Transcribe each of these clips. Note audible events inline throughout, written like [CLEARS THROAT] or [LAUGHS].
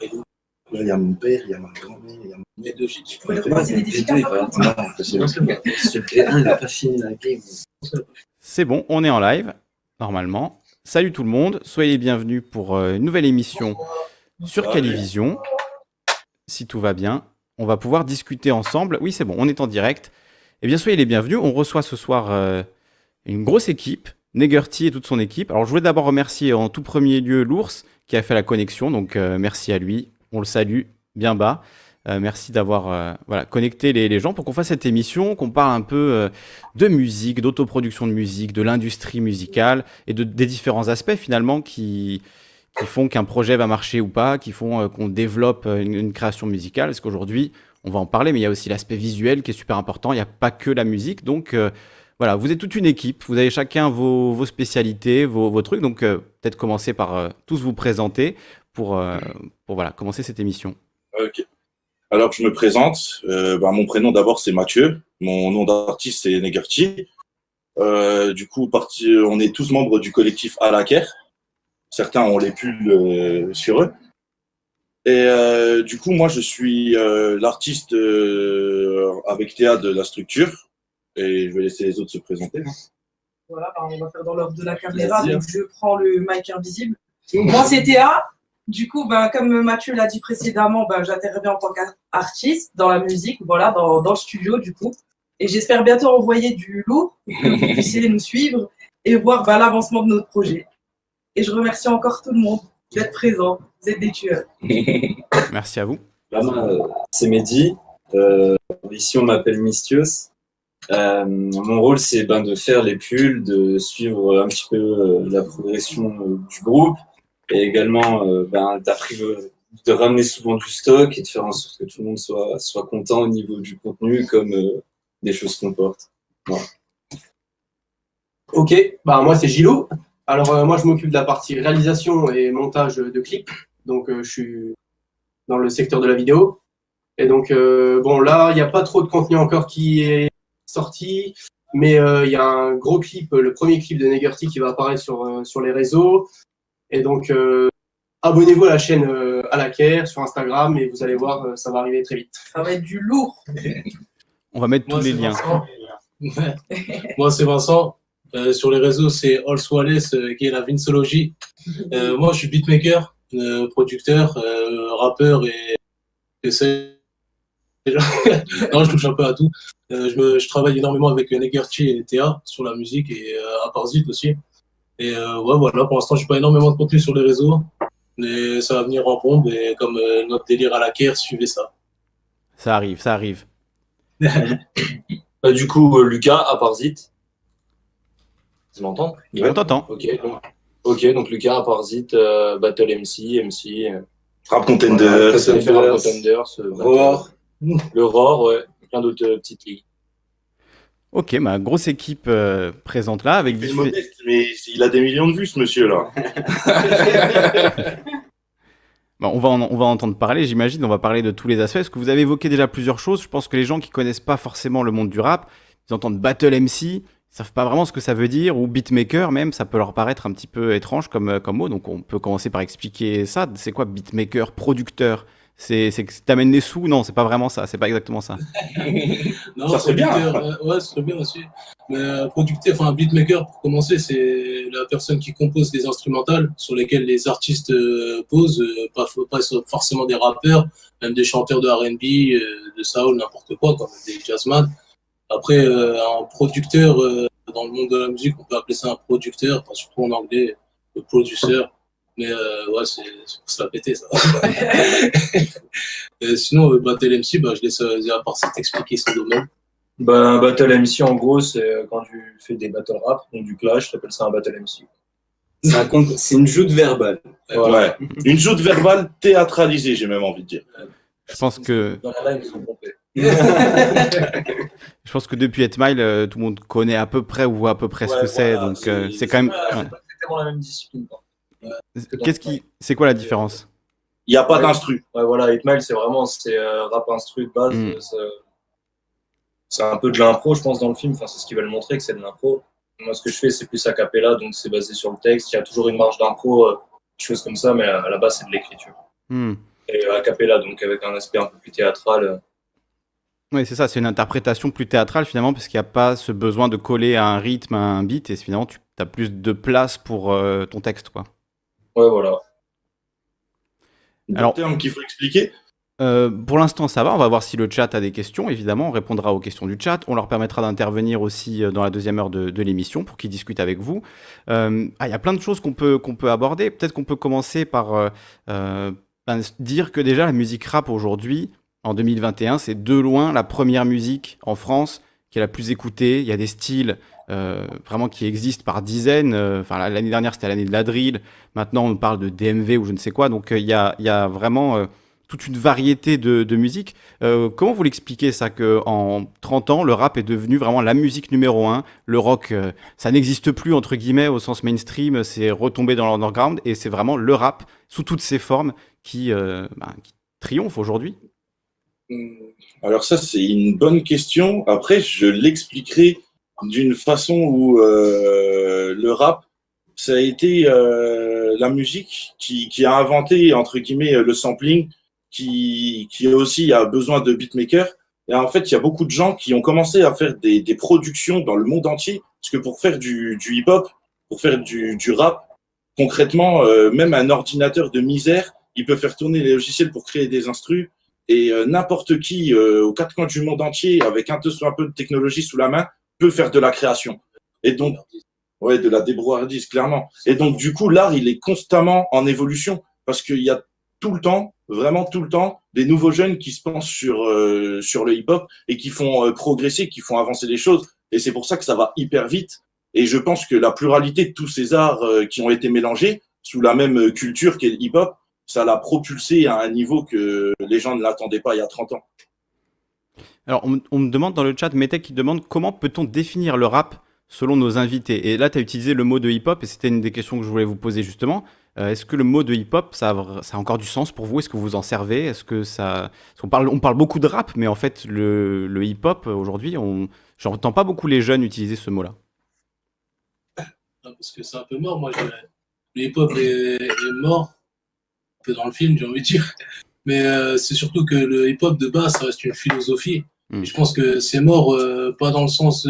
Là, il y a mon père, il y a ma grand-mère, il y a mon Les deux, j'ai dit. Vous pouvez leur passer des dédicaces à Non, parce que- Ce P1, il n'a pas fini la game. C'est bon, on est en live, normalement. Salut tout le monde, soyez les bienvenus pour euh, une nouvelle émission sur Calivision. Si tout va bien, on va pouvoir discuter ensemble. Oui, c'est bon, on est en direct. Eh bien, soyez les bienvenus. On reçoit ce soir euh, une grosse équipe, Negerty et toute son équipe. Alors, je voulais d'abord remercier en tout premier lieu l'ours qui a fait la connexion. Donc, euh, merci à lui. On le salue bien bas. Euh, merci d'avoir euh, voilà, connecté les, gens pour qu'on fasse cette émission, qu'on parle un peu de musique, d'autoproduction de musique, de l'industrie musicale et de, des différents aspects finalement qui, qui font qu'un projet va marcher ou pas, qui font qu'on développe une, création musicale. Parce qu'aujourd'hui, on va en parler, mais il y a aussi l'aspect visuel qui est super important. Il n'y a pas que la musique. Donc voilà, vous êtes toute une équipe, vous avez chacun vos, vos spécialités, vos, vos trucs. Donc euh, peut-être commencer par euh, tous vous présenter pour, euh, pour voilà, commencer cette émission. Ok. Alors, je me présente. Bah, mon prénom d'abord, c'est Mathieu. Mon nom d'artiste, c'est Negerti. Du coup, parti, on est tous membres du collectif Alaker. Certains ont les pulls sur eux. Et du coup, moi, je suis l'artiste avec Théa de la structure. Et je vais laisser les autres se présenter. hein. Voilà, bah, on va faire dans l'ordre de la caméra. Donc, je prends le mic invisible. Moi, c'est Théa. Du coup, ben, comme Mathieu l'a dit précédemment, ben, j'interviens en tant qu'artiste dans la musique, voilà, dans, dans le studio, du coup. Et j'espère bientôt envoyer du lourd pour que vous puissiez nous suivre et voir ben, l'avancement de notre projet. Et je remercie encore tout le monde d'être présent. Vous êtes des tueurs. Merci à vous. Euh, c'est Mehdi. Euh, ici, on m'appelle Mistios. Euh, mon rôle, c'est ben, de faire les pulls, de suivre un petit peu euh, la progression euh, du groupe et également ben, de ramener souvent du stock et de faire en sorte que tout le monde soit, soit content au niveau du contenu comme des choses qu'on porte. Ok, bah moi c'est Gilo. Alors moi je m'occupe de la partie réalisation et montage de clips. Donc je suis dans le secteur de la vidéo. Et donc bon là il n'y a pas trop de contenu encore qui est sorti, mais euh, il y a un gros clip, le premier clip de Negerty qui va apparaître sur, euh, sur les réseaux. Et donc euh, abonnez-vous à la chaîne euh, à la Caire sur Instagram et vous allez voir euh, ça va arriver très vite. Ça va être du lourd. On va mettre tous Moi, les liens. Ouais. [LAUGHS] Moi, c'est Vincent. Euh, sur les réseaux, c'est All Wallace, euh, qui est la Vinsology. Euh, moi, je suis beatmaker, euh, producteur, euh, rappeur et j'essaie. [LAUGHS] non, je touche un peu à tout. Euh, je, me, je travaille énormément avec Negerti et Théa sur la musique et euh, à Parzit aussi. Et euh, ouais, voilà, pour l'instant, j'ai pas énormément de contenu sur les réseaux, mais ça va venir en bombe et comme euh, notre délire à la Caire, suivez ça. Ça arrive, ça arrive. [LAUGHS] Euh, du coup, euh, Lucas, à Parzit. Tu m'entends? On t'entend. Ok, donc, ok, donc Lucas, à Parzit, euh, Battle MC, MC. euh, Rap Contender, voilà, Contenders, Contenders, Contenders, euh, Roar. [LAUGHS] Le Roar, ouais, plein d'autres euh, petites ligues. Ok, ma grosse équipe euh, présente là avec Il est diffé- modeste, mais il a des millions de vues, ce monsieur-là. [LAUGHS] [LAUGHS] Bon, on, va en, on va entendre parler, j'imagine, on va parler de tous les aspects, parce que vous avez évoqué déjà plusieurs choses? Je pense que les gens qui connaissent pas forcément le monde du rap, ils entendent Battle MC, ils savent pas vraiment ce que ça veut dire, ou beatmaker même, ça peut leur paraître un petit peu étrange comme, euh, comme mot, donc on peut commencer par expliquer ça. C'est quoi beatmaker, producteur C'est c'est que t'amènes des sous Non, c'est pas vraiment ça, c'est pas exactement ça. [LAUGHS] Non, Ça serait bien. producteur, euh, ouais, ce serait bien aussi. Mais euh, producteur, enfin, beatmaker, pour commencer, c'est la personne qui compose des instrumentales sur lesquelles les artistes euh, posent, euh, pas, pas forcément des rappeurs, même des chanteurs de RB, euh, de soul, n'importe quoi, comme des jazzman. Après, euh, un producteur, euh, dans le monde de la musique, on peut appeler ça un producteur, surtout en anglais, le producer. Mais euh, ouais, c'est c'est pour se la péter, ça. [LAUGHS] Et sinon, euh, Battle MC, bah, je laisse euh, à part ça t'expliquer son domaine. Bah, un Battle MC, en gros, c'est euh, quand tu fais des battle rap, donc du clash, t'appelles ça un Battle MC. C'est un une joute verbale. Ouais. Une joute verbale théâtralisée, j'ai même envie de dire. Je pense que, Dans la live, ils sont pompés. [LAUGHS] je pense que depuis 8 Mile, euh, tout le monde connaît à peu près ou voit à peu près ce que c'est, donc euh, c'est quand même. ouais. c'est pas exactement la même discipline. quoi. Qu'est-ce qui, c'est quoi la différence? Il n'y a pas Ouais. d'instru. Ouais, voilà, 8 Mile, c'est vraiment c'est, euh, rap instru de base. Mm. euh, c'est- un peu de l'impro, je pense, dans le film. Enfin, c'est ce qu'ils veulent montrer, que c'est de l'impro. Moi, ce que je fais, c'est plus a cappella, donc c'est basé sur le texte. Il y a toujours une marge d'impro, euh, des choses comme ça, mais à la base, c'est de l'écriture. Hmm. Et a cappella, donc avec un aspect un peu plus théâtral. Oui, c'est ça, c'est une interprétation plus théâtrale finalement, parce qu'il n'y a pas ce besoin de coller à un rythme, à un beat, et finalement tu as plus de place pour euh, ton texte. Quoi. Ouais, voilà. Alors, terme qu'il faut expliquer euh, pour l'instant, ça va. On va voir si le chat a des questions. Évidemment, on répondra aux questions du chat. On leur permettra d'intervenir aussi euh, dans la deuxième heure de, l'émission pour qu'ils discutent avec vous. Euh, ah, il y a plein de choses qu'on peut, qu'on peut aborder. Peut-être qu'on peut commencer par ben, dire que déjà la musique rap aujourd'hui, en 2021, c'est de loin la première musique en France qui est la plus écoutée. Il y a des styles vraiment qui existent par dizaines. Enfin, l'année dernière, c'était l'année de la drill. Maintenant, on parle de DMV ou je ne sais quoi. Donc, il y a, il y a vraiment toute une variété de, musique. Euh, comment vous l'expliquez ça qu'en 30 ans, le rap est devenu vraiment la musique numéro un? Le rock, euh, ça n'existe plus entre guillemets au sens mainstream, c'est retombé dans l'underground et c'est vraiment le rap sous toutes ses formes qui, euh, bah, triomphe aujourd'hui. Alors ça, c'est une bonne question. Après, je l'expliquerai d'une façon où le rap, ça a été la musique qui, qui, a inventé, entre guillemets, le sampling, qui, qui aussi a besoin de beatmakers. Et en fait, il y a beaucoup de gens qui ont commencé à faire des, des productions dans le monde entier. Parce que pour faire du, du hip-hop, pour faire du, du rap, concrètement, euh, même un ordinateur de misère, il peut faire tourner les logiciels pour créer des instrus. Et euh, n'importe qui, euh, aux quatre coins du monde entier, avec un peu de technologie sous la main, peut faire de la création. Et donc, ouais, de la débrouillardise, clairement. Et donc, du coup, l'art, il est constamment en évolution parce qu'il y a tout le temps vraiment tout le temps des nouveaux jeunes qui se pensent sur, euh, sur le hip-hop et qui font euh, progresser, qui font avancer les choses. Et c'est pour ça que ça va hyper vite. Et je pense que la pluralité de tous ces arts euh, qui ont été mélangés sous la même culture qu'est le hip-hop, ça l'a propulsé à un niveau que les gens ne l'attendaient pas il y a 30 ans. Alors, on, me demande dans le chat, Metek qui demande comment peut-on définir le rap selon nos invités? Et là, tu as utilisé le mot de hip-hop et c'était une des questions que je voulais vous poser justement. Euh, est-ce que le mot de hip-hop, ça, a encore du sens pour vous? Est-ce que vous en servez? Est-ce que ça... on, parle, beaucoup de rap, mais en fait, le, hip-hop, aujourd'hui, on... j'entends pas beaucoup les jeunes utiliser ce mot-là. Parce que c'est un peu mort, moi. Le hip-hop est, mort, un peu dans le film, j'ai envie de dire. Mais euh, c'est surtout que le hip-hop, de base, ça reste une philosophie. Hmm. je pense que c'est mort, euh, pas dans le sens...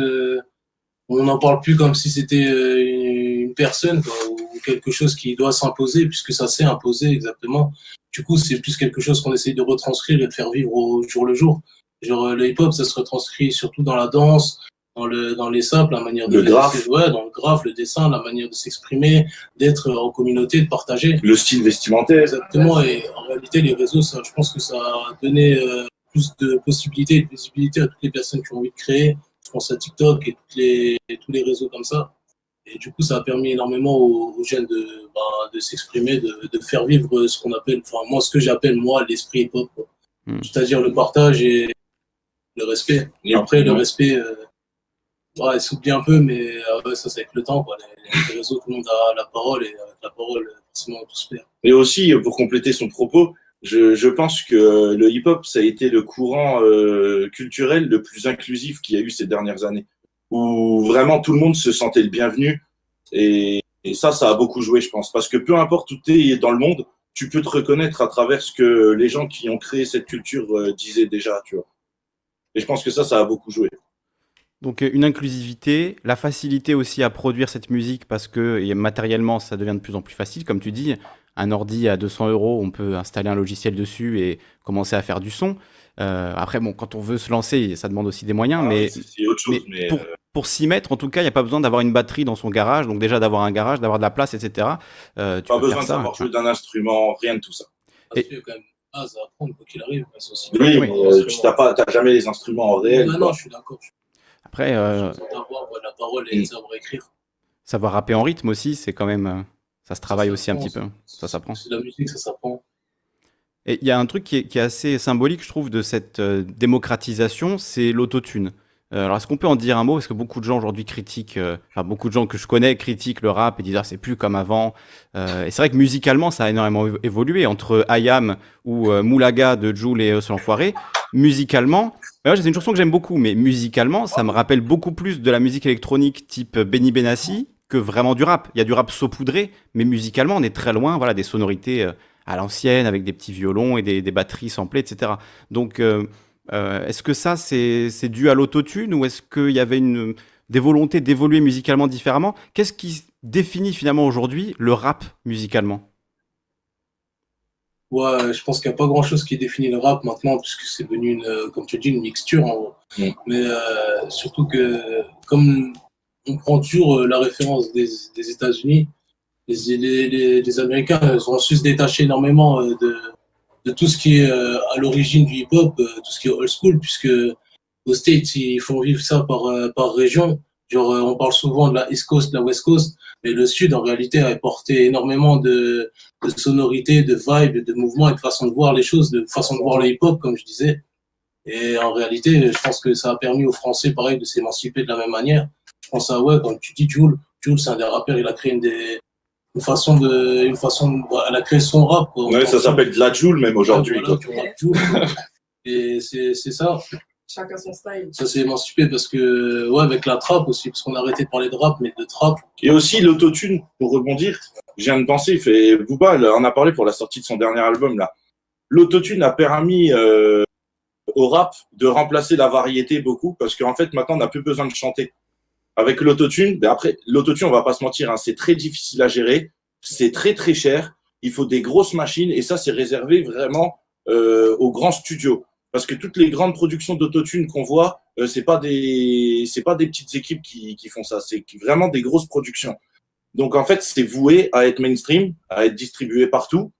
on n'en parle plus comme si c'était une personne, quelque chose qui doit s'imposer, puisque ça s'est imposé exactement. Du coup, c'est plus quelque chose qu'on essaye de retranscrire et de faire vivre au jour le jour. Genre, le hip-hop, ça se retranscrit surtout dans la danse, dans, le, dans les sables, la manière de... Le graphe. Ouais, dans le graphe, le dessin, la manière de s'exprimer, d'être en communauté, de partager. Le style vestimentaire. Exactement, et en réalité, les réseaux, ça, je pense que ça a donné euh, plus de possibilités et de visibilité à toutes les personnes qui ont envie de créer. Je pense à TikTok et toutes les, tous les réseaux comme ça. Et du coup, ça a permis énormément aux, jeunes de, bah, de s'exprimer, de, de, faire vivre ce qu'on appelle, enfin, moi, ce que j'appelle, moi, l'esprit hip-hop. Hmm. C'est-à-dire le partage et le respect. Et après, le respect, euh, ouais, s'oublie un peu, mais euh, ça, c'est avec le temps. Quoi. Les, les, réseaux, a la parole et avec la parole, forcément, tout se perd. Et aussi, pour compléter son propos, je, je pense que le hip-hop, ça a été le courant euh, culturel le plus inclusif qu'il y a eu ces dernières années où vraiment tout le monde se sentait le bienvenu. Et, ça, ça a beaucoup joué, je pense. Parce que peu importe où tu es dans le monde, tu peux te reconnaître à travers ce que les gens qui ont créé cette culture euh, disaient déjà, tu vois. Et je pense que ça, ça a beaucoup joué. Donc euh, une inclusivité, la facilité aussi à produire cette musique parce que matériellement ça devient de plus en plus facile, comme tu dis, un ordi à 200 euros, on peut installer un logiciel dessus et commencer à faire du son. Euh, après, bon, quand on veut se lancer, ça demande aussi des moyens, ah, mais, pour, euh, pour s'y mettre, en tout cas, il n'y a pas besoin d'avoir une batterie dans son garage, donc déjà d'avoir un garage, d'avoir de la place, etc. Euh, tu pas besoin d'avoir joué d'un instrument, rien de tout ça. Et... Il y a quand même à apprendre, quoi qu'il arrive. Oui, mais euh, tu n'as jamais les instruments en réel. Non, non, je suis d'accord. Après, euh... savoir la parole et savoir écrire. Savoir rapper en rythme aussi, c'est quand même. Ça se travaille aussi un petit peu. Ça s'apprend. C'est la musique, ça s'apprend. Et il y a un truc qui est, assez symbolique, je trouve, de cette euh, démocratisation, c'est l'autotune. Euh, alors, est-ce qu'on peut en dire un mot? Parce que beaucoup de gens aujourd'hui critiquent, euh, enfin, beaucoup de gens que je connais critiquent le rap et disent ah, c'est plus comme avant. et c'est vrai que musicalement, ça a énormément évolué entre Ayam ou Moulaga de Jules et Eus l'Enfoiré. Musicalement, c'est une chanson que j'aime beaucoup, mais musicalement, ça me rappelle beaucoup plus de la musique électronique type Benny Benassi que vraiment du rap. Il y a du rap saupoudré, mais musicalement, on est très loin voilà, des sonorités à l'ancienne avec des petits violons et des, des batteries samplées, etc. Donc, euh, est-ce que ça, c'est c'est dû à l'autotune ou est-ce qu'il y avait une, des volontés d'évoluer musicalement différemment? Qu'est-ce qui définit finalement aujourd'hui le rap musicalement? Ouais, je pense qu'il n'y a pas grand chose qui définit le rap maintenant, puisque c'est devenu, une, euh, comme tu dis, une mixture en gros. Mm. Mais euh, surtout que, comme on prend toujours la référence des, des États-Unis, les, les, les, les Américains ils ont su se détacher énormément de, de tout ce qui est euh, à l'origine du hip-hop, euh, tout ce qui est old school, puisque aux States, ils font vivre ça par, euh, par région. Genre, euh, on parle souvent de la East Coast, de la West Coast, mais le Sud, en réalité, a apporté énormément de, de sonorités, de vibes, de mouvements et de façon de voir les choses, de façon de voir le hip-hop, comme je disais. Et en réalité, je pense que ça a permis aux Français, pareil, de s'émanciper de la même manière. Je pense à, ouais, comme tu dis, Jules, Jules, c'est un des rappeurs, il a créé une des, une façon de, une façon de, elle a créé son rap, quoi. Ouais, ça s'appelle de la Joule même aujourd'hui. Voilà. [LAUGHS] Et c'est, c'est ça. Chacun son style. Ça s'est émancipé parce que, ouais, avec la trappe aussi, parce qu'on a arrêté de parler de rap, mais de trappe. Et aussi l'autotune, pour rebondir, je viens de penser, il fait, Booba elle en a parlé pour la sortie de son dernier album là. L'autotune a permis euh, au rap de remplacer la variété beaucoup parce qu'en fait maintenant on n'a plus besoin de chanter. Avec l'autotune, ben après l'autotune on va pas se mentir, hein, c'est très difficile à gérer, c'est très très cher, il faut des grosses machines et ça c'est réservé vraiment euh, aux grands studios parce que toutes les grandes productions d'autotune qu'on voit, euh, c'est pas des c'est pas des petites équipes qui, qui font ça, c'est vraiment des grosses productions. Donc en fait, c'est voué à être mainstream, à être distribué partout.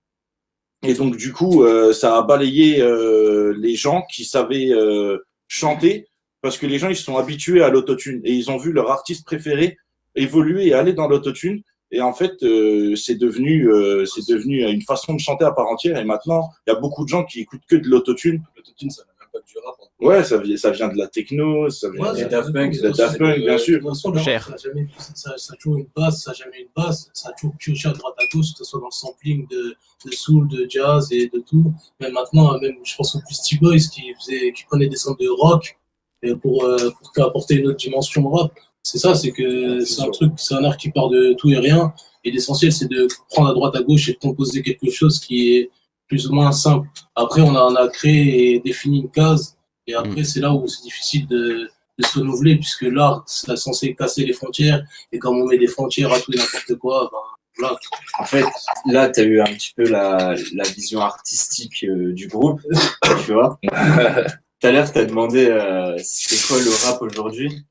Et donc du coup, euh, ça a balayé euh, les gens qui savaient euh, chanter parce que les gens ils se sont habitués à l'autotune et ils ont vu leur artiste préféré évoluer et aller dans l'autotune. Et en fait, euh, c'est devenu, euh, c'est devenu une façon de chanter à part entière. Et maintenant, il y a beaucoup de gens qui écoutent que de l'autotune. L'autotune, ça n'a même pas du rap. hein. Ouais, ça, vient- ça vient de la techno, ça vient Ouais, de Daft Punk, les Daft Punk, bien sûr. De façon, Cher. Ça a, jamais, ça, ça toujours une basse, ça a jamais une basse, ça a toujours pioché à droite à gauche, que ce soit dans le sampling de, de soul, de jazz et de tout. Mais maintenant, même, je pense aux Beastie Boys qui, faisaient, qui prenaient des samples de rock et pour, euh, pour apporter une autre dimension au rap. C'est ça, c'est que C'est un truc, c'est un art qui part de tout et rien. Et l'essentiel, c'est de prendre à droite à gauche et de composer quelque chose qui est plus ou moins simple. Après, on a, on a créé et défini une case. Et après, c'est là où c'est difficile de, de se renouveler, puisque l'art, c'est censé casser les frontières. Et quand on met des frontières à tout et n'importe quoi, ben, voilà. En fait, là, tu as eu un petit peu la, la vision artistique euh, du groupe, [LAUGHS] tu vois. [LAUGHS] À l'heure, tu as demandé euh, c'est quoi le rap aujourd'hui.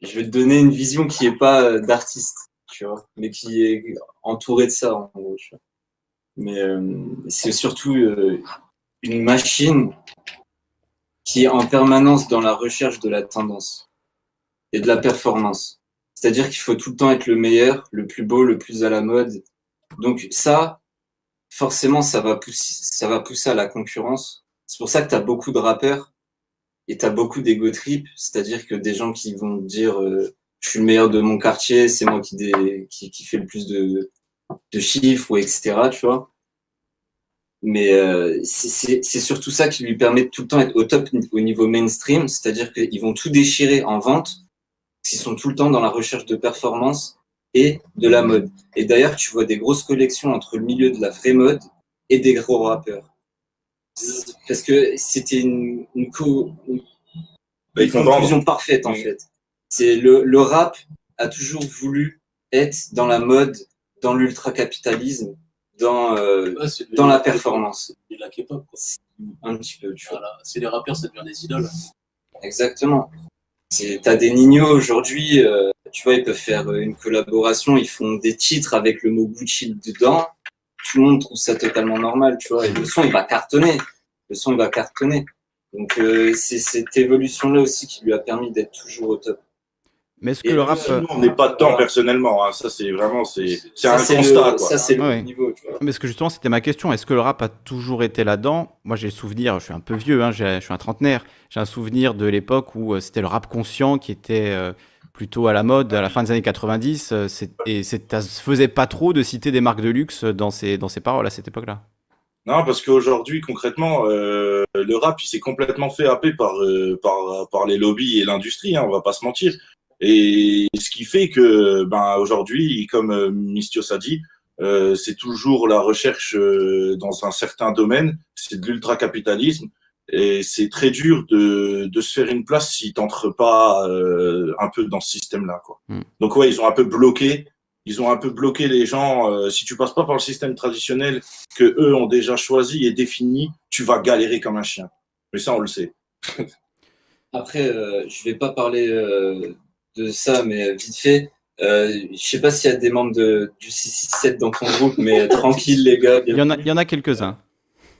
Je vais te donner une vision qui est pas euh, d'artiste, tu vois, mais qui est entourée de ça, en gros. Mais euh, c'est surtout euh, une machine qui est en permanence dans la recherche de la tendance et de la performance. C'est-à-dire qu'il faut tout le temps être le meilleur, le plus beau, le plus à la mode. Donc ça, forcément, ça va pousser, ça va pousser à la concurrence. C'est pour ça que tu as beaucoup de rappeurs et tu as beaucoup d'ego trip, c'est-à-dire que des gens qui vont dire euh, je suis le meilleur de mon quartier, c'est moi qui, dé- qui, qui fait le plus de, de chiffres ou etc. Tu vois. Mais euh, c'est surtout ça qui lui permet de tout le temps être au top au niveau mainstream, c'est-à-dire qu'ils vont tout déchirer en vente, ils sont tout le temps dans la recherche de performance et de la mode. Et d'ailleurs, tu vois des grosses collections entre le milieu de la vraie mode et des gros rappeurs. Parce que c'était une, une, co- une Bah, conclusion parfaite, en Mm. fait. C'est le, le rap a toujours voulu être dans la mode, dans l'ultra-capitalisme, dans, euh, Ouais, dans la performance. C'est de la K-pop, quoi. Un petit peu, tu vois. Voilà. C'est les rappeurs, ça devient des idoles. Exactement. C'est- T'as des Nino aujourd'hui, euh, tu vois, ils peuvent faire une collaboration, ils font des titres avec le mot Gucci dedans. Tout le monde trouve ça totalement normal, tu vois. Et le son, il va cartonner. Le son, il va cartonner. Donc, euh, c'est cette évolution-là aussi qui lui a permis d'être toujours au top. Mais est-ce que le rap. On n'est pas dedans personnellement. hein. Ça, c'est vraiment, c'est un constat. le, quoi. ça, c'est le Ouais. niveau, tu vois. Mais est-ce que justement, c'était ma question. Est-ce que le rap a toujours été là-dedans? Moi, j'ai le souvenir, je suis un peu vieux, hein, je suis un trentenaire. J'ai un souvenir de l'époque où euh, c'était le rap conscient qui était euh, plutôt à la mode à la fin des années 90. euh, et ça se faisait pas trop de citer des marques de luxe dans ses, dans ses paroles à cette époque-là. Non, parce qu'aujourd'hui, concrètement, euh, le rap, il s'est complètement fait happer par, euh, par, par les lobbies et l'industrie, hein, on va pas se mentir. Et ce qui fait que, ben, aujourd'hui, comme Mistios a dit, c'est toujours la recherche dans un certain domaine, c'est de l'ultra-capitalisme. Et c'est très dur de, de se faire une place si t'entres pas euh, un peu dans ce système-là. Quoi. Mm. Donc ouais, ils ont un peu bloqué. Ils ont un peu bloqué les gens. Euh, si tu passes pas par le système traditionnel que eux ont déjà choisi et défini, tu vas galérer comme un chien. Mais ça, on le sait. [LAUGHS] Après, euh, je vais pas parler euh, de ça, mais vite fait. Euh, je sais pas s'il y a des membres de, du 667 dans ton groupe, mais [LAUGHS] tranquille les gars. Il y en a, il y en a quelques-uns.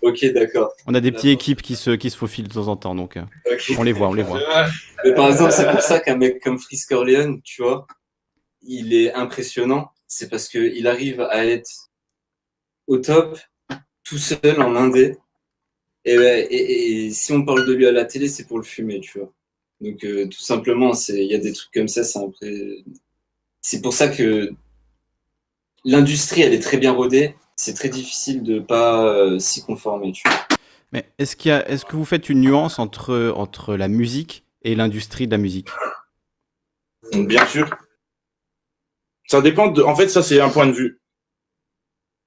Ok, d'accord. On a des petites équipes qui se, qui se faufilent de temps en temps, donc euh, on les voit, on les voit. Mais par exemple, c'est pour ça qu'un mec comme Frisk Orleans, tu vois, il est impressionnant. C'est parce qu'il arrive à être au top, tout seul en indé. Et, et, et si on parle de lui à la télé, c'est pour le fumer, tu vois. Donc, euh, tout simplement, il y a des trucs comme ça. C'est c'est pour ça que l'industrie, elle est très bien rodée. C'est très difficile de pas euh, s'y conformer, tu vois. Mais est-ce qu'il y a, est-ce que vous faites une nuance entre, entre la musique et l'industrie de la musique? Bien sûr. Ça dépend de. En fait, ça, c'est un point de vue.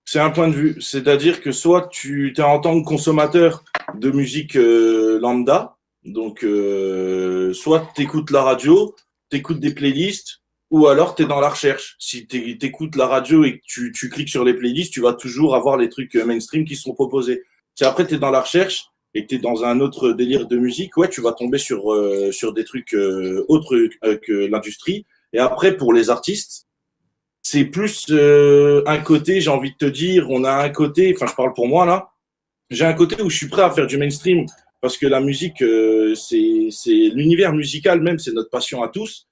C'est un point de vue. C'est-à-dire que soit tu es en tant que consommateur de musique euh, lambda, donc euh, soit tu écoutes la radio, tu écoutes des playlists, ou alors tu es dans la recherche. Si tu écoutes la radio et que tu, cliques sur les playlists, tu vas toujours avoir les trucs euh, mainstream qui sont proposés. Si après tu es dans la recherche et que tu es dans un autre délire de musique, ouais, tu vas tomber sur, euh, sur des trucs euh, autres euh, que l'industrie. Et après, pour les artistes, c'est plus euh, un côté, j'ai envie de te dire, on a un côté, enfin je parle pour moi là, j'ai un côté où je suis prêt à faire du mainstream parce que la musique, c'est l'univers musical même, c'est notre passion à tous.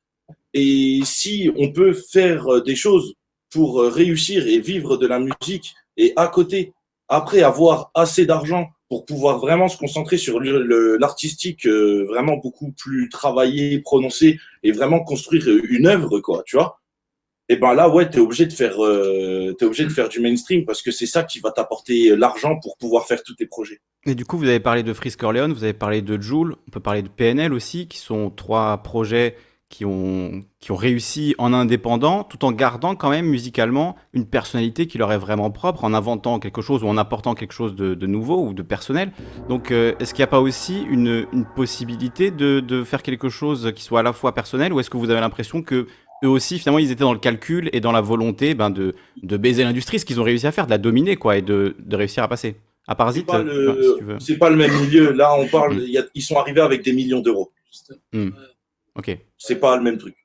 Et si on peut faire euh, des choses pour euh, réussir et vivre de la musique et à côté, après avoir assez d'argent pour pouvoir vraiment se concentrer sur l'artistique euh, vraiment beaucoup plus travaillé, prononcé et vraiment construire une œuvre, quoi, tu vois et ben là, ouais, tu es obligé de faire, euh, t'es obligé de faire du mainstream parce que c'est ça qui va t'apporter l'argent pour pouvoir faire tous tes projets. Et du coup, vous avez parlé de Frisk Orleans, vous avez parlé de Joule, on peut parler de PNL aussi, qui sont trois projets qui ont, qui ont réussi en indépendant, tout en gardant quand même musicalement une personnalité qui leur est vraiment propre, en inventant quelque chose ou en apportant quelque chose de, de nouveau ou de personnel. Donc, euh, est-ce qu'il n'y a pas aussi une, une possibilité de, de faire quelque chose qui soit à la fois personnel, ou est-ce que vous avez l'impression que eux aussi, finalement, ils étaient dans le calcul et dans la volonté ben, de, de baiser l'industrie, ce qu'ils ont réussi à faire, de la dominer, quoi, et de, de réussir à passer À C'est Parasite, pas, euh, le, si c'est pas le même milieu. Là, on parle, Mm. il y a- ils sont arrivés avec des millions d'euros. Ok. C'est pas le même truc.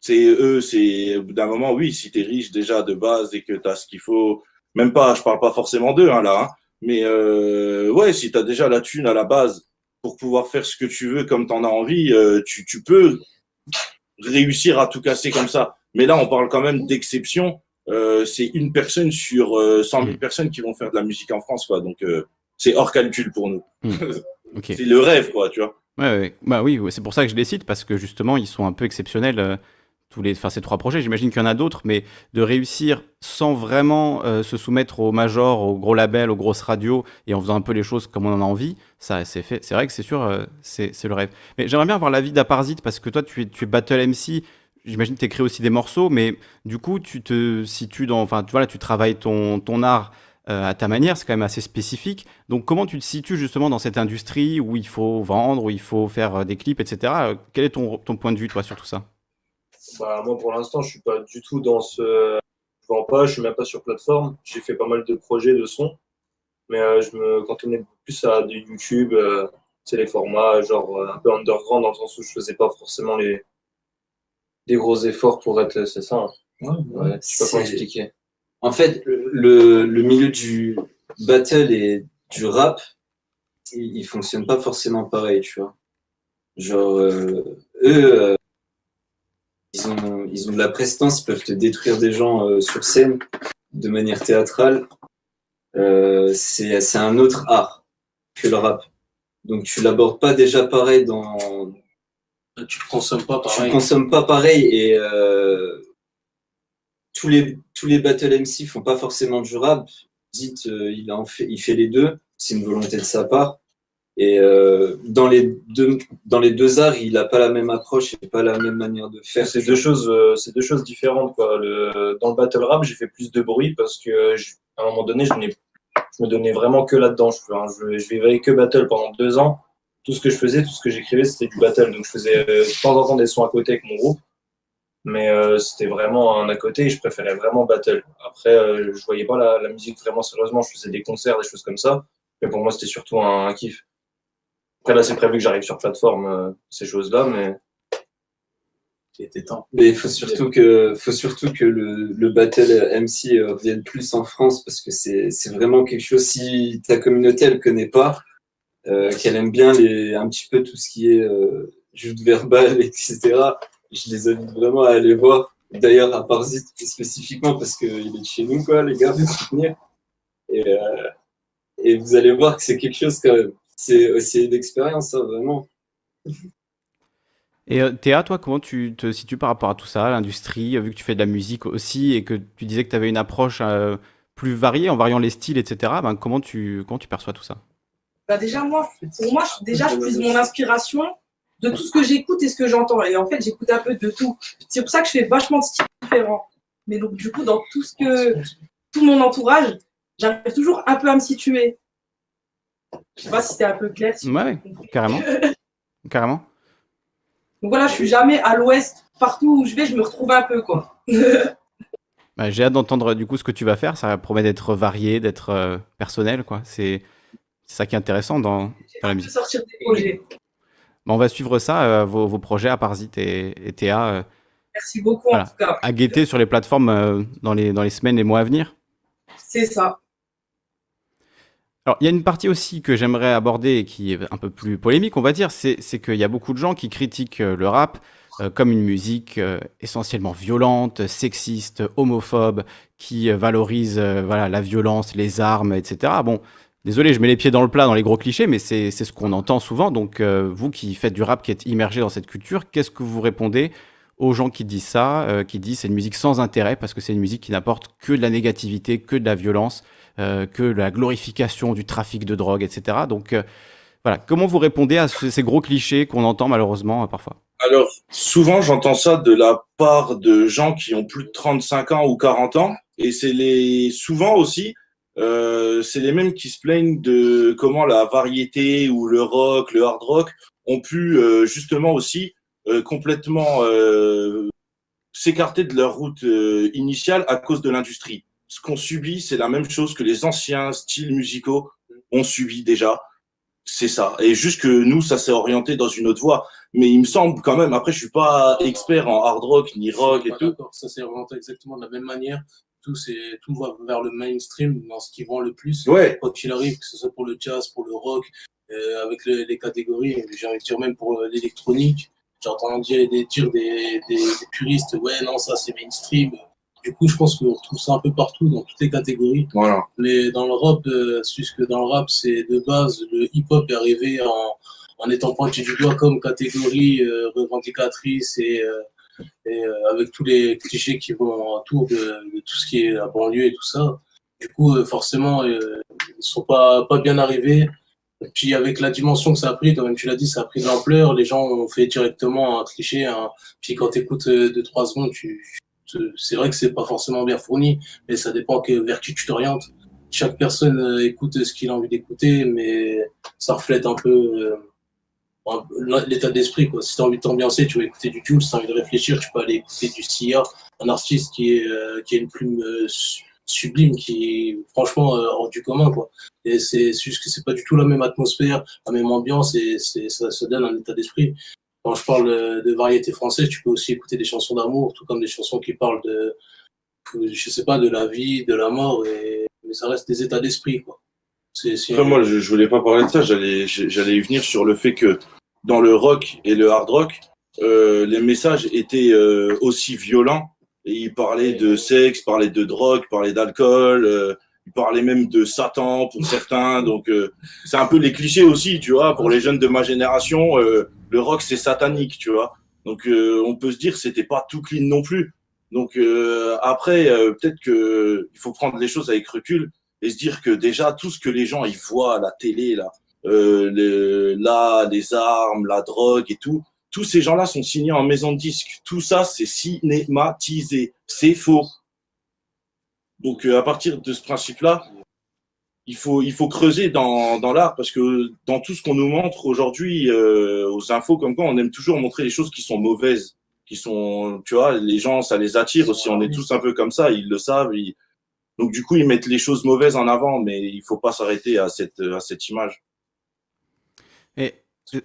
C'est eux, c'est au bout d'un moment, oui, si tu es riche déjà de base et que tu as ce qu'il faut, même pas, je parle pas forcément d'eux hein, là, hein, mais euh, ouais, si tu as déjà la thune à la base pour pouvoir faire ce que tu veux comme tu en as envie, euh, tu, tu peux réussir à tout casser comme ça. Mais là, on parle quand même d'exception. Euh, c'est une personne sur euh, 100 000 Mm. personnes qui vont faire de la musique en France, quoi. Donc, euh, c'est hors calcul pour nous. [LAUGHS] Ok. c'est le rêve, quoi, tu vois. Ouais. Bah oui, c'est pour ça que je les cite parce que justement ils sont un peu exceptionnels euh, tous les, enfin ces trois projets. J'imagine qu'il y en a d'autres, mais de réussir sans vraiment euh, se soumettre aux majors, aux gros labels, aux grosses radios et en faisant un peu les choses comme on en a envie, ça c'est fait. C'est vrai que c'est sûr, euh, c'est le rêve. Mais j'aimerais bien avoir l'avis d'Aparzit parce que toi tu es, tu es battle MC. J'imagine que tu écris aussi des morceaux, mais du coup tu te situes dans, enfin tu vois là, tu travailles ton ton art euh, à ta manière, c'est quand même assez spécifique. Donc comment tu te situes justement dans cette industrie où il faut vendre, où il faut faire euh, des clips, etc. Euh, Quel est ton, ton point de vue, toi, sur tout ça? Bah, moi, pour l'instant, je suis pas du tout dans ce. Je vends pas, je suis même pas sur plateforme. J'ai fait pas mal de projets de son, mais euh, je me cantonnais plus à du YouTube, euh, c'est les formats genre euh, un peu underground dans le sens où je faisais pas forcément les des gros efforts pour être. C'est ça. hein. Ouais, je sais pas comment expliquer. En fait, le, le milieu du battle et du rap, il, il fonctionne pas forcément pareil, tu vois. Genre, euh, eux, euh, ils, ont, ils ont de la prestance, ils peuvent te détruire des gens euh, sur scène de manière théâtrale. C'est c'est un autre art que le rap. Donc tu l'abordes pas déjà pareil dans, Tu ne consommes pas tu pareil. consommes pas pareil et tous les tous les battle MC font pas forcément du rap. Dites, euh, il en fait, il fait les deux. C'est une volonté de sa part. Et euh, dans, les deux, dans les deux arts, il n'a pas la même approche et pas la même manière de faire. C'est deux choses, euh, c'est deux choses différentes. Quoi. Dans le battle rap, j'ai fait plus de bruit parce que à un moment donné, je, je me donnais vraiment que là-dedans. Je, enfin, je, je que battle pendant deux ans. Tout ce que je faisais, tout ce que j'écrivais, c'était du battle. Donc je faisais euh, de temps en temps des sons à côté avec mon groupe, mais euh, c'était vraiment un à côté et je préférais vraiment battle. Après, euh, je voyais pas la, la musique vraiment sérieusement. Je faisais des concerts, des choses comme ça, mais pour moi, c'était surtout un, un kiff. Après là, c'est prévu que j'arrive sur plateforme, euh, ces choses-là, mais Il était temps. Mais il faut surtout que, faut surtout que le, le battle MC euh, revienne plus en France parce que c'est vraiment quelque chose, si ta communauté elle connaît pas, euh, qu'elle aime bien les, un petit peu tout ce qui est euh, de verbal, etc., je les invite vraiment à aller voir. D'ailleurs, à Parzit spécifiquement parce qu'il est de chez nous, quoi, les gars, de soutenir. Et, euh, et vous allez voir que c'est quelque chose quand même. C'est c'est une expérience, hein, vraiment. Et euh, Théa, toi, comment tu te situes par rapport à tout ça, l'industrie, euh, vu que tu fais de la musique aussi et que tu disais que tu avais une approche euh, plus variée en variant les styles, etc. Ben, comment, tu, comment tu perçois tout ça? Bah déjà, moi, pour moi, je- déjà, je puise mon inspiration de tout ce que j'écoute et ce que j'entends. Et en fait, j'écoute un peu de tout. C'est pour ça que je fais vachement de styles différents. Mais donc, du coup, dans tout ce que, tout mon entourage, j'arrive toujours un peu à me situer. Je sais pas si c'est un peu clair. si Ouais, carrément. [LAUGHS] Carrément. Donc voilà, je suis jamais à l'ouest. Partout où je vais, je me retrouve un peu, quoi. [LAUGHS] Bah, J'ai hâte d'entendre du coup ce que tu vas faire. Ça promet d'être varié, d'être euh, personnel. quoi. C'est c'est ça qui est intéressant dans, dans la de musique. sortir des projets. Bah, on va suivre ça, euh, vos, vos projets à Parzit et, et Théa, euh, Merci beaucoup, Voilà. en tout cas. à guetter sur les plateformes euh, dans, les, dans les semaines et mois à venir. C'est ça. Alors, il y a une partie aussi que j'aimerais aborder et qui est un peu plus polémique, on va dire, c'est qu'il y a beaucoup de gens qui critiquent le rap euh, comme une musique euh, essentiellement violente, sexiste, homophobe, qui valorise euh, voilà, la violence, les armes, etc. Bon, désolé, je mets les pieds dans le plat dans les gros clichés, mais c'est ce qu'on entend souvent. Donc, euh, vous qui faites du rap, qui êtes immergé dans cette culture, qu'est-ce que vous répondez aux gens qui disent ça, euh, qui disent c'est une musique sans intérêt parce que c'est une musique qui n'apporte que de la négativité, que de la violence euh, que la glorification du trafic de drogue, etc. Donc euh, voilà, comment vous répondez à ce- ces gros clichés qu'on entend malheureusement parfois? Alors, souvent, j'entends ça de la part de gens qui ont plus de 35 ans ou 40 ans. Et c'est les, souvent aussi, euh, c'est les mêmes qui se plaignent de comment la variété ou le rock, le hard rock ont pu euh, justement aussi euh, complètement euh, s'écarter de leur route euh, initiale à cause de l'industrie. Ce qu'on subit, c'est la même chose que les anciens styles musicaux ont subi déjà. C'est ça. Et juste que nous, ça s'est orienté dans une autre voie. Mais il me semble quand même, après, je suis pas expert en hard rock ni rock et tout. Ça s'est orienté exactement de la même manière. Tout, c'est- tout va vers le mainstream dans ce qui vend le plus. Ouais, Quoi qu'il arrive, que ce soit pour le jazz, pour le rock, euh, avec le- les catégories, j'ai envie de dire même pour euh, l'électronique. J'ai entendu dire des, dire des, des, des puristes, ouais, non, ça c'est mainstream. Du coup, je pense qu'on retrouve ça un peu partout, dans toutes les catégories. voilà. Mais dans le rap, euh, puisque dans le rap, c'est de base, le hip-hop est arrivé en, en étant pointé du doigt comme catégorie euh, revendicatrice et, euh, et euh, avec tous les clichés qui vont autour de, de tout ce qui est la banlieue et tout ça. Du coup, euh, forcément, euh, ils sont pas, pas bien arrivés. Puis avec la dimension que ça a pris, comme tu l'as dit, ça a pris de l'ampleur. Les gens ont fait directement un cliché. un- Puis quand tu écoutes deux, trois secondes, tu, tu- c'est vrai que c'est pas forcément bien fourni, mais ça dépend que, vers qui tu t'orientes. Chaque personne écoute ce qu'il a envie d'écouter, mais ça reflète un peu l'état d'esprit. quoi. Si tu as envie de t'ambiancer, tu vas écouter du Jules. Si tu as envie de réfléchir, tu peux aller écouter du Sia, un artiste qui, est, euh, qui a une plume euh, su- sublime, qui est franchement euh, hors du commun. Quoi. Et c'est c'est juste que c'est pas du tout la même atmosphère, la même ambiance, et c'est ça, ça donne un état d'esprit. Quand je parle euh, de variété française, tu peux aussi écouter des chansons d'amour, tout comme des chansons qui parlent de, je sais pas, de la vie, de la mort, et, mais ça reste des états d'esprit, quoi. C'est, c'est- Après, moi, je, je voulais pas parler de ça. J'allais, j'allais y venir sur le fait que dans le rock et le hard rock, euh, les messages étaient euh, aussi violents. Et ils parlaient de sexe, parlaient de drogue, parlaient d'alcool. euh, ils parlaient même de Satan pour certains. Donc, euh, c'est un peu les clichés aussi, tu vois. Pour les jeunes de ma génération, euh, le rock c'est satanique, tu vois. Donc, euh, on peut se dire c'était pas tout clean non plus. Donc après, peut-être que il faut prendre les choses avec recul et se dire que déjà tout ce que les gens ils voient à la télé là, euh, le- là, les armes, la drogue et tout. Tous ces gens-là sont signés en maison de disque. Tout ça, c'est cinématisé. C'est faux. Donc, euh, à partir de ce principe-là, il faut, il faut creuser dans, dans l'art parce que dans tout ce qu'on nous montre aujourd'hui euh, aux infos, comme quoi on aime toujours montrer les choses qui sont mauvaises, qui sont, tu vois, les gens, ça les attire aussi. On est tous un peu comme ça, ils le savent. ils- Donc, du coup, ils mettent les choses mauvaises en avant, mais il faut pas s'arrêter à cette, à cette image. Et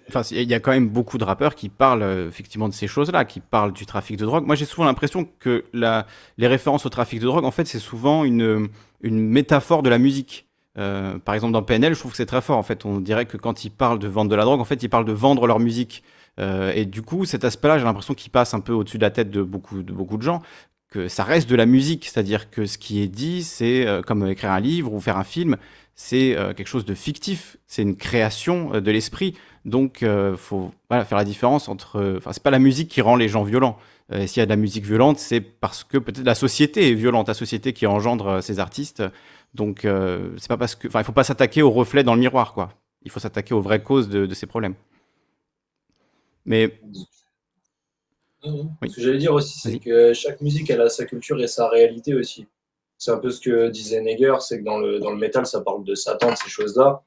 enfin, il y a quand même beaucoup de rappeurs qui parlent euh, effectivement de ces choses-là, qui parlent du trafic de drogue. Moi, j'ai souvent l'impression que la, les références au trafic de drogue, en fait, c'est souvent une, une métaphore de la musique. Euh, par exemple, dans PNL, je trouve que c'est très fort. En fait, on dirait que quand ils parlent de vendre de la drogue, en fait, ils parlent de vendre leur musique. Euh, et du coup, cet aspect-là, j'ai l'impression qu'il passe un peu au-dessus de la tête de beaucoup, de beaucoup de gens, que ça reste de la musique. C'est-à-dire que ce qui est dit, c'est euh, comme écrire un livre ou faire un film, c'est euh, quelque chose de fictif, c'est une création euh, de l'esprit. Donc, faut faire la différence entre. Enfin, c'est pas la musique qui rend les gens violents. S'il y a de la musique violente, c'est parce que peut-être la société est violente, la société qui engendre ces artistes. Donc, c'est pas parce que. Enfin, il faut pas s'attaquer au reflet dans le miroir, quoi. Il faut s'attaquer aux vraies causes de, de ces problèmes. Mais Ce que j'allais dire aussi, c'est que chaque musique, elle a sa culture et sa réalité aussi. C'est un peu ce que disait Neger, c'est que dans le, dans le métal, ça parle de Satan, de ces choses-là.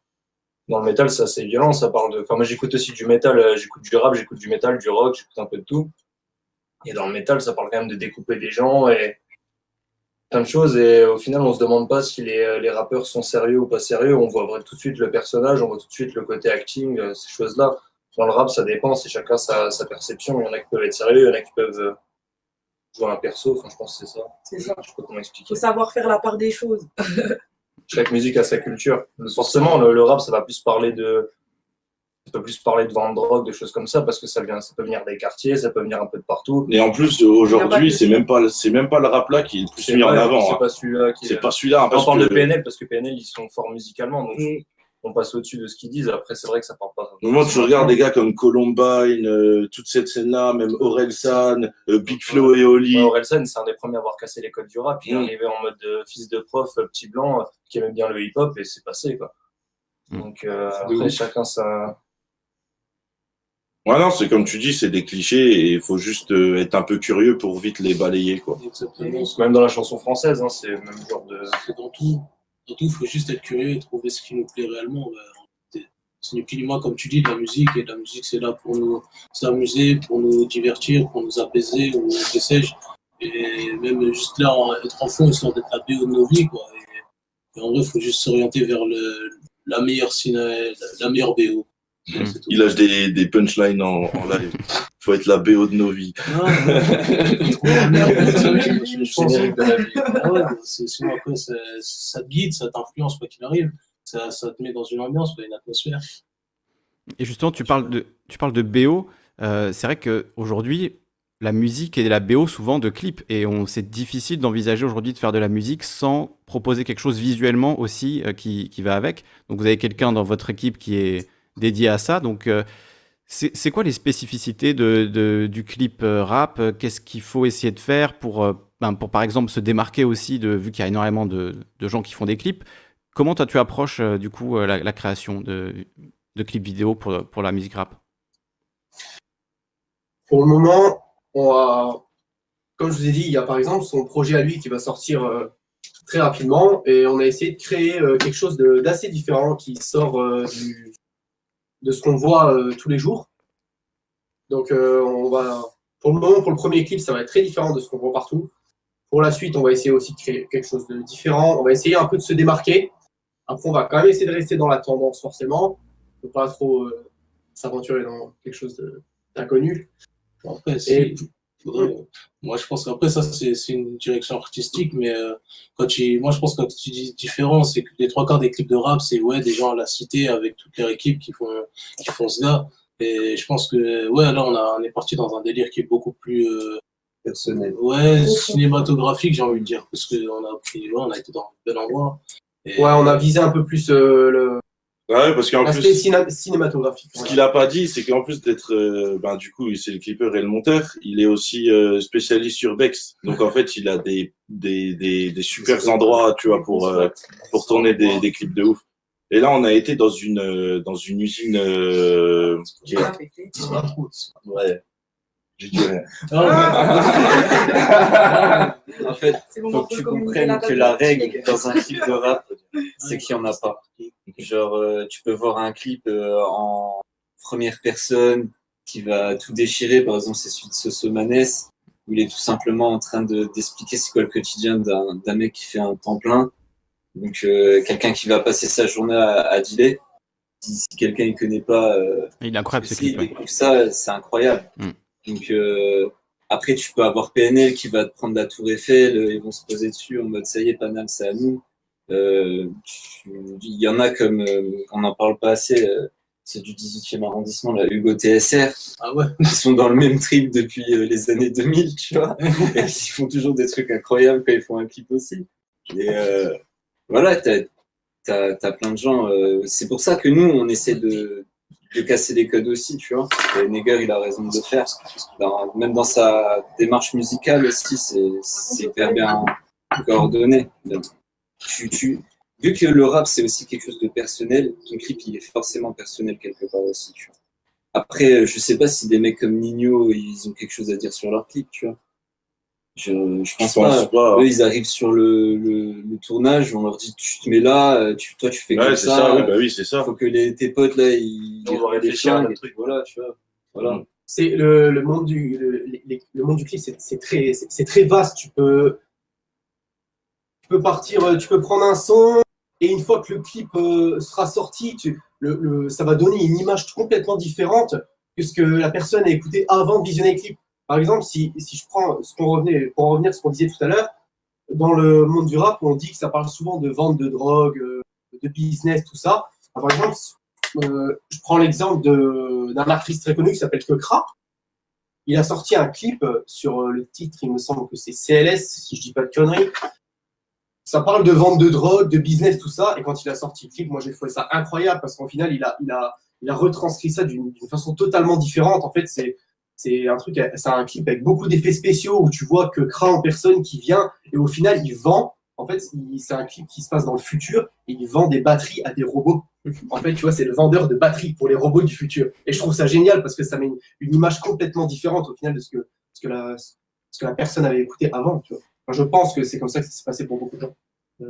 Dans le métal, ça c'est violent, ça parle de. Enfin, moi j'écoute aussi du métal, euh, j'écoute du rap, j'écoute du métal, du rock, j'écoute un peu de tout. Et dans le métal, ça parle quand même de découper des gens et plein de choses. Et au final, on se demande pas si les, les rappeurs sont sérieux ou pas sérieux. On voit tout de suite le personnage, on voit tout de suite le côté acting, euh, ces choses-là. Dans le rap, ça dépend, c'est chacun sa, sa perception. Il y en a qui peuvent être sérieux, il y en a qui peuvent euh, jouer un perso. Enfin, je pense que c'est ça. C'est ça. Je sais pas comment Il expliquer. faut savoir faire la part des choses. [LAUGHS] Chaque musique a sa culture. Forcément, le, le rap, ça va plus parler de. Ça peut plus parler de vente de drogue, de choses comme ça, parce que ça, vient, ça peut venir des quartiers, ça peut venir un peu de partout. Et en plus, aujourd'hui, c'est même pas, c'est même pas le rap là qui est le plus mis en avant. C'est hein. pas celui-là qui C'est pas celui-là. hein, On parle que- de PNL parce que PNL, ils sont forts musicalement, donc Mm. On passe au-dessus de ce qu'ils disent. Après, c'est vrai que ça parle pas. Moi, tu regardes des gars comme Columbine, euh, toute cette scène-là, même Orelsan, euh, Big Flo et Oli. Ouais, Orelsan, c'est un des premiers à avoir cassé les codes du rap. Il est Mm. arrivé en mode euh, fils de prof, euh, petit blanc, qui aimait bien le hip-hop et c'est passé, quoi. Mm. Donc, euh, de après, ouf. chacun sa. Ouais, non, c'est comme tu dis, c'est des clichés et il faut juste euh, être un peu curieux pour vite les balayer, quoi. Exactement. Même dans la chanson française, hein, c'est le même genre de. C'est dans tout. Dans tout, il faut juste être curieux et trouver ce qui nous plaît réellement. Ce n'est plus ni moins, comme tu dis, de la musique. Et la musique, c'est là pour nous s'amuser, pour nous divertir, pour nous apaiser, ou que sais-je. Et même juste là, être en fond, histoire d'être la BO de nos vies. Quoi. Et, et en vrai, il faut juste s'orienter vers le, la, meilleure ciné, la meilleure BO. Mm. Il lâche des, des punchlines en, en live. [LAUGHS] faut être la BO de nos vies. Ah sinon [LAUGHS] après, ça, ça te guide, ça t'influence quoi qu'il arrive. Ça, ça te met dans une ambiance, quoi, une atmosphère. Et justement, tu parles de, tu parles de BO. Euh, c'est vrai qu'aujourd'hui, la musique et la BO souvent de clips. Et on, c'est difficile d'envisager aujourd'hui de faire de la musique sans proposer quelque chose visuellement aussi euh, qui, qui va avec. Donc vous avez quelqu'un dans votre équipe qui est dédié à ça. Donc euh, c'est quoi les spécificités de, du clip euh, rap? Qu'est-ce qu'il faut essayer de faire pour, euh, ben, pour par exemple se démarquer aussi, de, vu qu'il y a énormément de, de gens qui font des clips? Comment toi tu approches du coup la, création de, clips vidéo pour, pour la musique rap? Pour le moment, comme je vous ai dit, il y a par exemple son projet à lui qui va sortir très rapidement et on a essayé de créer quelque chose d'assez différent qui sort du- de ce qu'on voit euh, tous les jours. Donc euh, on va, pour le moment, pour le premier clip, ça va être très différent de ce qu'on voit partout. Pour la suite, on va essayer aussi de créer quelque chose de différent. On va essayer un peu de se démarquer. Après, on va quand même essayer de rester dans la tendance forcément. On ne pas trop euh, s'aventurer dans quelque chose d'inconnu. Après, Et c'est- faudrait- moi, je pense qu'après, ça, c'est c'est une direction artistique, mais euh, quand tu, moi, je pense que quand tu dis différent, c'est que les trois quarts des clips de rap, c'est ouais, des gens à la cité avec toute leur équipe qui font, qui font ce gars. Et je pense que, ouais, là, on, a, on est parti dans un délire qui est beaucoup plus, euh, personnel. ouais, cinématographique, j'ai envie de dire, parce qu'on a pris, ouais, on a été dans un bel endroit. Et- Ouais, on a visé un peu plus euh, le- Ouais, parce qu'en plus, ciné- cinématographique. ce qu'il a pas dit, c'est qu'en plus d'être, euh, ben, du coup, c'est le clipper et le monteur, il est aussi euh, spécialiste sur Bex. Donc, en fait, il a des, des, des, des super endroits, tu vois, pour, euh, pour tourner des, des clips de ouf. Et là, on a été dans une, euh, dans une usine euh, qui est- Ouais. Pas- [LAUGHS] En fait, faut que tu comprennes la que la règle dans un clip de rap, c'est qu'il n'y en a pas. Genre, euh, tu peux voir un clip euh, en première personne qui va tout déchirer. Par exemple, c'est celui de Sosomanes, où il est tout simplement en train de- d'expliquer c'est quoi le quotidien d'un d'un mec qui fait un temps plein. Donc, euh, quelqu'un qui va passer sa journée à, à dealer. Si, si quelqu'un ne connaît pas, euh, Il est incroyable ce clip. ouais. ça, c'est incroyable. Mm. Donc, euh, après, tu peux avoir PNL qui va te prendre la Tour Eiffel, euh, ils vont se poser dessus en mode ça y est, Paname, c'est à nous. Euh, Il y en a comme, euh, on n'en parle pas assez, euh, c'est du 18e arrondissement, là, Hugo TSR, Ah ouais. qui sont dans le même trip depuis les années 2000, tu vois. [LAUGHS] Et ils font toujours des trucs incroyables quand ils font un clip aussi. Et euh, voilà, t'as as, plein de gens. euh, c'est pour ça que nous, on essaie de, de casser les codes aussi, tu vois. Et Neger, il a raison de le faire. Dans- même dans sa démarche musicale aussi, c'est- c'est hyper bien coordonné. Tu, tu, vu que le rap, c'est aussi quelque chose de personnel, ton clip, il est forcément personnel quelque part aussi, tu vois. Après, je sais pas si des mecs comme Nino, ils ont quelque chose à dire sur leur clip, tu vois. Je, je pense pas. pas. Eux, ils arrivent sur le, le, le tournage, on leur dit tu te mets là, euh, tu, toi tu fais Ouais, comme c'est ça. ça, oui, euh, bah oui, c'est ça. faut que les, tes potes là, ils, On ils réfléchir à et truc. Voilà, tu vois. Voilà. c'est le, le monde du le, les- le monde du clip c'est très c'est très vaste tu peux peux partir euh, tu peux prendre un son et une fois que le clip euh, sera sorti tu, le, ça va donner une image complètement différente que ce que la personne a écouté avant de visionner le clip par exemple si, je prends ce qu'on revenait pour en revenir à ce qu'on disait tout à l'heure dans le monde du rap on dit que ça parle souvent de vente de drogue euh, de business tout ça par exemple je prends l'exemple d'un artiste très connu qui s'appelle Kekra. Il a sorti un clip sur le titre, il me semble que c'est CLS, si je dis pas de conneries. Ça parle de vente de drogue, de business, tout ça. Et quand il a sorti le clip, moi j'ai trouvé ça incroyable parce qu'en final, il a, il a, il a retranscrit ça d'une façon totalement différente. En fait, c'est c'est un truc, c'est un clip avec beaucoup d'effets spéciaux où tu vois que Kra en personne qui vient et au final il vend. En fait, c'est un clip qui se passe dans le futur et il vend des batteries à des robots. En fait, tu vois, c'est le vendeur de batteries pour les robots du futur. Et je trouve ça génial parce que ça met une, une image complètement différente au final de ce que, ce que, la, ce que la personne avait écouté avant. Tu vois. Enfin, je pense que c'est comme ça que ça s'est passé pour beaucoup de gens.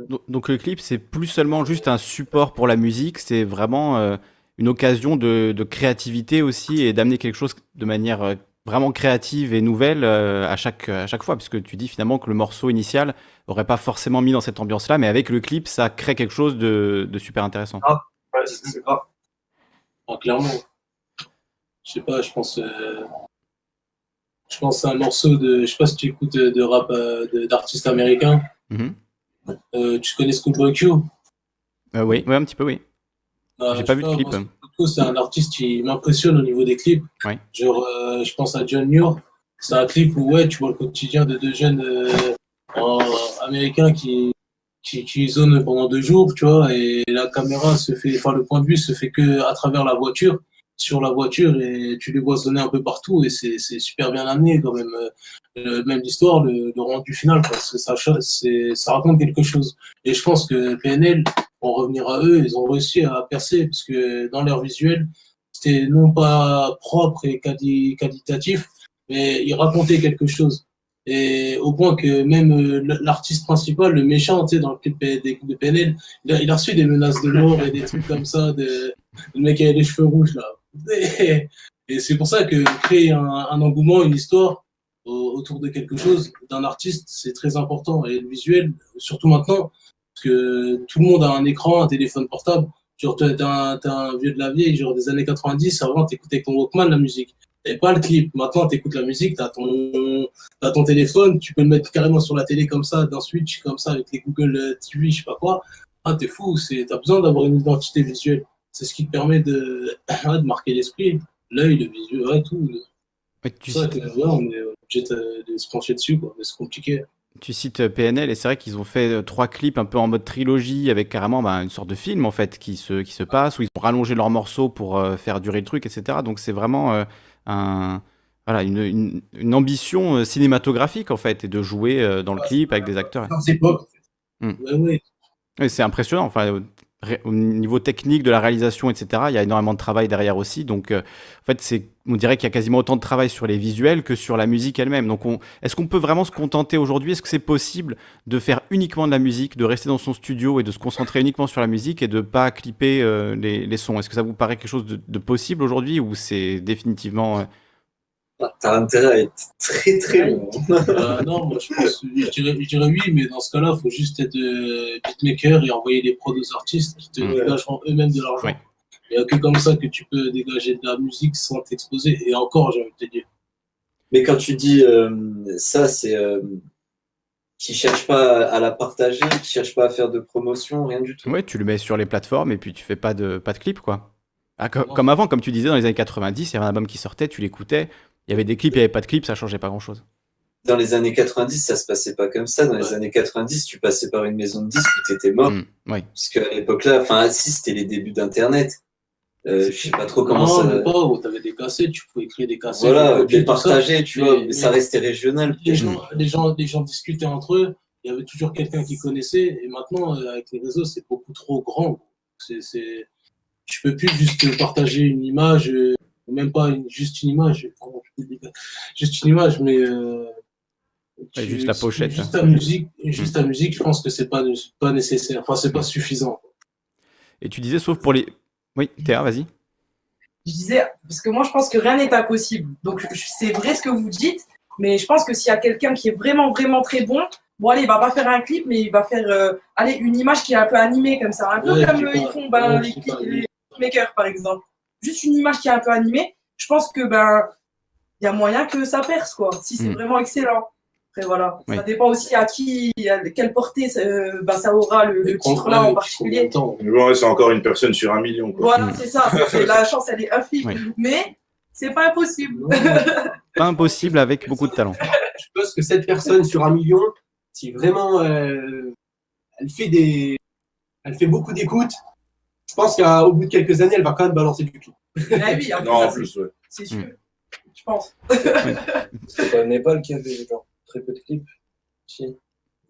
Donc, donc le clip, c'est plus seulement juste un support pour la musique, c'est vraiment euh, une occasion de, de créativité aussi et d'amener quelque chose de manière euh, vraiment créative et nouvelle euh, à, chaque, à chaque fois, puisque tu dis finalement que le morceau initial aurait pas forcément mis dans cette ambiance-là, mais avec le clip, ça crée quelque chose de, de super intéressant. Ouais, c'est grave. Ah, clairement. Je sais pas, je pense. Euh, Je pense à un morceau de. Je sais pas si tu écoutes de, rap euh, d'artistes américains. Mhm. Euh, tu connais Schoolboy Q? Euh, oui, ouais, un petit peu, oui. Ah, J'ai pas vu de clip. c'est un artiste qui m'impressionne au niveau des clips. Ouais. Genre, euh, je pense à John Muir. C'est un clip où ouais, tu vois le quotidien de deux jeunes euh, américains qui, qui, qui zonent pendant deux jours, tu vois, et la caméra se fait, enfin le point de vue se fait que à travers la voiture, sur la voiture, et tu les vois zoner un peu partout, et c'est super bien amené quand même. Euh, même l'histoire, le, rendu final, parce que ça, ça raconte quelque chose. Et je pense que PNL, pour revenir à eux, ils ont réussi à percer, parce que dans leur visuel, c'était non pas propre et quali- qualitatif, mais ils racontaient quelque chose. Et au point que même euh, l'artiste principal, le méchant, tu sais, dans le clip de, PNL, il a, il a reçu des menaces de mort et des trucs comme ça, de, le mec qui avait les cheveux rouges, là. Et, c'est pour ça que créer un, engouement, une histoire au- autour de quelque chose, d'un artiste, c'est très important. Et le visuel, surtout maintenant, parce que tout le monde a un écran, un téléphone portable. Genre, t'es un, un vieux de la vieille, genre des années 90, avant, t'écoutais ton Walkman la musique. Et pas le clip. Maintenant, t'écoutes la musique, t'as ton, t'as ton téléphone, tu peux le mettre carrément sur la télé comme ça, d'un switch comme ça, avec les Google euh, TV, je sais pas quoi. Ah, t'es fou, t'as besoin d'avoir une identité visuelle. C'est ce qui te permet [CLEARS THROAT] de, marquer l'esprit, l'œil, le visuel, tout. Ouais, tu, ça que, ouais, on est obligé de, se pencher dessus, quoi. Mais c'est compliqué. tu cites, euh, PNL et c'est vrai qu'ils ont fait euh, trois clips un peu en mode trilogie avec carrément bah, une sorte de film en fait qui se, qui se passe où ils ont rallongé leurs morceaux pour euh, faire durer le truc, etc. Donc c'est vraiment euh, un, voilà, une, une, une ambition cinématographique en fait et de jouer euh, dans le clip avec des acteurs. Ouais, ouais. Et c'est impressionnant. Enfin, au niveau technique de la réalisation, etc., il y a énormément de travail derrière aussi. Donc, euh, en fait, c'est, on dirait qu'il y a quasiment autant de travail sur les visuels que sur la musique elle-même. Donc, on, est-ce qu'on peut vraiment se contenter aujourd'hui? Est-ce que c'est possible de faire uniquement de la musique, de rester dans son studio et de se concentrer uniquement sur la musique et de pas clipper euh, les, les sons? Est-ce que ça vous paraît quelque chose de, de possible aujourd'hui ou c'est définitivement euh, T'as intérêt à être très très bon. [LAUGHS] Euh, non, moi je pense, je dirais, je dirais oui, mais dans ce cas-là, il faut juste être euh, beatmaker et envoyer des prods aux artistes qui te Ouais. dégageront eux-mêmes de l'argent. Ouais. Il n'y a que comme ça que tu peux dégager de la musique sans t'exposer. Et encore, j'ai envie de te dire. Mais quand tu dis euh, ça, c'est euh, qui cherche pas à la partager, qui cherche pas à faire de promotion, rien du tout. Ouais, tu le mets sur les plateformes et puis tu fais pas de, pas de clip, quoi. Ah, Ouais. Comme avant, comme tu disais, dans les années 90, il y avait un album qui sortait, tu l'écoutais, il y avait des clips, il n'y avait pas de clips, ça changeait pas grand-chose. Dans les années 90, ça se passait pas comme ça. Dans les années 90, tu passais par une maison de disques où t'étais mort. Mm, oui. Parce qu'à l'époque-là, enfin, si c'était les débuts d'Internet. Euh, je sais pas trop comment non, ça. mais pas, où t'avais des cassettes, tu pouvais créer des cassettes. Voilà, ça. partager, tu Mais- vois, mais ça restait régional. Les gens, les, gens, les gens discutaient entre eux, il y avait toujours quelqu'un qui connaissait. Et maintenant, euh, avec les réseaux, c'est beaucoup trop grand. C'est, c'est... Tu peux plus juste partager une image, euh, même pas une- juste une image. comment je peux dire Juste une image, mais. euh, juste la pochette, hein. Juste ta musique, juste ta musique, je pense que c'est pas, pas nécessaire. Enfin, c'est pas suffisant. Et tu disais, sauf pour les. Oui, Théa, vas-y. Je disais, parce que moi, je pense que rien n'est impossible. Donc, c'est vrai ce que vous dites, mais je pense que s'il y a quelqu'un qui est vraiment, vraiment très bon, bon, allez, il va pas faire un clip, mais il va faire, euh, allez, une image qui est un peu animée comme ça. Un peu Ouais, comme euh, ils font ben, les, oui. les makers, par exemple. Juste une image qui est un peu animée. Je pense que, ben, il y a moyen que ça perce, quoi, si c'est Mm. vraiment excellent. Après, voilà. Oui. Ça dépend aussi à qui, à quelle portée euh, ben, ça aura le, le titre-là ouais, en particulier. ouais, c'est encore une personne sur un million. Quoi. Voilà, c'est ça. c'est- la chance, elle est infime. Oui. Mais c'est pas impossible. [LAUGHS] Pas impossible avec beaucoup de talent. Je pense que cette personne sur un million, si vraiment euh, elle fait des, elle fait beaucoup d'écoutes, je pense qu'au bout de quelques années, elle va quand même balancer du clip. Ah oui, après, Non, ça, en plus, ouais. c'est sûr. Mm. Je pense. C'est pas Népal qui avait genre très peu de clips. Si?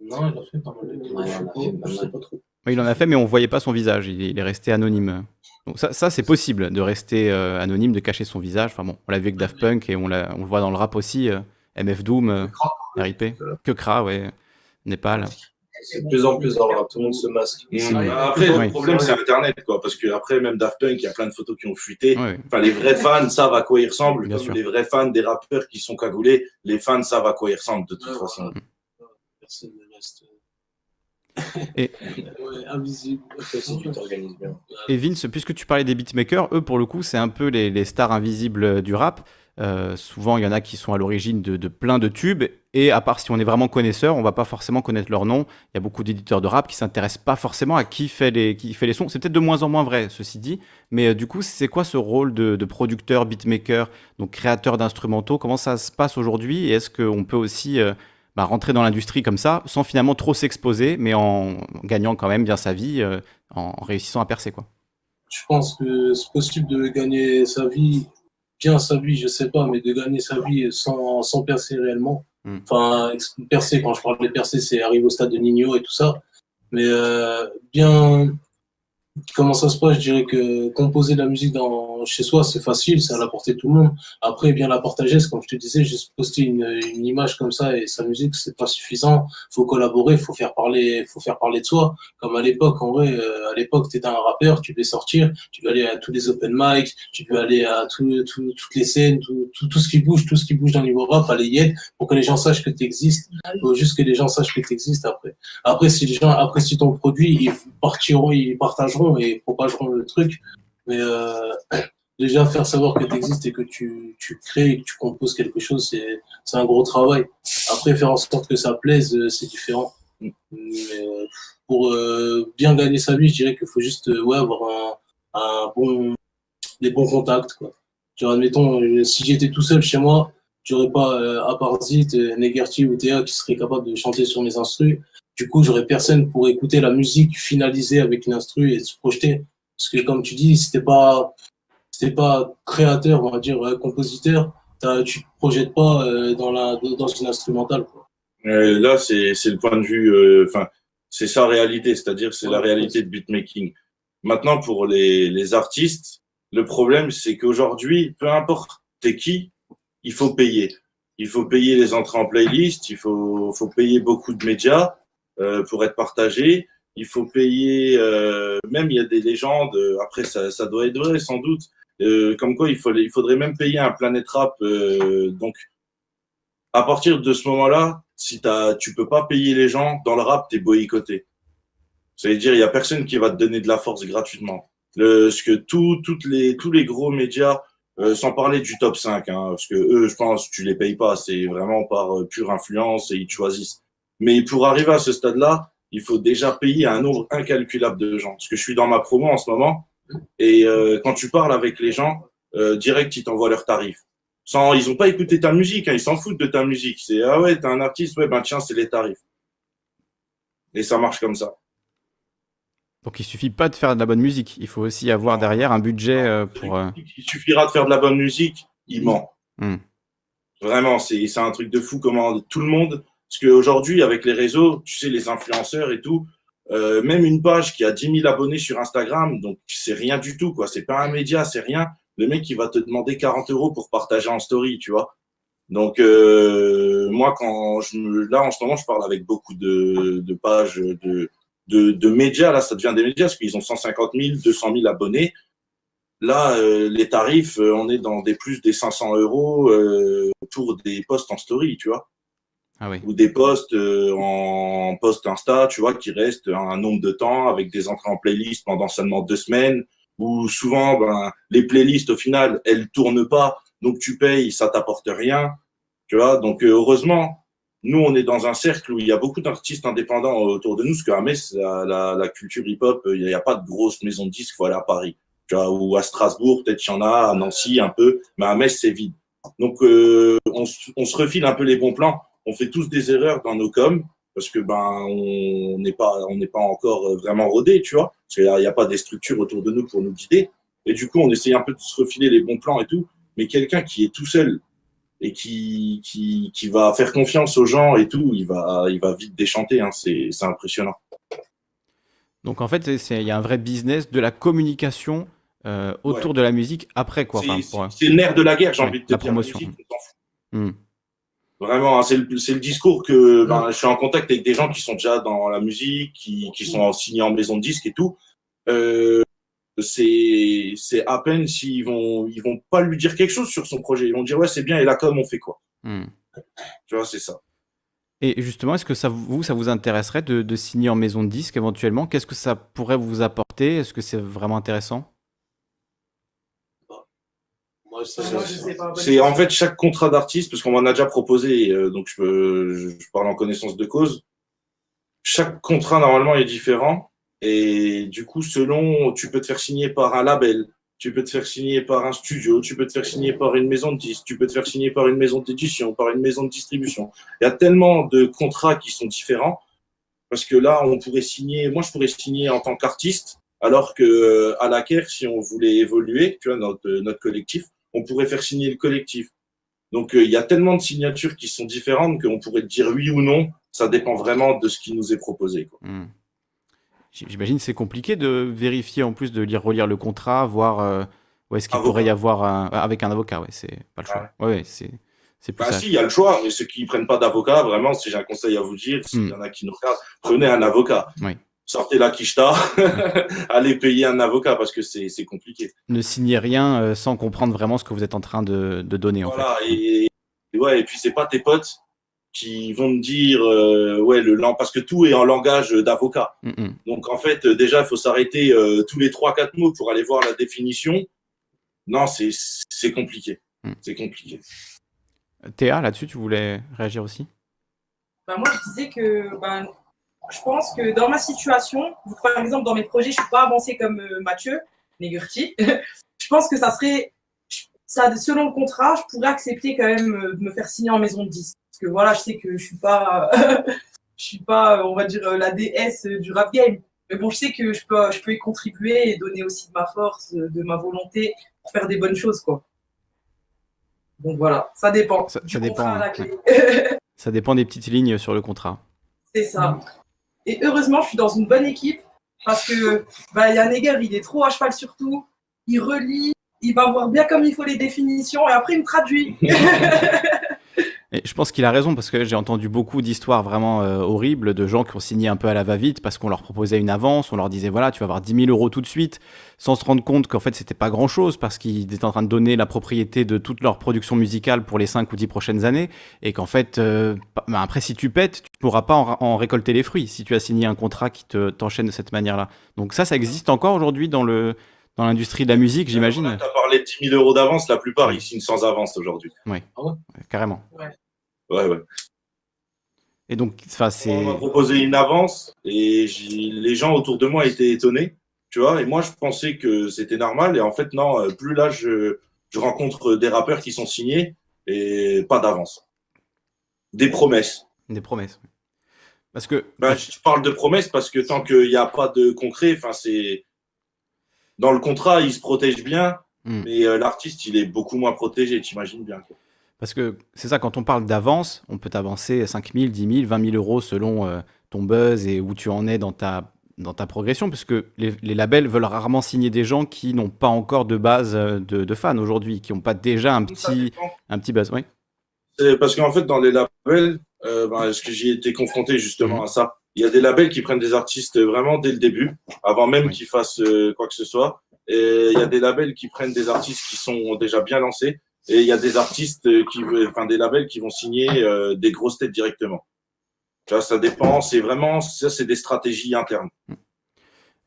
Non, il a fait pas mal de clips. Ouais, en Je sais fait pas, trop. Il en a fait, mais on voyait pas son visage. Il est, il est resté anonyme. Donc ça, ça c'est possible de rester euh, anonyme, de cacher son visage. Enfin bon, on l'a vu avec Daft Punk et on, l'a- on le voit dans le rap aussi. euh, MF Doom, euh, RIP, que Kra, ouais, Népal. C'est de plus en plus dans le rap, tout le monde se masque. Mm. Ouais. Après, Oui. le problème, c'est Internet, quoi. Parce que après, même Daft Punk, il y a plein de photos qui ont fuité. Ouais, Enfin, les vrais fans savent à quoi ils ressemblent. Bien Comme sûr. les vrais fans des rappeurs qui sont cagoulés, les fans savent à quoi ils ressemblent, de toute Ouais, façon. Personne ne reste. [LAUGHS] Et- [LAUGHS] Ouais, invisible. Ça, si tu t'organises bien. Et Vince, puisque tu parlais des beatmakers, eux, pour le coup, c'est un peu les, les stars invisibles du rap. Euh, souvent, il y en a qui sont à l'origine de, plein de tubes. Et à part si on est vraiment connaisseur, on va pas forcément connaître leur nom. Il y a beaucoup d'éditeurs de rap qui s'intéressent pas forcément à qui fait les, qui fait les sons. C'est peut-être de moins en moins vrai, ceci dit. Mais euh, du coup, c'est quoi ce rôle de, producteur, beatmaker, donc créateur d'instrumentaux? Comment ça se passe aujourd'hui? Et est-ce qu'on peut aussi euh, bah, rentrer dans l'industrie comme ça, sans finalement trop s'exposer, mais en gagnant quand même bien sa vie, en réussissant à percer quoi? Je pense que c'est possible de gagner sa vie, bien sa vie, je sais pas, mais de gagner sa vie sans, sans percer réellement. Mm. Enfin, percer, quand je parle de percer, c'est arriver au stade de Nino et tout ça. Mais euh, bien, comment ça se passe? Je dirais que composer de la musique dans, chez soi, c'est facile, c'est à la portée de tout le monde. Après, bien la partager, c'est comme je te disais, juste poster une, une image comme ça et sa musique, c'est pas suffisant. faut collaborer, faut faire parler, faut faire parler de soi. Comme à l'époque, en vrai, euh, à l'époque, tu étais un rappeur, tu devais sortir, tu devais aller à tous les open mic, tu devais aller à tout, tout- toutes les scènes, tout, tout, tout ce qui bouge, tout ce qui bouge dans le niveau rap, fallait y être pour que les gens sachent que tu existes. faut juste que les gens sachent que tu existes après. Après, si les gens apprécient ton produit, ils partiront, ils partageront et propageront le truc. Mais euh, [CLEARS THROAT] déjà, faire savoir que tu existes et que tu, tu crées et que tu composes quelque chose, c'est un gros travail. Après, faire en sorte que ça plaise, euh, c'est différent. Mais euh, pour euh, bien gagner sa vie, je dirais qu'il faut juste ouais, avoir un, un bon, des bons contacts. Quoi. Genre, admettons, si j'étais tout seul chez moi, j'aurais pas, euh, à part Zit, Negerti ou Théa qui seraient capables de chanter sur mes instrus. Du coup, j'aurais personne pour écouter la musique finalisée avec une instru et se projeter. Parce que, comme tu dis, si t'es pas, si pas créateur, on va dire, euh, compositeur, t'as- tu te projettes pas euh, dans, la, dans une instrumentale. Quoi. Euh, là, c'est c'est le point de vue, euh, enfin, c'est sa réalité, c'est-à-dire c'est la réalité de beatmaking. Maintenant, pour les, les artistes, le problème, c'est qu'aujourd'hui, peu importe t'es qui, il faut payer. Il faut payer les entrées en playlist, il faut, faut payer beaucoup de médias euh, pour être partagé. Il faut payer, euh, même il y a des légendes, après ça, ça doit être vrai sans doute, euh, comme quoi il, faudrait même payer un Planet Rap. Euh, donc, à partir de ce moment-là, si t'as, tu peux pas payer les gens, dans le rap, t'es boycotté. Ça veut dire, il y a personne qui va te donner de la force gratuitement. Ce que tous les gros médias, euh, sans parler du top 5, hein, parce que eux, je pense, tu les payes pas, c'est vraiment par euh, pure influence et ils te choisissent. Mais pour arriver à ce stade-là, il faut déjà payer un nombre incalculable de gens. Parce que je suis dans ma promo en ce moment, et euh, quand tu parles avec les gens, euh, direct, ils t'envoient leurs tarifs. Sans, ils ont pas écouté ta musique, hein, ils s'en foutent de ta musique. C'est ah ouais, t'es un artiste, ouais, ben tiens, c'est les tarifs. Et ça marche comme ça. Donc il suffit pas de faire de la bonne musique, il faut aussi avoir derrière un budget euh, pour. euh, Il suffira de faire de la bonne musique, il ment. Hmm. Vraiment, c'est c'est un truc de fou comment tout le monde. Parce qu'aujourd'hui, avec les réseaux, tu sais, les influenceurs et tout, euh, même une page qui a 10 000 abonnés sur Instagram, donc c'est rien du tout, quoi. C'est pas un média, c'est rien. Le mec, il va te demander 40 euros pour partager en story, tu vois. Donc, euh, moi, quand je me, là, en ce moment, je parle avec beaucoup de, de pages de, de, de médias. Là, ça devient des médias parce qu'ils ont 150 000, 200 000 abonnés. Là, euh, les tarifs, euh, on est dans des plus des 500 euros euh, pour des posts en story, tu vois Ah ou des posts euh, en post Insta, tu vois, qui restent un nombre de temps avec des entrées en playlist pendant seulement deux semaines, où souvent, ben, les playlists, au final, elles tournent pas, donc tu payes, ça t'apporte rien, tu vois. Donc, euh, heureusement, nous, on est dans un cercle où il y a beaucoup d'artistes indépendants autour de nous, parce qu'à Metz, la, la, culture hip-hop, il n'y a pas de grosses maisons de disques, faut à Paris, tu vois, ou à Strasbourg, peut-être qu'il y en a, à Nancy un peu, mais à Metz, c'est vide. Donc, euh, on, on se refile un peu les bons plans on fait tous des erreurs dans nos coms parce que ben on n'est pas on n'est pas encore vraiment rodé, tu vois, parce qu'il n'y a, pas des structures autour de nous pour nous guider. Et du coup, on essaye un peu de se refiler les bons plans et tout. Mais quelqu'un qui est tout seul et qui qui qui va faire confiance aux gens et tout, il va il va vite déchanter. Hein, c'est c'est impressionnant. Donc en fait, il y a un vrai business de la communication euh, autour Ouais. de la musique après quoi. C'est Enfin, c'est- pour- c'est le nerf de la guerre, j'ai Ouais, envie de te la dire. promotion. musique. Vraiment, hein, c'est le, discours que ben, je suis en contact avec des gens qui sont déjà dans la musique, qui, qui sont signés en maison de disque et tout. Euh, c'est c'est à peine s'ils vont ils vont pas lui dire quelque chose sur son projet. Ils vont dire ouais c'est bien et là comme on fait quoi. Hmm. Tu vois c'est ça. Et justement, est-ce que ça vous, ça vous intéresserait de, de signer en maison de disque éventuellement? Qu'est-ce que ça pourrait vous apporter? Est-ce que c'est vraiment intéressant? Moi, ça. C'est en fait chaque contrat d'artiste parce qu'on m'en a déjà proposé euh, donc je, peux, je, je parle en connaissance de cause. Chaque contrat normalement est différent et du coup selon tu peux te faire signer par un label, tu peux te faire signer par un studio, tu peux te faire signer par une maison de disques, tu peux te faire signer par une maison d'édition, par une maison de distribution. Il y a tellement de contrats qui sont différents parce que là on pourrait signer, moi je pourrais signer en tant qu'artiste alors que euh, à la CAIR si on voulait évoluer, tu vois notre notre collectif on pourrait faire signer le collectif. Donc euh, il y a tellement de signatures qui sont différentes qu'on pourrait dire oui ou non. Ça dépend vraiment de ce qui nous est proposé. Quoi. Hmm. J- J'imagine que c'est compliqué de vérifier en plus de lire relire le contrat, voir euh, où est-ce qu'il pourrait y avoir un... ah, avec un avocat. Ouais, c'est pas le choix. Ouais, ouais, c'est c'est plus Bah ça. si, il y a le choix, mais ceux qui prennent pas d'avocat, vraiment, si j'ai un conseil à vous dire, s'il y en a qui nous regardent, prenez un avocat. Oui. Sortez la quicheta, [LAUGHS] allez payer un avocat parce que c'est c'est compliqué. Ne signez rien euh, sans comprendre vraiment ce que vous êtes en train de, de donner en Voilà, et, et ouais, et puis c'est pas tes potes qui vont te dire euh, ouais le lang- parce que tout est en langage d'avocat. Hmm, hmm. Donc en fait, euh, déjà, il faut s'arrêter euh, tous les trois quatre mots pour aller voir la définition. Non, c'est c'est compliqué. Hmm. C'est compliqué. Théa, là-dessus, tu voulais réagir aussi? Bah, moi, je disais que ben, je pense que dans ma situation, par exemple, dans mes projets, je ne suis pas avancée comme euh, Mathieu, Negurti. [LAUGHS] je pense que ça serait, ça, selon le contrat, je pourrais accepter quand même euh, de me faire signer en maison de disque. Parce que voilà, je sais que je suis pas, [LAUGHS] je suis pas, on va dire, euh, la déesse du rap game. Mais bon, je sais que je peux, je peux y contribuer et donner aussi de ma force, de ma volonté pour faire des bonnes choses, quoi. Donc voilà, ça dépend. Ça- dépend, la clé. [LAUGHS] Ça dépend des petites lignes sur le contrat. C'est ça. Et heureusement, je suis dans une bonne équipe Parce que bah, Yanneger, il est trop à cheval sur tout. Il relit, il va voir bien comme il faut les définitions et après il me traduit. [LAUGHS] Et je pense qu'il a raison parce que j'ai entendu beaucoup d'histoires vraiment euh, horribles de gens qui ont signé un peu à la va-vite parce qu'on leur proposait une avance, on leur disait voilà, tu vas avoir 10 000 euros tout de suite, sans se rendre compte qu'en fait c'était pas grand chose parce qu'ils étaient en train de donner la propriété de toute leur production musicale pour les 5 ou 10 prochaines années et qu'en fait, euh, bah, après si tu pètes, tu pourras pas en, en, récolter les fruits si tu as signé un contrat qui te t'enchaîne de cette manière-là. Donc ça, ça existe encore aujourd'hui dans le dans l'industrie de la musique, j'imagine. Tu as parlé de 10 000 euros d'avance, la plupart ils signent sans avance aujourd'hui. Oui, Ah ouais carrément. Ouais, ouais. Et donc, On m'a proposé une avance et les gens autour de moi étaient étonnés, tu vois. Et moi, je pensais que c'était normal. Et en fait, non, euh, plus là, je, je rencontre des rappeurs qui sont signés et pas d'avance. Des promesses. Des promesses. Parce que. Ben, je parle de promesses parce que tant qu'il n'y a pas de concret, enfin, c'est. Dans le contrat, il se protège bien, Hmm. mais euh, l'artiste, il est beaucoup moins protégé, t'imagines bien. quoi. Parce que c'est ça, quand on parle d'avance, on peut t'avancer 5 000, 10 000, 20 000 euros selon euh, ton buzz et où tu en es dans ta, dans ta progression, puisque les, les labels veulent rarement signer des gens qui n'ont pas encore de base euh, de, de fans aujourd'hui, qui n'ont pas déjà un petit, un petit buzz. Oui. Parce qu'en fait, dans les labels, euh, ben, est-ce que j'y été confronté justement Mhm. à ça? Il y a des labels qui prennent des artistes vraiment dès le début, avant même Oui. qu'ils fassent euh, quoi que ce soit. Et il y a des labels qui prennent des artistes qui sont déjà bien lancés. Et il y a des artistes qui, enfin des labels qui vont signer euh, des grosses têtes directement. Tu vois, ça dépend. C'est vraiment, ça, c'est des stratégies internes.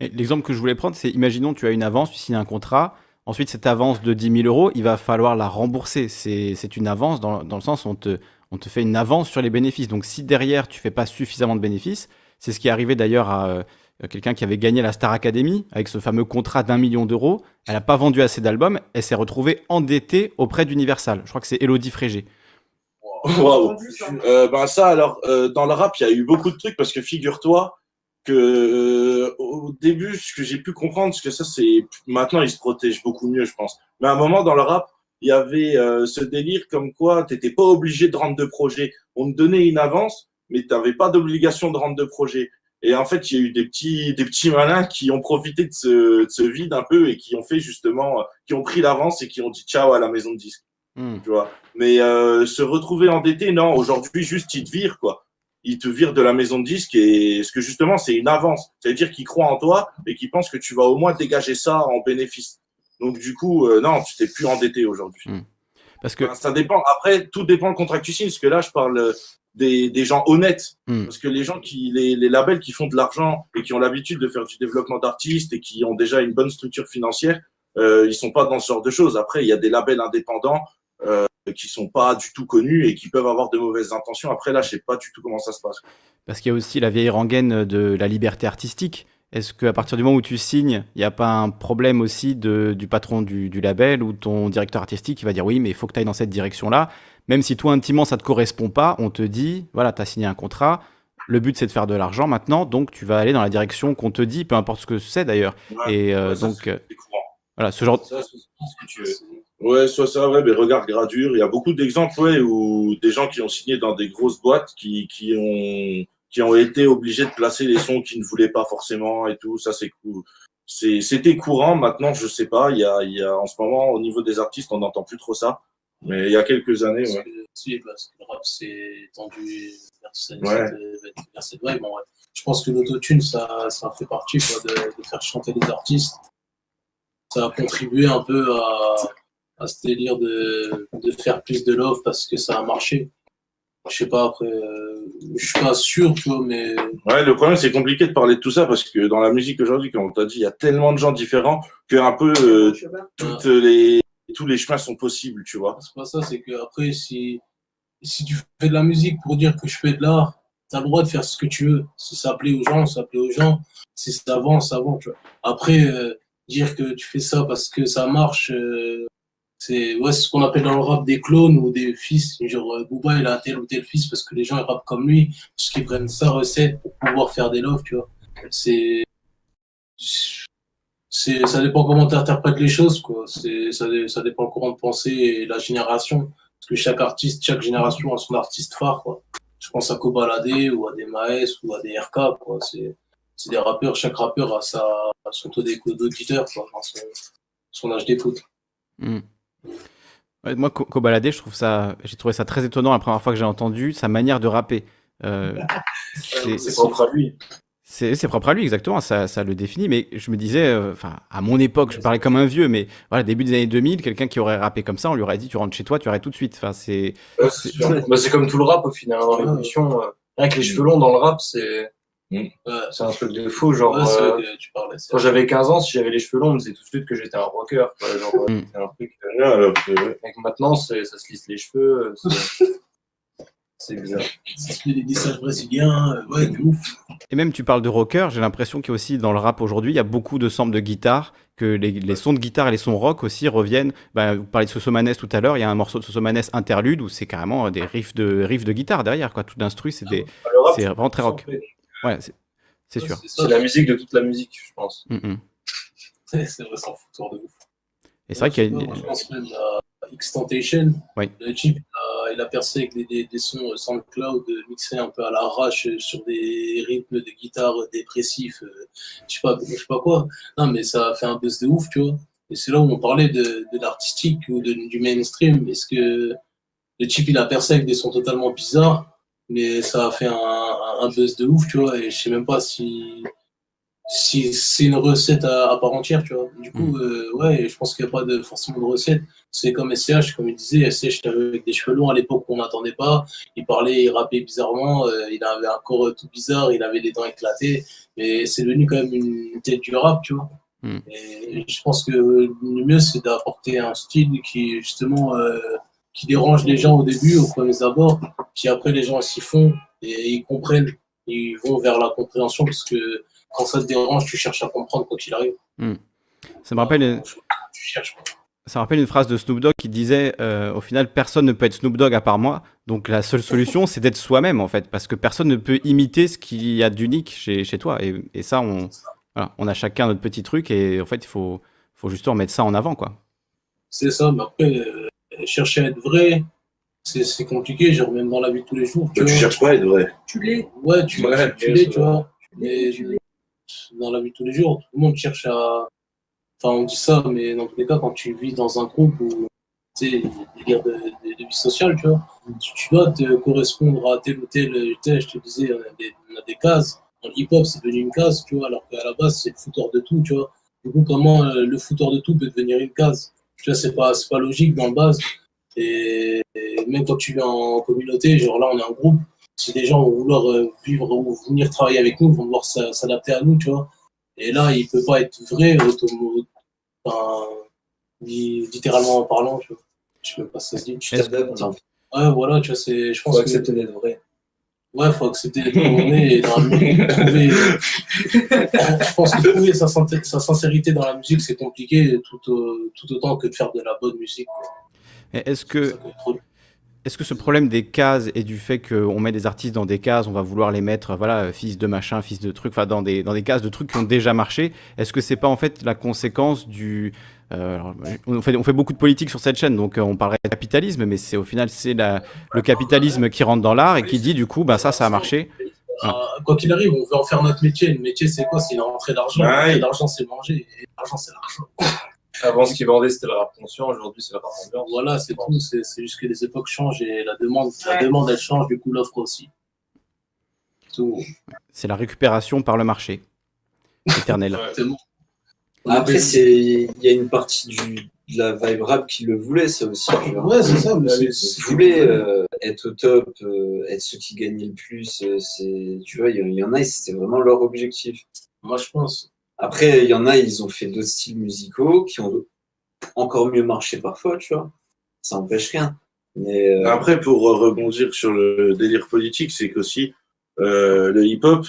L'exemple que je voulais prendre, c'est imaginons tu as une avance, tu signes un contrat. Ensuite, cette avance de 10 000 euros, il va falloir la rembourser. C'est c'est une avance dans, dans le sens où on te, on te fait une avance sur les bénéfices. Donc, si derrière, tu fais pas suffisamment de bénéfices, c'est ce qui est arrivé d'ailleurs à euh, quelqu'un qui avait gagné la Star Academy avec ce fameux contrat d'un million d'euros. Elle n'a pas vendu assez d'albums. Elle s'est retrouvée endettée auprès d'Universal. Je crois que c'est Elodie Frégé. Waouh. Euh, ben ça, alors, euh, dans le rap, il y a eu beaucoup de trucs parce que figure-toi que euh, au début, ce que j'ai pu comprendre, parce que ça, c'est maintenant, ils se protègent beaucoup mieux, je pense. Mais à un moment, dans le rap, il y avait euh, ce délire comme quoi tu n'étais pas obligé de rendre de projet. On te donnait une avance, mais tu n'avais pas d'obligation de rendre de projet. Et en fait, il y a eu des petits, des petits malins qui ont profité de ce, de ce vide un peu et qui ont fait justement, qui ont pris l'avance et qui ont dit ciao à la maison de disque Hmm. tu vois. Mais euh, se retrouver endetté, non, aujourd'hui, juste, ils te virent, quoi. Ils te virent de la maison de disque et ce que justement, c'est une avance. C'est-à-dire qu'ils croient en toi et qu'ils pensent que tu vas au moins dégager ça en bénéfice. Donc, du coup, euh, non, tu t'es plus endetté aujourd'hui. Parce que Enfin, ça dépend. Après, tout dépend le contrat que tu signes, parce que là, je parle des, des gens honnêtes. Hmm. Parce que les gens qui, les, les labels qui font de l'argent et qui ont l'habitude de faire du développement d'artistes et qui ont déjà une bonne structure financière, euh, ils sont pas dans ce genre de choses. Après, il y a des labels indépendants euh, qui sont pas du tout connus et qui peuvent avoir de mauvaises intentions. Après, là, je sais pas du tout comment ça se passe. Parce qu'il y a aussi la vieille rengaine de la liberté artistique. Est-ce qu'à partir du moment où tu signes, il n'y a pas un problème aussi de, du patron du, du label ou ton directeur artistique qui va dire oui, mais il faut que tu ailles dans cette direction-là? Même si toi, intimement, ça ne te correspond pas, on te dit, voilà, tu as signé un contrat, le but c'est de faire de l'argent maintenant, donc tu vas aller dans la direction qu'on te dit, peu importe ce que c'est d'ailleurs. Ouais, Et euh, ouais, ça, donc, c'est- euh, voilà, ce genre. Ça, c'est ce que tu veux. Ouais, soit ça, ouais, mais regarde Gradure, il y a beaucoup d'exemples, ouais, où des gens qui ont signé dans des grosses boîtes qui, qui ont, qui ont été obligés de placer les sons qu'ils ne voulaient pas forcément et tout, ça c'est cool. C'était courant, maintenant je sais pas, il y a, il y a, en ce moment, au niveau des artistes, on n'entend plus trop ça, mais il y a quelques années, Parce ouais. que, si, parce que le rap s'est tendu vers cette, Ouais. cette- vers cette vibe. Bon, ouais. Je pense que l'autotune, ça, ça fait partie quoi, de, de faire chanter les artistes. Ça a contribué un peu à, à ce délire de, de faire plus de love parce que ça a marché. Je sais pas, après, euh, je suis pas sûr, tu vois, mais Ouais, le problème, c'est compliqué de parler de tout ça parce que dans la musique aujourd'hui, comme on t'a dit, il y a tellement de gens différents que un peu euh, toutes les, tous les chemins sont possibles, tu vois. c'est pas ça, c'est que après, si, si tu fais de la musique pour dire que je fais de l'art, t'as le droit de faire ce que tu veux. Si ça plaît aux gens, ça plaît aux gens. Si ça vend, ça vend, tu vois. Après, euh, dire que tu fais ça parce que ça marche, euh, c'est ouais, ce qu'on appelle dans le rap des clones ou des fils. Genre, euh, Booba, il a tel ou tel fils parce que les gens ils rappent comme lui, parce qu'ils prennent sa recette pour pouvoir faire des loves, tu vois. C'est. C'est ça dépend comment tu interprètes les choses, quoi. C'est ça, dé- ça dépend le courant de pensée et la génération. Parce que chaque artiste, chaque génération a son artiste phare, quoi. Je pense à Kobalade ou à des Maes ou à des RK, quoi. C'est c'est des rappeurs, chaque rappeur a, sa, a son taux d'écoute d'auditeur, quoi, enfin, son, son âge d'écoute. Hmm. Ouais, moi, Kobalade, je trouve ça, j'ai trouvé ça très étonnant la première fois que j'ai entendu sa manière de rapper. Euh, [LAUGHS] c'est- C'est propre à lui. C'est c'est propre à lui, exactement, ça, ça le définit. Mais je me disais, euh, enfin, à mon époque, je parlais comme un vieux, mais voilà, début des années 2000, quelqu'un qui aurait rappé comme ça, on lui aurait dit, tu rentres chez toi, tu arrêtes tout de suite. Enfin, c'est. Ouais, c'est sûr. [LAUGHS] Bah, c'est comme tout le rap au final hein, dans l'évolution. euh, Rien que les cheveux longs dans le rap, c'est Ouais, c'est un truc de fou. Genre, ouais, euh, vrai que tu parlais. c'est quand j'avais 15 ans, si j'avais les cheveux longs, on me disait tout de suite que j'étais un rocker. quoi. Genre, Mm. un truc. que, maintenant, c'est- ça se lisse les cheveux. [LAUGHS] euh, c'est- C'est bizarre. Fait des lissages brésiliens, euh, ouais, de ouf. Et même, tu parles de rocker, j'ai l'impression qu'il y a aussi dans le rap aujourd'hui, il y a beaucoup de samples de guitare, que les, les sons de guitare et les sons rock aussi reviennent. Bah, vous parliez de Sosomanes tout à l'heure, il y a un morceau de Sosomanes interlude où c'est carrément des riffs de, riffs de guitare derrière, quoi. Tout d'instru, c'est des- c'est vraiment très rock. c'est Ouais, c'est c'est sûr. C'est c'est la musique de toute la musique, je pense. Mm, c'est [LAUGHS] c'est vrai, c'est un foutoir de ouf. Et c'est vrai qu'il y a une- Je pense même à X-Tentation. Oui. Le type, il a, il a percé avec des, des, des sons euh, SoundCloud euh, mixés un peu à l'arrache euh, sur des rythmes de guitare dépressifs, je sais pas, je sais pas quoi. Non, mais ça a fait un buzz de ouf, tu vois. Et c'est là où on parlait de, de l'artistique ou de- du mainstream. Est-ce que le type, il a percé avec des sons totalement bizarres, mais ça a fait un buzz de ouf, tu vois. Et je sais même pas si, si c'est une recette à, à part entière, tu vois. Du coup, euh, ouais, je pense qu'il n'y a pas de, forcément de recette. C'est comme SCH, comme il disait, SCH avait avec des cheveux longs à l'époque qu'on n'attendait pas. Il parlait, il rappait bizarrement, euh, il avait un corps tout bizarre, il avait les dents éclatées. Mais c'est devenu quand même une tête du rap, tu vois. Mm. Et je pense que le mieux, c'est d'apporter un style qui, justement, euh, qui dérange les gens au début, au premier abord. Puis après, les gens s'y font et ils comprennent. Ils vont vers la compréhension parce que quand ça te dérange, tu cherches à comprendre quoi qu'il arrive. Ça me rappelle, Tu cherches. ça me rappelle une phrase de Snoop Dogg qui disait euh, au final personne ne peut être Snoop Dogg à part moi. Donc la seule solution c'est d'être soi-même en fait parce que personne ne peut imiter ce qu'il y a d'unique chez, chez toi et, et ça on voilà, on a chacun notre petit truc et en fait il faut faut justement mettre ça en avant quoi. C'est ça, mais après, euh, chercher à être vrai, c'est c'est compliqué, genre même dans la vie de tous les jours. Mais tu vois. cherches pas à être vrai. Tu l'es. Ouais, tu, Ouais, tu, tu l'es, tu vois. Tu l'es, Mais tu l'es. Dans la vie de tous les jours, tout le monde cherche à. Enfin, on dit ça, mais dans tous les cas, quand tu vis dans un groupe où tu sais, il y a de, de, de vie sociale, tu vois, tu, dois te correspondre à tel ou tel. Je te disais, on a des, cases. Dans hip-hop, c'est devenu une case, tu vois, alors qu'à la base, c'est le fouteur de tout, tu vois. Du coup, comment euh, le fouteur de tout peut devenir une case? Tu vois, c'est pas, pas logique dans le base. Et, même quand tu vis en communauté, genre là, on est un groupe, si des gens vont vouloir euh, vivre ou venir travailler avec nous, vont devoir s'a- s'adapter à nous, tu vois. Et là, il peut pas être vrai, enfin, littéralement en parlant, tu vois. Je sais pas si ça se dit. Tu t'adaptes. Ouais, voilà, tu vois, c'est, je pense Faut que, accepter d'être vrai. ouais, faut accepter d'être est et dans la musique, trouver, je pense que trouver sa, sincérité dans la musique, c'est compliqué tout, tout autant que de faire de la bonne musique. Est-ce que Est-ce que ce problème des cases et du fait qu'on met des artistes dans des cases, on va vouloir les mettre, voilà, fils de machin, fils de truc, enfin dans des, dans des cases de trucs qui ont déjà marché, est-ce que c'est pas en fait la conséquence du... euh, alors, on, fait, on fait beaucoup de politique sur cette chaîne, donc euh, on parlerait de capitalisme, mais c'est au final c'est la- le capitalisme qui rentre dans l'art et qui dit du coup, bah ça, ça a marché. Ah, quoi qu'il arrive, on veut en faire notre métier. Le métier, c'est quoi? C'est une rentrée d'argent. Rentrée d'argent, c'est manger. Et l'argent, c'est l'argent. Avant, ce qu'ils vendaient, c'était le rap conscient. Aujourd'hui, c'est le rap ambiance. Voilà, c'est tout. C'est juste que les époques changent et la demande, la demande elle change, du coup, l'offre aussi. C'est la récupération par le marché. Éternel. [LAUGHS] Après, c'est il y a une partie du, de la vibe rap qui le voulait, ça aussi. genre. Ouais, c'est ça. Ils voulaient euh, être au top, euh, être ceux qui gagnaient le plus. euh, c'est, tu vois, il y, il y en a, et c'était vraiment leur objectif. Moi, je pense. Après, il y en a, ils ont fait d'autres styles musicaux qui ont encore mieux marché parfois, tu vois. Ça empêche rien. Mais euh, Après, pour rebondir sur le délire politique, c'est qu'aussi euh, le hip-hop,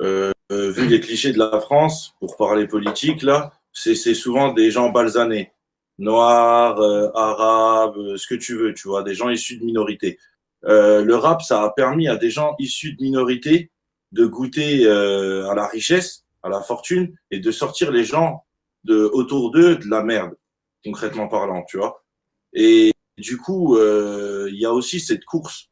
euh, euh, vu les clichés de la France, pour parler politique, là, c'est souvent des gens balsanés, noirs, euh, arabes, euh, ce que tu veux, tu vois, des gens issus de minorités. Le rap, ça a permis à des gens issus de minorités de goûter à la richesse, à la fortune, et de sortir les gens de autour d'eux de la merde, concrètement parlant, tu vois. Et du coup, euh, il y a aussi cette course,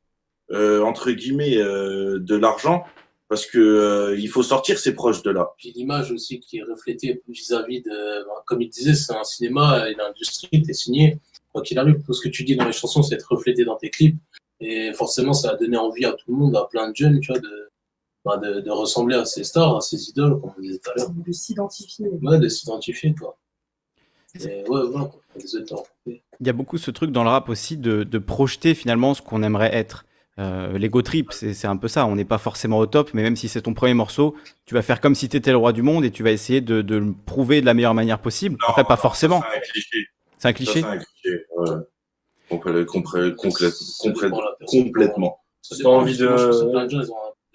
euh, entre guillemets, euh, de l'argent parce que il faut sortir ses proches de là. Puis l'image aussi qui est reflétée vis-à-vis de, ben, comme il disait, c'est un cinéma, une industrie, t'es signé. Quoi qu'il arrive, tout ce que tu dis dans les chansons, c'est être reflété dans tes clips. Et forcément, ça a donné envie à tout le monde, à plein de jeunes, tu vois, de, de, de ressembler à ces stars, à ces idoles, comme on disait tout à l'heure. De s'identifier. Ouais, de s'identifier, quoi. Et ouais, voilà, quoi. Il y a beaucoup ce truc dans le rap aussi de, de projeter finalement ce qu'on aimerait être. Euh, L'ego trip, c'est un peu ça. On n'est pas forcément au top, mais même si c'est ton premier morceau, tu vas faire comme si tu étais le roi du monde et tu vas essayer de, de le prouver de la meilleure manière possible. Non, Après, pas non, forcément. C'est un cliché. C'est un cliché. C'est un cliché. Ouais. Dépend de la personne. complètement. Dépend, envie de-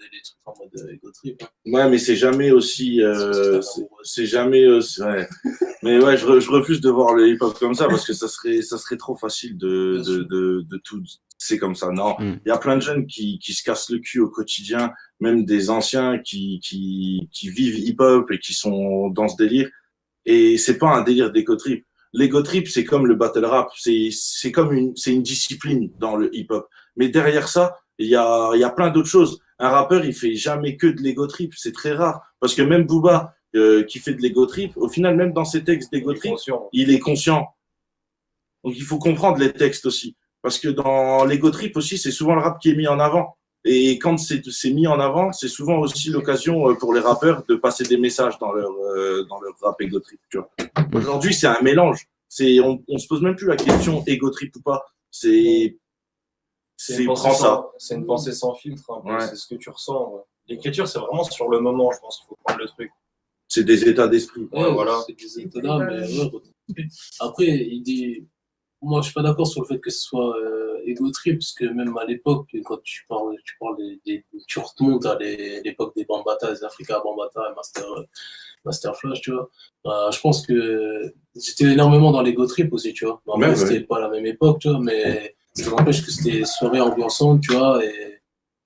des, trucs en mode euh, ego trip. hein. Ouais, mais c'est jamais aussi. euh, c'est- jamais. c'est- ouais. [LAUGHS] mais ouais, je, je refuse de voir le hip-hop comme ça parce que ça serait, ça serait trop facile de, de, de, de tout. C'est comme ça. Non, il Mm. y a plein de jeunes qui, qui se cassent le cul au quotidien, même des anciens qui, qui, qui vivent hip-hop et qui sont dans ce délire. Et c'est pas un délire d'égo trip. L'ego trip, c'est comme le battle rap. C'est, c'est comme une, c'est une discipline dans le hip-hop. Mais derrière ça, il y a, il y a plein d'autres choses. Un rappeur, il fait jamais que de l'ego trip. C'est très rare. Parce que même Booba, euh, qui fait de l'ego trip, au final, même dans ses textes d'ego trip, il est conscient. Donc il faut comprendre les textes aussi. Parce que dans l'ego trip aussi, c'est souvent le rap qui est mis en avant. Et quand c'est mis en avant, c'est souvent aussi l'occasion euh, pour les rappeurs de passer des messages dans leur, euh, dans leur rap ego trip. Aujourd'hui, c'est un mélange. C'est, on, on se pose même plus la question ego trip ou pas. C'est, C'est une, pensée ça. sans- c'est une pensée sans filtre. Ouais. C'est ce que tu ressens. ouais. L'écriture, c'est vraiment sur le moment, je pense qu'il faut prendre le truc. C'est des états d'esprit. Ouais, voilà. Des états mais. Après, il dit, moi, je suis pas d'accord sur le fait que ce soit euh, ego trip, parce que même à l'époque, quand tu parles, tu parles des, des- tu remontes à l'époque des Bambata, des Africa Bambata, Master, Master Flash, tu vois. Euh, je pense que j'étais énormément dans l'ego trip aussi, tu vois. Ouais, c'était ouais. pas la même époque, tu vois, mais ça n'empêche que c'était soirée ambiançante, tu vois, et,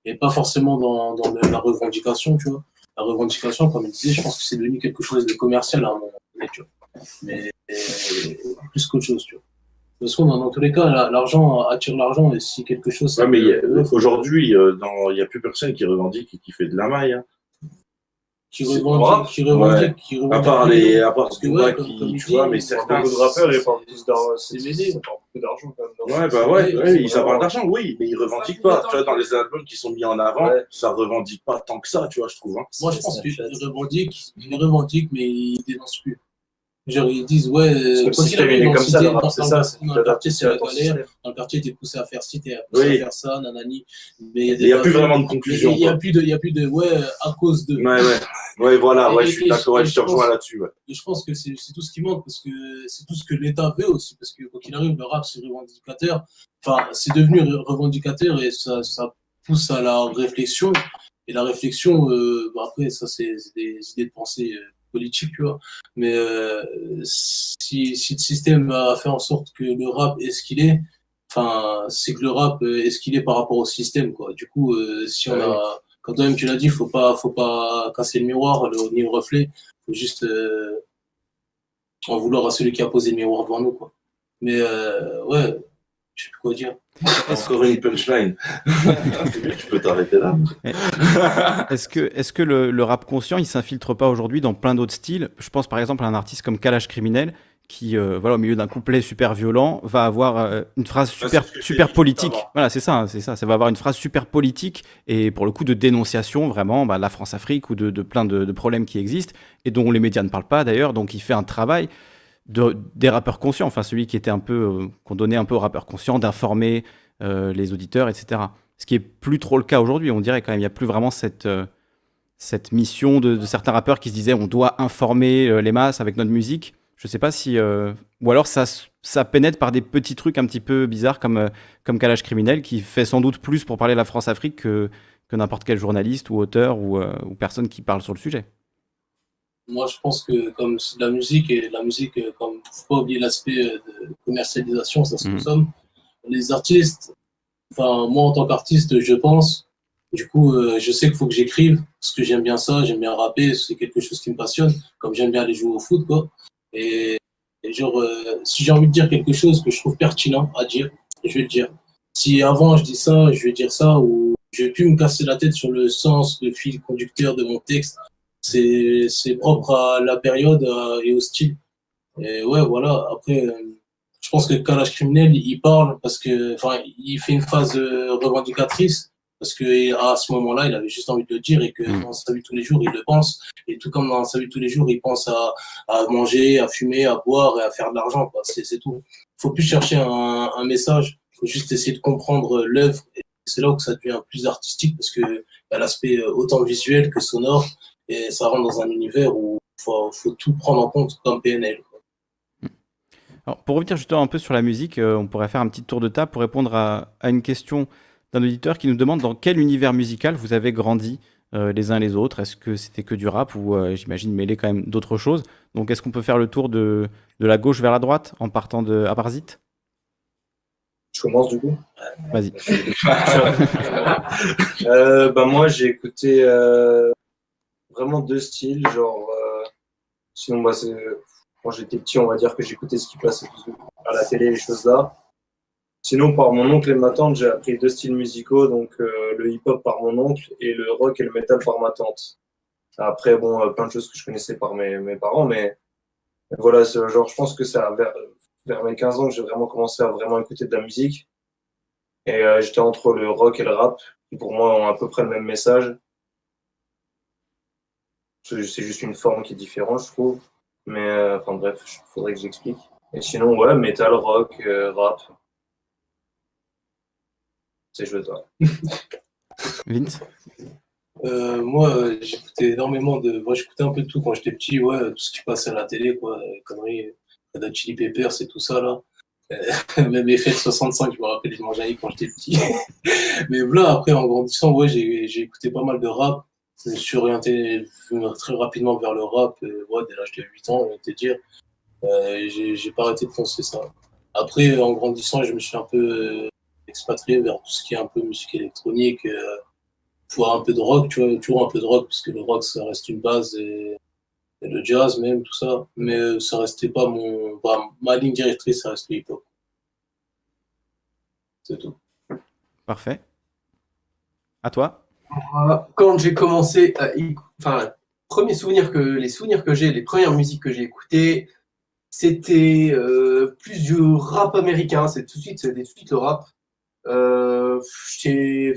et pas forcément dans, dans la revendication, tu vois. La revendication, comme il disait, je pense que c'est devenu quelque chose de commercial à un moment donné, tu vois. Mais plus qu'autre chose, tu vois. De toute façon, dans, tous les cas, la- l'argent attire l'argent, et si quelque chose. Ouais, mais aujourd'hui, euh, il n'y a plus personne qui revendique et qui fait de la maille. hein. Qui c'est revendique, rare. qui revendique, qui À revendique. part les, à part Parce que, ouais, comme- qui, tu vois, mais certains. Beaucoup de rappeurs, ils parlent plus d'argent. c'est beaucoup d'argent quand même. Ouais, ce- bah ouais, Oui, ouais, c'est ça parle vraiment- d'argent, oui, mais ils revendiquent pas. Tu vois, dans les albums qui sont mis en avant, ça revendique pas tant que ça, tu vois, je trouve. hein. Moi, je pense qu'ils revendiquent, ils revendiquent, mais ils dénoncent plus. Genre, ils disent, ouais, que le système, il est comme ça, dans- le- c'est dans le quartier, c'est la galère. Dans le quartier, t'es poussé à faire ci, t'es poussé à faire ça, nanani. Mais il y a Il n'y a plus vraiment de conclusion. Il y a plus de, il y a plus de, ouais, à cause de. Ouais, ouais. Ouais, voilà, ouais, je suis d'accord, je te rejoins là-dessus. Ouais. Et je pense que c'est c'est tout ce qui manque parce que c'est tout ce que l'État veut aussi. Parce que quoi qu'il arrive, le rap, c'est revendicateur. Enfin, c'est devenu re- revendicateur et ça, ça pousse à la réflexion. Et la réflexion, euh, bah après, ça, c'est c'est des idées de pensée euh, politiques, tu vois. Mais euh, si, si le système a fait en sorte que le rap est ce qu'il est, enfin, c'est que le rap est ce qu'il est par rapport au système, quoi. Du coup, euh, si on a, quand même tu l'as dit, faut pas, faut pas casser le miroir, le, ni le reflet faut juste euh, en vouloir à celui qui a posé le miroir devant nous. Quoi. Mais ouais, je sais plus quoi dire. [LAUGHS] Encore une punchline. [LAUGHS] tu peux t'arrêter là. Est-ce que, est que le, le rap conscient, il s'infiltre pas aujourd'hui dans plein d'autres styles? Je pense par exemple à un artiste comme Kalash Criminel, qui, euh, voilà, au milieu d'un couplet super violent, va avoir euh, une phrase super, c'est super politique. Voilà, c'est ça, c'est ça. Ça va avoir une phrase super politique et pour le coup de dénonciation vraiment bah, de la France-Afrique ou de, de plein de, de problèmes qui existent et dont les médias ne parlent pas d'ailleurs. Donc il fait un travail de, des rappeurs conscients, enfin celui qui était un peu, euh, qu'on donnait un peu aux rappeurs conscients, d'informer euh, les auditeurs, etc. Ce qui est plus trop le cas aujourd'hui. On dirait quand même, il n'y a plus vraiment cette, euh, cette mission de, certains rappeurs qui se disaient on doit informer les masses avec notre musique. Je sais pas si. ou alors ça, ça pénètre par des petits trucs un petit peu bizarres comme, comme Calage Criminel qui fait sans doute plus pour parler de la France-Afrique que, n'importe quel journaliste ou auteur ou personne qui parle sur le sujet. Moi, je pense que comme c'est de la musique, et la musique, euh, comme faut pas oublier l'aspect euh, de commercialisation, ça se Mhm. consomme. Les artistes, enfin, moi en tant qu'artiste, je pense, du coup, euh, je sais qu'il faut que j'écrive, parce que j'aime bien ça, j'aime bien rapper, c'est quelque chose qui me passionne, comme j'aime bien aller jouer au foot, quoi. Et, et genre, euh, si j'ai envie de dire quelque chose que je trouve pertinent à dire, je vais le dire. Si avant je dis ça, je vais dire ça, ou j'ai pu me casser la tête sur le sens, le fil conducteur de mon texte. C'est propre à la période euh, et au style. Et ouais, voilà. Après, euh, je pense que Kalash Criminel, il parle parce que, enfin, il fait une phase euh, revendicatrice parce que à ce moment-là, il avait juste envie de le dire et que Mm. dans sa vie tous les jours, il le pense. Et tout comme dans sa vie tous les jours, il pense à, à manger, à fumer, à boire et à faire de l'argent. C'est tout. faut plus chercher un, un message. faut juste essayer de comprendre l'œuvre. C'est là où ça devient plus artistique parce que a l'aspect autant visuel que sonore et ça rentre dans un univers où faut, faut tout prendre en compte comme PNL. quoi. Alors, pour revenir justement un peu sur la musique, euh, on pourrait faire un petit tour de table pour répondre à, à une question d'un auditeur qui nous demande dans quel univers musical vous avez grandi euh, les uns les autres. Est-ce que c'était que du rap ou euh, j'imagine mêlé quand même d'autres choses? Donc est-ce qu'on peut faire le tour de, de la gauche vers la droite en partant de Aparzit Je commence du coup. Vas-y. [LAUGHS] Bah, moi, j'ai écouté vraiment deux styles. Genre, euh, sinon, c'est- quand j'étais petit, on va dire que j'écoutais ce qui passait à la télé, les choses là. Sinon, par mon oncle et ma tante, j'ai appris deux styles musicaux, donc euh, le hip-hop par mon oncle et le rock et le metal par ma tante. Après, bon, euh, plein de choses que je connaissais par mes, mes parents, mais voilà, genre, je pense que c'est vers, mes 15 ans que j'ai vraiment commencé à vraiment écouter de la musique. Et j'étais entre le rock et le rap, qui pour moi ont à peu près le même message. C'est juste une forme qui est différente, je trouve. Mais euh, enfin bref, il faudrait que j'explique. Et sinon, ouais, metal, rock, euh, rap. C'est joué toi. [LAUGHS] Vince? Euh, moi, j'écoutais énormément de. Moi, j'écoutais un peu de tout quand j'étais petit, ouais, tout ce qui passait à la télé, quoi, les conneries, Red Chili Peppers et tout ça, là. Euh, [LAUGHS] Même Effet de 65, je me rappelle, je mangeais quand j'étais petit. [LAUGHS] Mais voilà, après, en grandissant, ouais, j'ai j'ai écouté pas mal de rap. Je suis orienté très rapidement vers le rap, ouais, dès l'âge de 8 ans, on va te dire. Euh, j'ai pas arrêté de foncer ça. Après, en grandissant, je me suis un peu euh, expatrié vers tout ce qui est un peu musique électronique. euh, voir un peu de rock, toujours un peu de rock, parce que le rock, ça reste une base, et, et le jazz même, tout ça. Mais euh, ça restait pas mon. bah, ma ligne directrice, ça reste le hip-hop. C'est tout. Parfait. À toi Moi, Quand j'ai commencé à enfin, premier souvenir que les souvenirs que j'ai, les premières musiques que j'ai écoutées, c'était euh, plus du rap américain. C'est tout de suite, c'était tout de suite le rap. Euh, j'ai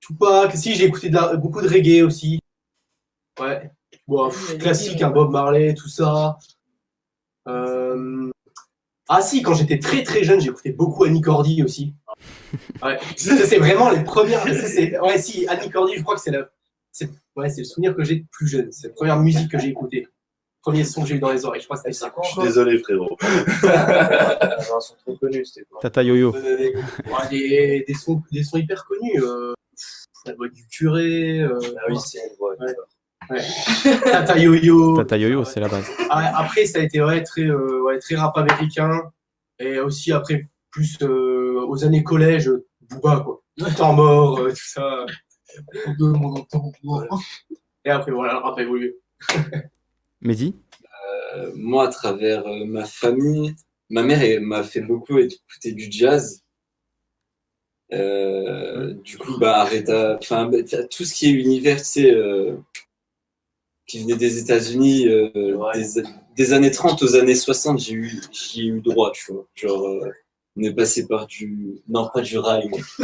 Tupac, si j'ai écouté de la- beaucoup de reggae aussi. Ouais. Bon, pff, classique, un Bob Marley, tout ça. Euh, Ah si, quand j'étais très très jeune, j'écoutais beaucoup Annie Cordy aussi. Ouais. [LAUGHS] C'est vraiment les premières. Ouais, si, Annie Cordy, je crois que c'est la... c'est ouais, c'est le souvenir que j'ai de plus jeune. C'est la première musique que j'ai écoutée. Premier son que j'ai eu dans les oreilles. Je crois que c'était ça. Je suis désolé, frérot. [LAUGHS] Ils sont trop connus, c'était quoi Tata Yo-Yo. Euh, ouais, des, des, sons, des sons hyper connus. Euh, la voix du curé. Euh, Ah oui, c'est ouais. Ouais. Tata Yo-Yo. Tata Yo-Yo, c'est la base. Ah, Après, ça a été ouais, très, euh, ouais, très rap américain. Et aussi, après, plus euh, aux années collège, Booba, quoi. Temps mort, euh, tout ça. Et après, voilà, le rap a évolué. [LAUGHS] Mehdi Euh, moi, à travers euh, ma famille, ma mère m'a fait beaucoup écouter du jazz. Euh, du coup, bah, Aretha, enfin, bah, tout ce qui est univers, tu sais, euh, qui venait des États-Unis, euh, Ouais. des, des années 30 aux années 60, j'ai eu, j'y ai eu droit, tu vois. Genre, euh, on est passé par du, non, pas du rail. [LAUGHS]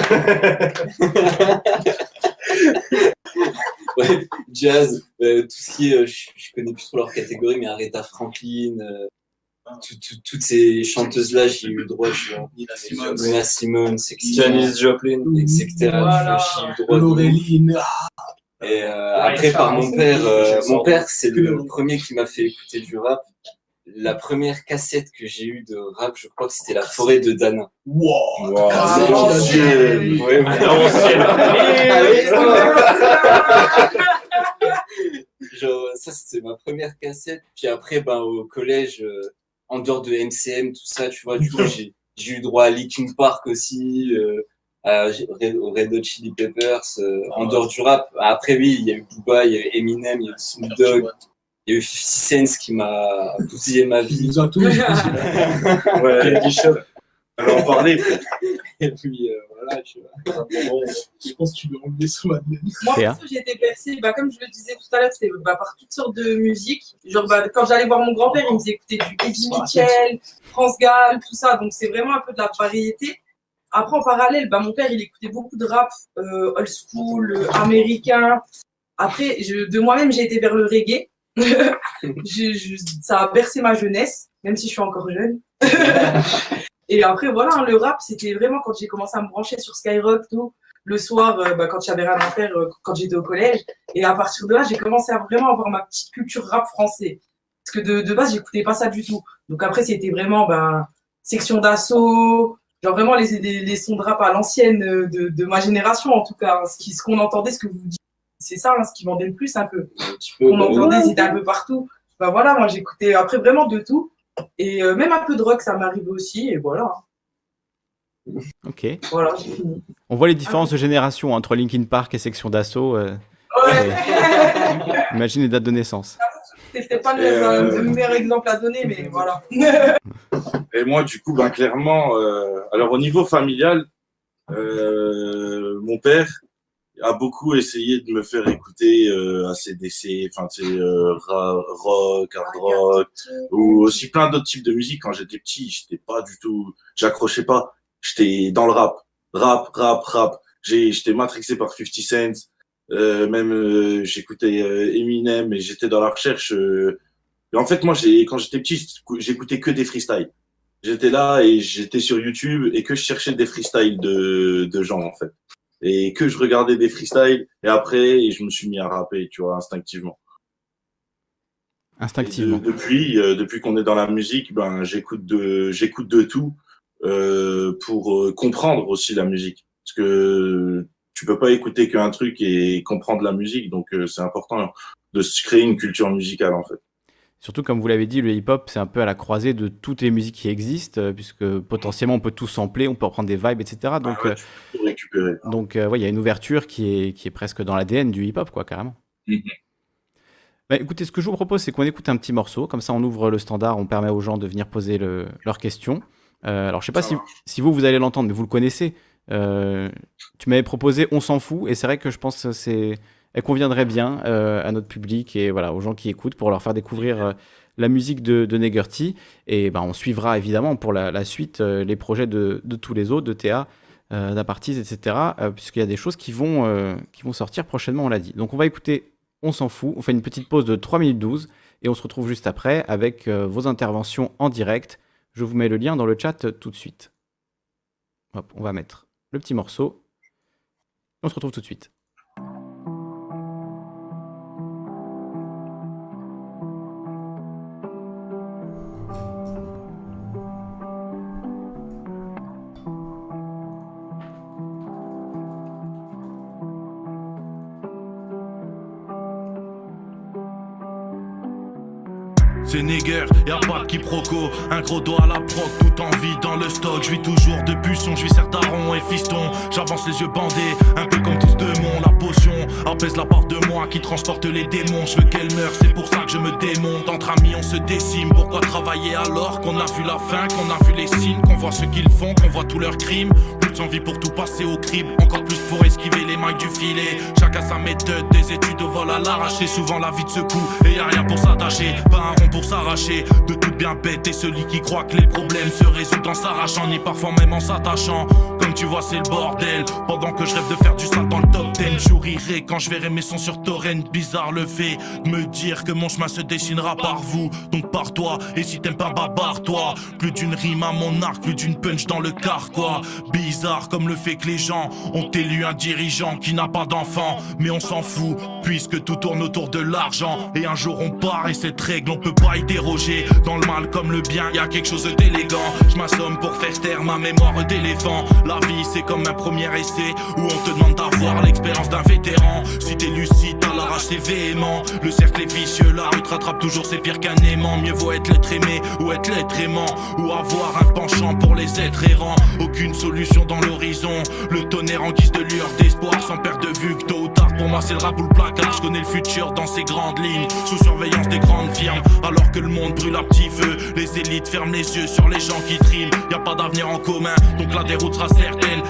Ouais, jazz, euh, tout ce qui est, euh, je, je connais plus trop leur catégorie, mais Aretha Franklin, euh, tout- tout- toutes ces chanteuses-là, j'ai eu droit, tu vois. Nina Simone, Nina Simone, etc. Janis Joplin. etc. Voilà. J'ai eu droit de ouf. Laureline. Et euh, après, par mon père, euh, mon père, c'est le premier qui m'a fait écouter du rap. La première cassette que j'ai eue de rap, je crois que c'était La forêt de Dana. Wow. Wow, Ah, c'est l'ancienne. Ouais, Genre, ça, c'était ma première cassette. Puis après, ben, au collège, euh, en dehors de MCM, tout ça, tu vois, du coup, j'ai, j'ai eu droit à Linkin Park aussi, euh, à au Red Hot Chili Peppers, euh, en dehors du rap. Après, oui, il y a eu Booba, il y a eu Eminem, il y a eu Snoop Dogg, il y a eu 50 Cent qui m'a bousillé ma Il vie. nous a tous. [LAUGHS] Ouais, Candy Shop. on va en parler. Et puis, euh, voilà. je- Je pense que tu veux enlever sur ma Moi, perso, j'ai été bercée, bah, comme je le disais tout à l'heure, c'était bah, par toutes sortes de musiques. Genre, bah, quand j'allais voir mon grand-père, il me faisait écouter du Eddie Mitchell, France Gall, tout ça. Donc, c'est vraiment un peu de la variété. Après, en parallèle, bah, mon père, il écoutait beaucoup de rap euh, old school, euh, américain. Après, je, de moi-même, j'ai été vers le reggae. [LAUGHS] Je- je- ça a bercé ma jeunesse, même si je suis encore jeune. [LAUGHS] Et après, voilà, hein, le rap, c'était vraiment quand j'ai commencé à me brancher sur Skyrock, tout, le soir, euh, bah, quand j'avais rien à faire, euh, quand j'étais au collège. Et à partir de là, j'ai commencé à vraiment avoir ma petite culture rap français. Parce que de, de base, j'écoutais pas ça du tout. Donc après, c'était vraiment ben, section d'assaut, genre vraiment les, les, les sons de rap à l'ancienne euh, de, de ma génération, en tout cas. hein. Ce qu'on entendait, ce que vous dites, c'est ça, hein, ce qui vendait le plus un peu. On entendait, c'était un peu partout. Bah voilà, moi j'écoutais après vraiment de tout. Et euh, même un peu de rock, ça m'arrivait aussi. Et voilà, hein. Ok. voilà, j'ai fini. On voit les différences de génération entre Linkin Park et Section d'Assaut. euh, Ouais. [LAUGHS] imagine les dates de naissance. C'était pas le, Euh, le meilleur exemple à donner, mais [LAUGHS] voilà. Et moi, du coup, ben, clairement, euh, alors au niveau familial, euh, mon père a beaucoup essayé de me faire écouter euh, ACDC, enfin, tu sais, euh, rock, hard rock, ou aussi plein d'autres types de musique. Quand j'étais petit, j'étais pas du tout, j'accrochais pas. J'étais dans le rap, rap, rap, rap. J'ai, j'étais matrixé par 50 Cent. Euh, même euh, j'écoutais euh, Eminem et j'étais dans la recherche. euh, en fait, moi, j'ai, quand j'étais petit, j'écoutais que des freestyles. J'étais là et j'étais sur YouTube et que je cherchais des freestyles de, de gens, en fait. Et que je regardais des freestyles et après, et je me suis mis à rapper, tu vois, instinctivement. Instinctivement. de- depuis, euh, depuis qu'on est dans la musique, ben, j'écoute de, j'écoute de tout, euh, pour euh, comprendre aussi la musique. Parce que tu peux pas écouter qu'un truc et comprendre la musique, donc euh, c'est important de se créer une culture musicale, en fait. Surtout, comme vous l'avez dit, le hip-hop, c'est un peu à la croisée de toutes les musiques qui existent, euh, puisque potentiellement on peut tout sampler, on peut reprendre des vibes, etc. Donc, Ah ouais, euh, tu peux donc euh, ouais, il y a une ouverture qui est, qui est presque dans l'ADN du hip-hop, quoi, carrément. Mhm. Bah, écoutez, ce que je vous propose, c'est qu'on écoute un petit morceau, comme ça on ouvre le standard, on permet aux gens de venir poser le- leurs questions. Euh, alors, je sais pas si, si vous, vous allez l'entendre, mais vous le connaissez. Tu m'avais proposé On s'en fout, et c'est vrai que je pense que c'est, elle conviendrait bien euh, à notre public et voilà, aux gens qui écoutent pour leur faire découvrir euh, la musique de, de Negerty. Et ben, on suivra évidemment pour la, suite euh, les projets de, tous les autres, de Théa, d'Apartis, etc. puisqu'il y a des choses qui vont, qui vont sortir prochainement, on l'a dit. Donc on va écouter On s'en fout. On fait une petite pause de 3 minutes 12 et on se retrouve juste après avec vos interventions en direct. Je vous mets le lien dans le chat tout de suite. Hop, on va mettre le petit morceau. On se retrouve tout de suite. Neger, y'a pas de quiproquo, un gros doigt à la proc, tout en vie dans le stock, je toujours de buisson, je vis certains et fiston, j'avance les yeux bandés, un peu comme tous de mon, la potion apaise la part de moi qui transporte les démons, je veux qu'elle meure, c'est pour ça que je me démonte, entre amis on se décime, pourquoi travailler alors qu'on a vu la fin, qu'on a vu les signes, qu'on voit ce qu'ils font, qu'on voit tous leurs crimes, plus de envie pour tout passer au crible, encore plus pour esquiver les mailles du filet, chacun sa méthode, des études au vol à l'arraché, souvent la vie de secoue, et y a rien pour s'attacher, pas un rond pour s'arracher, de tout bien bête et celui qui croit que les problèmes se résoudent en s'arrachant, ni parfois même en s'attachant, comme tu vois c'est le bordel, pendant que je rêve de faire du sale dans le top 10, j'ourirai quand je verrai mes sons sur Torrent, bizarre le fait de me dire que mon chemin se dessinera par vous, donc par toi, et si t'aimes pas babar toi, plus d'une rime à mon arc, plus d'une punch dans le car quoi, bizarre comme le fait que les gens ont élu un dirigeant qui n'a pas d'enfant, mais on s'en fout, puisque tout tourne autour de l'argent, et un jour on part et cette règle on peut pas y déroger, dans le mal comme le bien, y a quelque chose d'élégant, je m'assomme pour faire taire ma mémoire d'éléphant, vie c'est comme un premier essai, où on te demande d'avoir l'expérience d'un vétéran, si t'es lucide à l'arrache c'est véhément, le cercle est vicieux, la rue te rattrape toujours c'est pire qu'un aimant, mieux vaut être l'être aimé, ou être l'être aimant, ou avoir un penchant pour les êtres errants, aucune solution dans l'horizon. Le tonnerre en guise de lueur d'espoir, sans perdre de vue que tôt ou tard, pour moi c'est le rap ou le placard. Je connais le futur dans ses grandes lignes, sous surveillance des grandes firmes. Alors que le monde brûle à petit feu, les élites ferment les yeux sur les gens qui triment. Y a pas d'avenir en commun, donc la déroute sera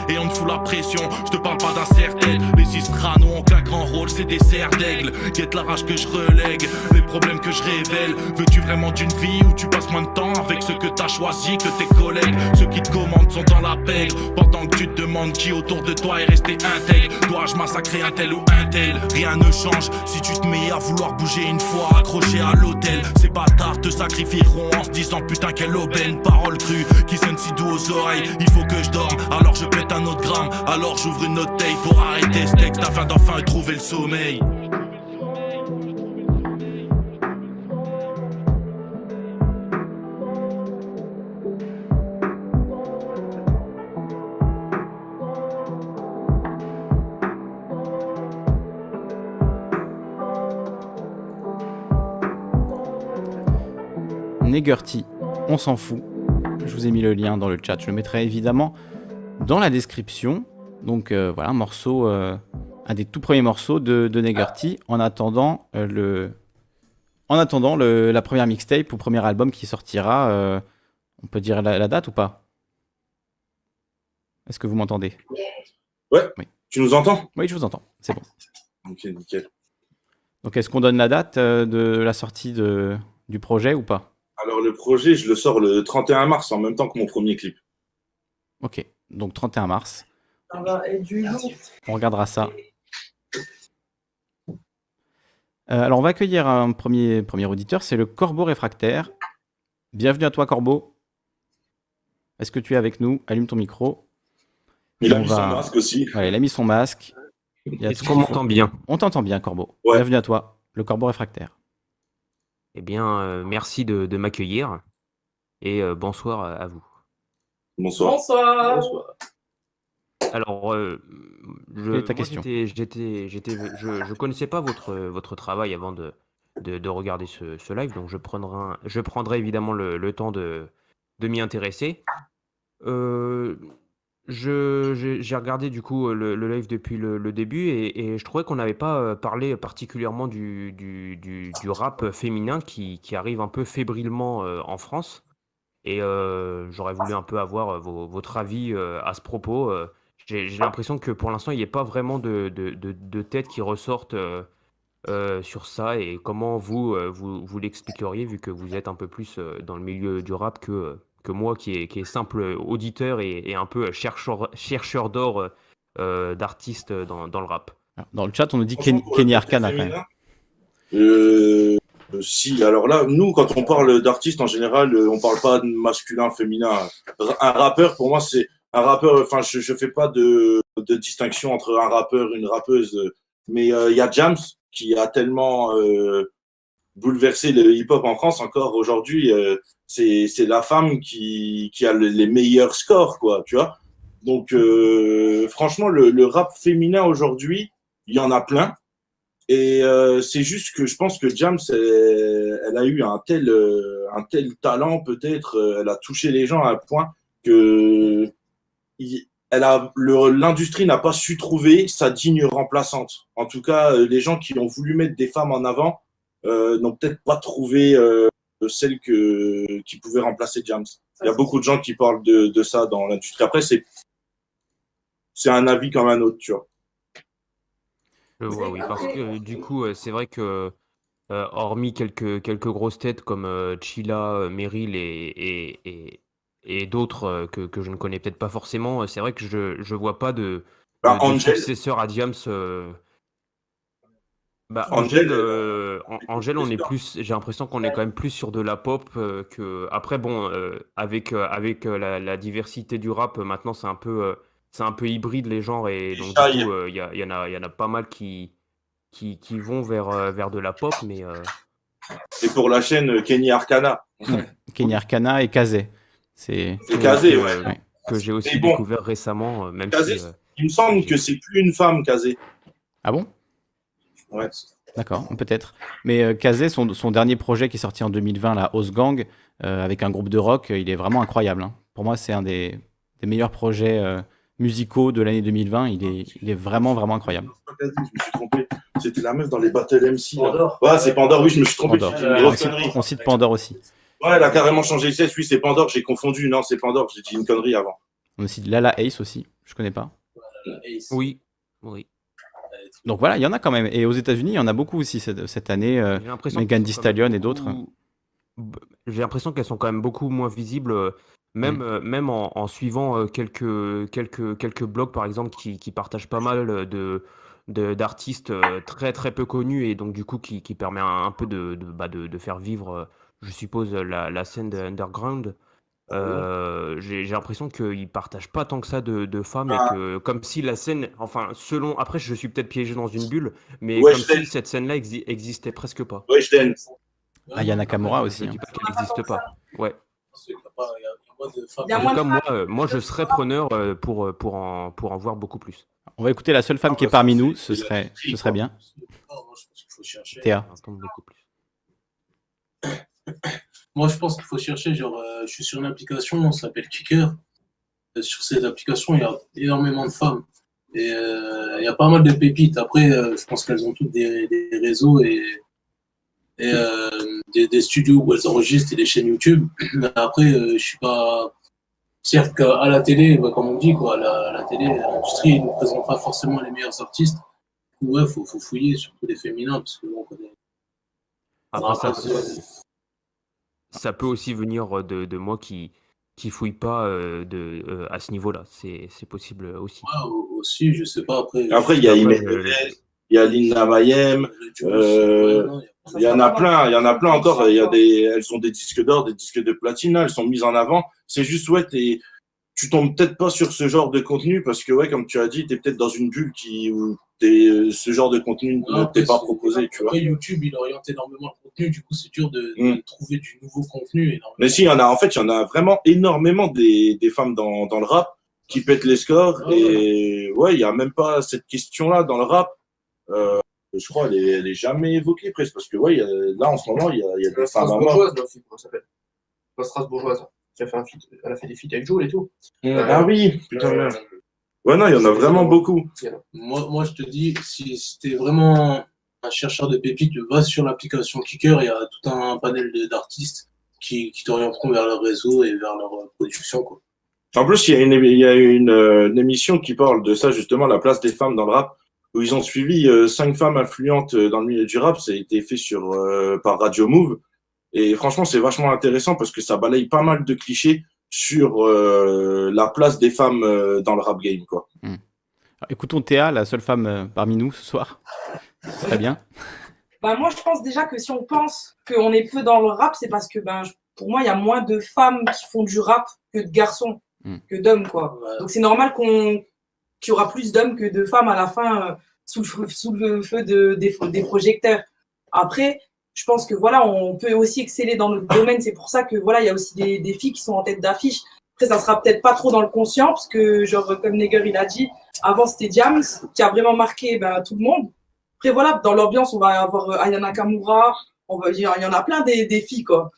Et on fout la pression, je te parle pas d'un certain. Les Israno ont qu'un grand rôle, c'est des serres d'aigle. Guette la rage que je relègue, les problèmes que je révèle. Veux-tu vraiment d'une vie où tu passes moins de temps avec ceux que t'as choisi que tes collègues? Ceux qui te commandent sont dans la pègre. Pendant que tu te demandes qui autour de toi est resté intègre. Dois-je massacrer un tel ou un tel? Rien ne change si tu te mets à vouloir bouger une fois accroché à l'hôtel. Ces bâtards te sacrifieront en se disant putain quelle aubaine. Parole crue qui sonne si doux aux oreilles. Il faut que je dorme, je pète un autre gramme. Alors j'ouvre une autre taille pour arrêter ce texte afin d'enfin trouver le sommeil. Negerty, on s'en fout. Je vous ai mis le lien dans le chat. Je le mettrai évidemment dans la description. Donc euh, voilà, un morceau, euh, un des tout premiers morceaux de, de Negerty en attendant euh, le, en attendant le, la première mixtape ou premier album qui sortira. on peut dire la, la date ou pas? Est-ce que vous m'entendez? Tu nous entends? Oui, je vous entends. C'est bon. Ok, nickel. Donc est-ce qu'on donne la date de la sortie de, du projet ou pas? Alors, le projet, je le sors le 31 mars en même temps que mon premier clip. Ok, donc 31 mars. On regardera ça. Euh, alors, on va accueillir un premier, premier auditeur, c'est le Corbeau Réfractaire. Bienvenue à toi, Corbeau. Est-ce que tu es avec nous? Allume ton micro. Il a mis va- son masque aussi. Il a mis son masque. Est-ce qu'on m'entend bien? On t'entend bien, Corbeau. Ouais. Bienvenue à toi, le Corbeau Réfractaire. Eh bien, euh, merci de, de m'accueillir et euh, bonsoir à vous. Bonsoir. Bonsoir. Alors, euh, je, ta moi, question j'étais- j'étais, j'étais, je, je connaissais pas votre, votre travail avant de, de, de regarder ce, ce live, donc je prendrai, un- je prendrai évidemment le, le temps de, de m'y intéresser. Euh, je, j'ai j'ai regardé du coup le, le live depuis le, le début et, et je trouvais qu'on n'avait pas euh, parlé particulièrement du, du, du, du rap féminin qui, qui arrive un peu fébrilement en France. Et euh, j'aurais voulu un peu avoir euh, vos- votre avis euh, à ce propos. Euh, J'ai j'ai l'impression que pour l'instant, il n'y a pas vraiment de, de, de, de tête qui ressortent euh, euh, sur ça. Et comment vous, euh, vous, vous l'expliqueriez, vu que vous êtes un peu plus euh, dans le milieu du rap que, euh, que moi, qui est, qui est simple auditeur et, et un peu chercheur, chercheur d'or d'artistes dans, dans le rap? Dans le chat, on nous dit Ken- Kenny Arcana quand même. euh, si, alors là, nous, quand on parle d'artistes, en général, euh, on parle pas de masculin, féminin. Un rappeur, pour moi, c'est un rappeur. Enfin, je, je fais pas de, de distinction entre un rappeur, une rappeuse. euh, Mais euh, il y a Jams qui a tellement euh, bouleversé le hip-hop en France encore aujourd'hui. euh, c'est la femme qui, qui a le- les meilleurs scores, quoi, tu vois. Donc, euh, franchement, le, le rap féminin aujourd'hui, il y en a plein. Et euh, c'est juste que je pense que Jams, elle, elle a eu un tel, euh, un tel talent, peut-être, euh, elle a touché les gens à un point que elle a, l'industrie n'a pas su trouver sa digne remplaçante. En tout cas, euh, les gens qui ont voulu mettre des femmes en avant euh, n'ont peut-être pas trouvé euh, celle que, qui pouvait remplacer Jams. Il y a beaucoup de gens qui parlent de, de ça dans l'industrie. Après, c'est, c'est un avis comme un autre, tu vois. Je vois, oui, parce que euh, du coup, euh, c'est vrai que, euh, hormis quelques, quelques grosses têtes comme euh, Chila, euh, Meryl et, et, et, et d'autres euh, que, que je ne connais peut-être pas forcément, euh, c'est vrai que je je vois pas de, Bah, de, de Angel, successeur à Diams. euh. Bah, Angel, Angel, euh, An- Angel, on est plus, j'ai l'impression qu'on est quand même plus sur de la pop euh, que. Après, bon, euh, avec, euh, avec euh, la, la diversité du rap, euh, maintenant c'est un peu, euh, c'est un peu hybride les genres et donc du coup, euh, il y en a, il y en a pas mal qui, qui, qui vont vers, euh, vers de la pop, mais euh, et pour la chaîne euh, Kenny Arcana. Kenny Arcana et Kazé. C'est Kazé, que, ouais. ouais. que j'ai aussi bon. découvert récemment, euh, même Kazé, si. euh, Il me semble que c'est plus une femme, Kazé. Ah bon? Ouais. D'accord, peut-être. Mais euh, Kazé, son, son dernier projet qui est sorti en 2020, la House Gang, euh, avec un groupe de rock, euh, il est vraiment incroyable. hein. Pour moi, c'est un des, des meilleurs projets euh, musicaux de l'année 2020, il est, il est vraiment, vraiment incroyable. Je me suis trompé. C'était la meuf dans les Battle MC. Pandore. Ouais, c'est Pandore, oui, je me suis trompé. On cite, connerie. on cite Pandore aussi. Ouais, elle a carrément changé de sexe. Oui, c'est Pandore, j'ai confondu. Non, c'est Pandore, j'ai dit une connerie avant. On cite Lala Ace aussi, je connais pas. Ace. Oui. Oui. Donc voilà, il y en a quand même. Et aux États-Unis, il y en a beaucoup aussi cette, cette année. euh, J'ai l'impression Megan Thee Stallion et d'autres. J'ai l'impression qu'elles sont quand même beaucoup moins visibles, euh, même, Mm. euh, même en, en suivant euh, quelques, quelques, quelques blogs, par exemple, qui, qui partagent pas mal de d'artistes euh, très très peu connus et donc du coup qui, qui permet un, un peu de, de, bah, de, de faire vivre, je suppose, la, la scène de underground. Euh, j'ai j'ai l'impression qu'ils partagent pas tant que ça de, de femmes Ah. et que comme si la scène, enfin selon, après je suis peut-être piégé dans une bulle, mais Ouais, comme je si cette scène-là exi- existait presque pas. Ouais, je t'aime. Aya Nakamura Je aussi. dis hein. pas qu'elle n'existe pas. Ouais. Parce qu'il y a pas- il y a- il y a moins de femmes. Il y a En moins tout de cas, moi, euh, moi, je serais preneur euh, pour, euh, pour, en, pour en voir beaucoup plus. On va écouter la seule femme Ah, qui est bah, parmi nous, ce serait, ce serait bien. Non, moi, je pense qu'il faut chercher. Théa. Plus. [COUGHS] Moi, je pense qu'il faut chercher. Genre, euh, je suis sur une application, ça s'appelle Kicker. Euh, sur cette application, il y a énormément de femmes. Et euh, il y a pas mal de pépites. Après, euh, je pense qu'elles ont toutes des, des réseaux et, et euh, des, des studios où elles enregistrent et des chaînes YouTube. [CLEARS THROAT] Mais après, euh, je suis pas. Certes qu'à la télé, bah, comme on dit, quoi, la, la télé, l'industrie ne présente pas forcément les meilleurs artistes. Ouais, faut, faut fouiller, surtout les féminins, parce que on connaît. Après, ça, Après, c'est- ça peut aussi venir de, de moi qui qui fouille pas euh, de, euh, à ce niveau-là. C'est c'est possible aussi. Ouais, au- aussi, je sais pas. Après, Après, il y a il y a Lina Mayem, euh, il y en a plein, il y en a plein encore. Il y a des, elles ont des disques d'or, des disques de platine, là, elles sont mises en avant. C'est juste, ouais, t'es, tu tombes peut-être pas sur ce genre de contenu parce que, ouais, comme tu as dit, t'es peut-être dans une bulle qui, où t'es, ce genre de contenu ne t'est pas proposé, tu vois. Après, YouTube, il oriente énormément le contenu, du coup, c'est dur de, de Mm. trouver du nouveau contenu. énormément. Mais si, il y en a, en fait, il y en a vraiment énormément des, des femmes dans, dans le rap qui pètent les scores. Ah ouais. Et ouais, il y a même pas cette question-là dans le rap. Euh, je crois elle est, elle est jamais évoquée presque parce que ouais, il y a- là en ce moment, il y a, y a La des femmes à mort. Aussi, comment elle s'appelle? La Strasbourgeoise, qui a fait un feat, elle a fait des feats avec Joel et tout. Ah oui, putain, Euh, merde. Ouais, non, il y en a vraiment beaucoup. Moi, moi, je te dis, si, t'es vraiment un chercheur de pépites, va sur l'application Kicker, il y a tout un panel de- d'artistes qui, qui t'orienteront vers leur réseau et vers leur euh, production. Quoi. En plus, il y a, une, il y a une, euh, une émission qui parle de ça, justement, la place des femmes dans le rap, où ils ont suivi euh, cinq femmes influentes euh, dans le milieu du rap. Ça a été fait sur, euh, par Radio Move. Et franchement, c'est vachement intéressant parce que ça balaye pas mal de clichés sur euh, la place des femmes euh, dans le rap game, quoi. Alors, écoutons Théa, la seule femme euh, parmi nous ce soir. Très bien. [LAUGHS] Bah, moi, je pense déjà que si on pense qu'on est peu dans le rap, c'est parce que ben, pour moi, il y a moins de femmes qui font du rap que de garçons, Mm. que d'hommes. quoi. Donc c'est normal qu'on qu'il y aura plus d'hommes que de femmes à la fin euh, sous, le feu, sous le feu de, des, des projecteurs. Après, je pense que voilà, on peut aussi exceller dans notre domaine. C'est pour ça que voilà, il y a aussi des, des filles qui sont en tête d'affiche. Après, ça sera peut-être pas trop dans le conscient, parce que genre comme Neger il a dit, avant c'était Diams qui a vraiment marqué ben, tout le monde. Après voilà, dans l'ambiance, on va avoir euh, Ayana Kamura, on va dire, il y en a plein des, des filles quoi.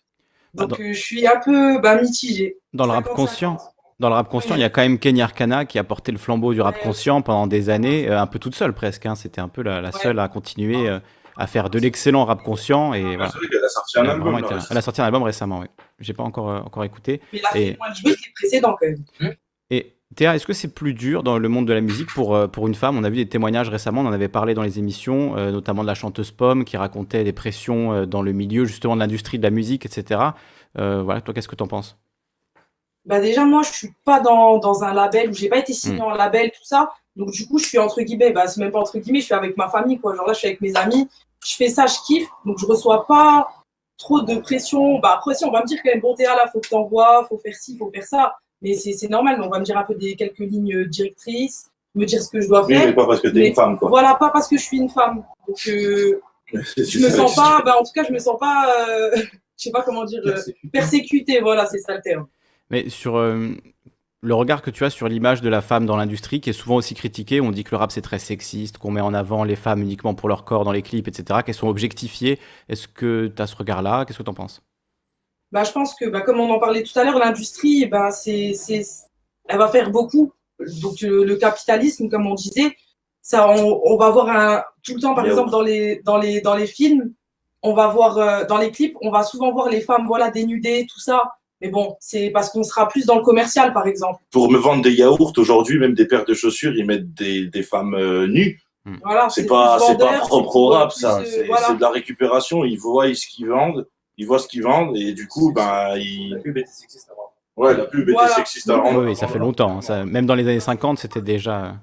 Donc dans- euh, je suis un peu ben, mitigée. Dans le rap 50-50. conscient, dans le rap conscient, il y a quand même Kenya Arcana qui a porté le flambeau du rap Ouais. conscient pendant des années, euh, un peu toute seule presque. hein. C'était un peu la, la Ouais. seule à continuer euh, à faire de l'excellent rap conscient. Et voilà. C'est vrai qu'elle a sorti un Elle a, album. là, été- elle a sorti un album récemment, oui. J'ai pas encore, euh, encore écouté. Mais la Et- moins que les précédents quand même. Et Théa, est-ce que c'est plus dur dans le monde de la musique pour, pour une femme? On a vu des témoignages récemment, on en avait parlé dans les émissions, euh, notamment de la chanteuse Pomme qui racontait des pressions euh, dans le milieu justement de l'industrie de la musique, etc. Euh, voilà, toi, qu'est-ce que tu en penses? Bah déjà moi je suis pas dans, dans un label où j'ai pas été signé Mm. en label tout ça. Donc du coup je suis entre guillemets bah c'est même pas entre guillemets je suis avec ma famille quoi. Genre là je suis avec mes amis. Je fais ça je kiffe. Donc je reçois pas trop de pression. Bah après si on va me dire quand même bon Théa là faut que t'envoies faut faire ci faut faire ça. Mais c'est c'est normal. Mais on va me dire un peu des quelques lignes directrices me dire ce que je dois Oui, faire. mais pas parce que t'es une femme, quoi. voilà pas parce que je suis une femme. Donc euh, [LAUGHS] je me sens pas bah en tout cas je me sens pas euh, [LAUGHS] je sais pas comment dire euh, persécutée. Voilà c'est ça le terme Mais sur euh, le regard que tu as sur l'image de la femme dans l'industrie, qui est souvent aussi critiquée, on dit que le rap c'est très sexiste, qu'on met en avant les femmes uniquement pour leur corps dans les clips, etc., qu'elles sont objectifiées. Est-ce que tu as ce regard-là? Qu'est-ce que tu en penses? Bah, je pense que, bah, comme on en parlait tout à l'heure, l'industrie, bah, c'est, c'est, elle va faire beaucoup donc le, le capitalisme, comme on disait, ça, on, on va voir un, tout le temps, par exemple, dans les, dans les, dans les films, on va voir, euh, dans les clips, on va souvent voir les femmes, voilà, dénudées, tout ça. Mais bon, c'est parce qu'on sera plus dans le commercial, par exemple. Pour me vendre des yaourts, aujourd'hui, même des paires de chaussures, ils mettent des, des femmes euh, nues. Voilà, C'est pas, pas propre c'est au rap, ça. euh, C'est voilà. de la récupération. Ils voient ce qu'ils vendent, ils voient ce qu'ils vendent, et du coup, ben, ils. La pub était sexiste avant. Ouais, la pub était Voilà. sexiste Oui, avant. oui, ça fait longtemps. hein. Ça- même dans les années 50, c'était déjà.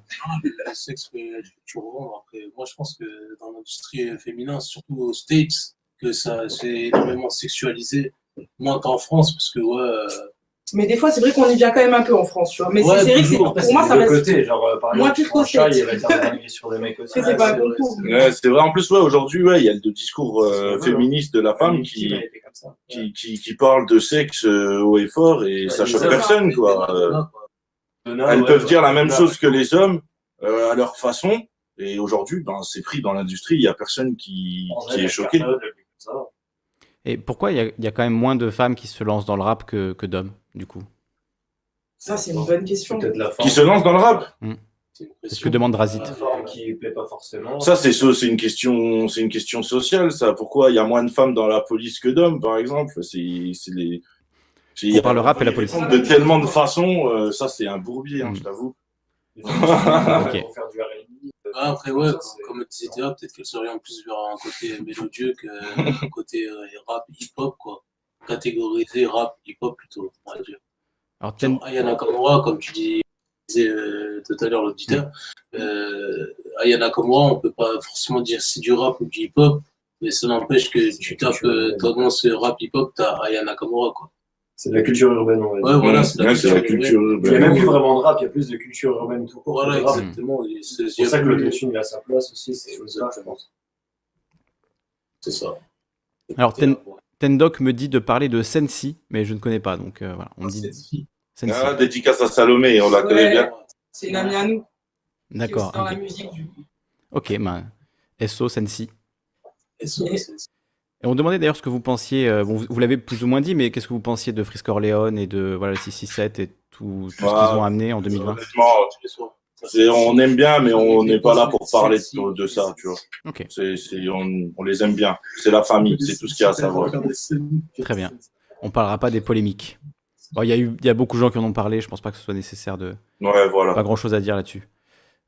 Le sexe fait tu revends. Après, moi, je pense que dans l'industrie féminine, surtout aux States, que ça c'est énormément sexualisé. Moins qu'en France, parce que, ouais, euh, Mais des fois, c'est vrai qu'on y vient quand même un peu en France, tu vois. Mais Ouais, c'est vrai que c'est- pour moi, ça reste. côté, genre, euh, par tu pire States. il va dire des dingueries sur les mecs aussi. [LAUGHS] C'est pas un c'est vrai, vrai. Ouais, c'est vrai. En plus, ouais, aujourd'hui, ouais, il y a le discours euh, féministe de la femme qui, qui, qui, qui parle de sexe haut et fort, et ça choque personne, quoi. Elles peuvent dire la même chose que les hommes à leur façon. Et aujourd'hui, ben, c'est pris dans l'industrie. Il y a personne qui, qui est choqué. Et pourquoi il y, a- il y a quand même moins de femmes qui se lancent dans le rap que, que d'hommes, du coup? Ça, c'est une bonne question. La Qui se lancent dans le rap? C'est une C'est ce que demande Razit. La forme qui plaît pas forcément. Ça, c'est une question, c'est une question sociale. Ça, pourquoi il y a moins de femmes dans la police que d'hommes, par exemple? C'est, c'est les. On parle rap et la police. De tellement de façons, euh, ça, c'est un bourbier, hein, Mm. je t'avoue. [LAUGHS] Ok. Euh, Ah, après, ouais, ça, comme, le disait Théa, peut-être qu'elle s'oriente plus vers un côté mélodieux qu'un [LAUGHS] côté euh, rap hip-hop, quoi. Catégorisé rap hip-hop plutôt, on va dire. Alors, Ten- Genre Aya Nakamura, comme tu dis- disais euh, tout à l'heure, l'auditeur, euh, Aya Nakamura, on peut pas forcément dire si c'est du rap ou du hip-hop, mais ça n'empêche que tu tapes euh, tendance rap hip-hop, t'as Aya Nakamura, quoi. C'est de la culture urbaine, on va dire. Ouais, voilà, Ouais, c'est la c'est la culture urbaine. Il n'y a même plus vraiment de rap, il y a plus de culture urbaine tout court. Voilà, exactement. C'est pour ça que l'autotune il a sa place aussi, c'est ça, je pense. C'est ça. Alors, Ten- Tendoc me dit de parler de Sensi, mais je ne connais pas, donc euh, voilà. On me dit Sensi. Ah, dédicace à Salomé, on la connaît Ouais. bien. C'est une amie à nous. D'accord. Dans la ok. musique, du coup. Ok, ben, SO Sensi. Et ça, Et- on demandait d'ailleurs ce que vous pensiez, euh, bon, vous, vous l'avez plus ou moins dit, mais qu'est-ce que vous pensiez de Frisk Orleans et de voilà, le 667 et tout, tout ce qu'ils Ah, ont amené en 2020 Honnêtement, tous les soirs. c'est- on aime bien, mais on n'est pas là pour parler de, de ça, tu vois. Ok, C'est, c'est- on, on les aime bien. C'est la famille, c'est tout ce qu'il y a à savoir. Très bien. on parlera pas des polémiques. Bon, Il y, a eu- il y a beaucoup de gens qui en ont parlé, je pense pas que ce soit nécessaire de. Ouais, voilà. Pas grand chose à dire là-dessus.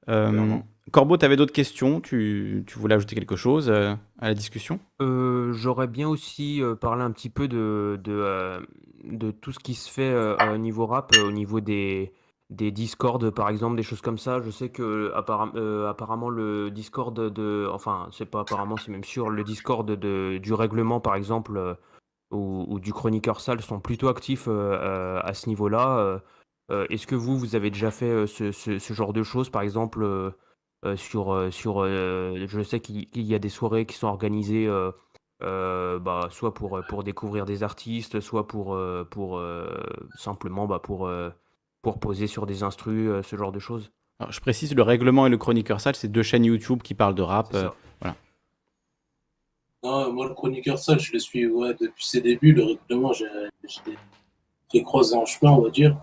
Euh. Corbeau, tu avais d'autres questions tu, tu voulais ajouter quelque chose euh, à la discussion? Euh, j'aurais bien aussi euh, parlé un petit peu de, de, tout ce qui se fait au niveau rap, au niveau des, des Discord, par exemple, des choses comme ça. Je sais que apparem- apparemment le Discord de, enfin, c'est pas apparemment, c'est même sûr, le Discord de, du règlement, par exemple, ou, du chroniqueur sale sont plutôt actifs à ce niveau-là. Est-ce que vous, vous avez déjà fait ce- ce genre de choses, par exemple euh, sur, euh, sur euh, je sais qu'il qu'il y a des soirées qui sont organisées euh, euh, bah, soit pour, pour découvrir des artistes, soit pour, euh, pour euh, simplement bah, pour, euh, pour poser sur des instrus, euh, ce genre de choses. Alors, Je précise, le règlement et le chroniqueur sale, c'est deux chaînes YouTube qui parlent de rap. C'est euh, ça. Non, moi, le chroniqueur sale, je le suis ouais, depuis ses débuts. Le règlement, j'ai j'ai croisé en chemin, on va dire.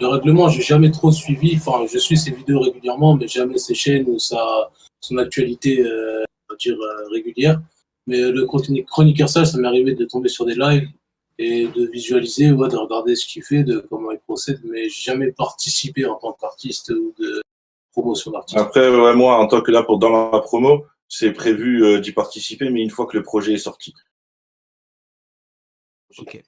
Le règlement, j'ai jamais trop suivi. Enfin, je suis ses vidéos régulièrement, mais jamais ses chaînes ou sa, son actualité, euh, on va dire, euh, régulière. Mais euh, le chroni- chroniqueur sale, ça m'est arrivé de tomber sur des lives et de visualiser, ouais, de regarder ce qu'il fait, de comment il procède, mais jamais participé en tant qu'artiste ou de promotion d'artiste. Après, ouais, moi, en tant que là, pour dans la promo, c'est prévu euh, d'y participer, mais une fois que le projet est sorti. Ok.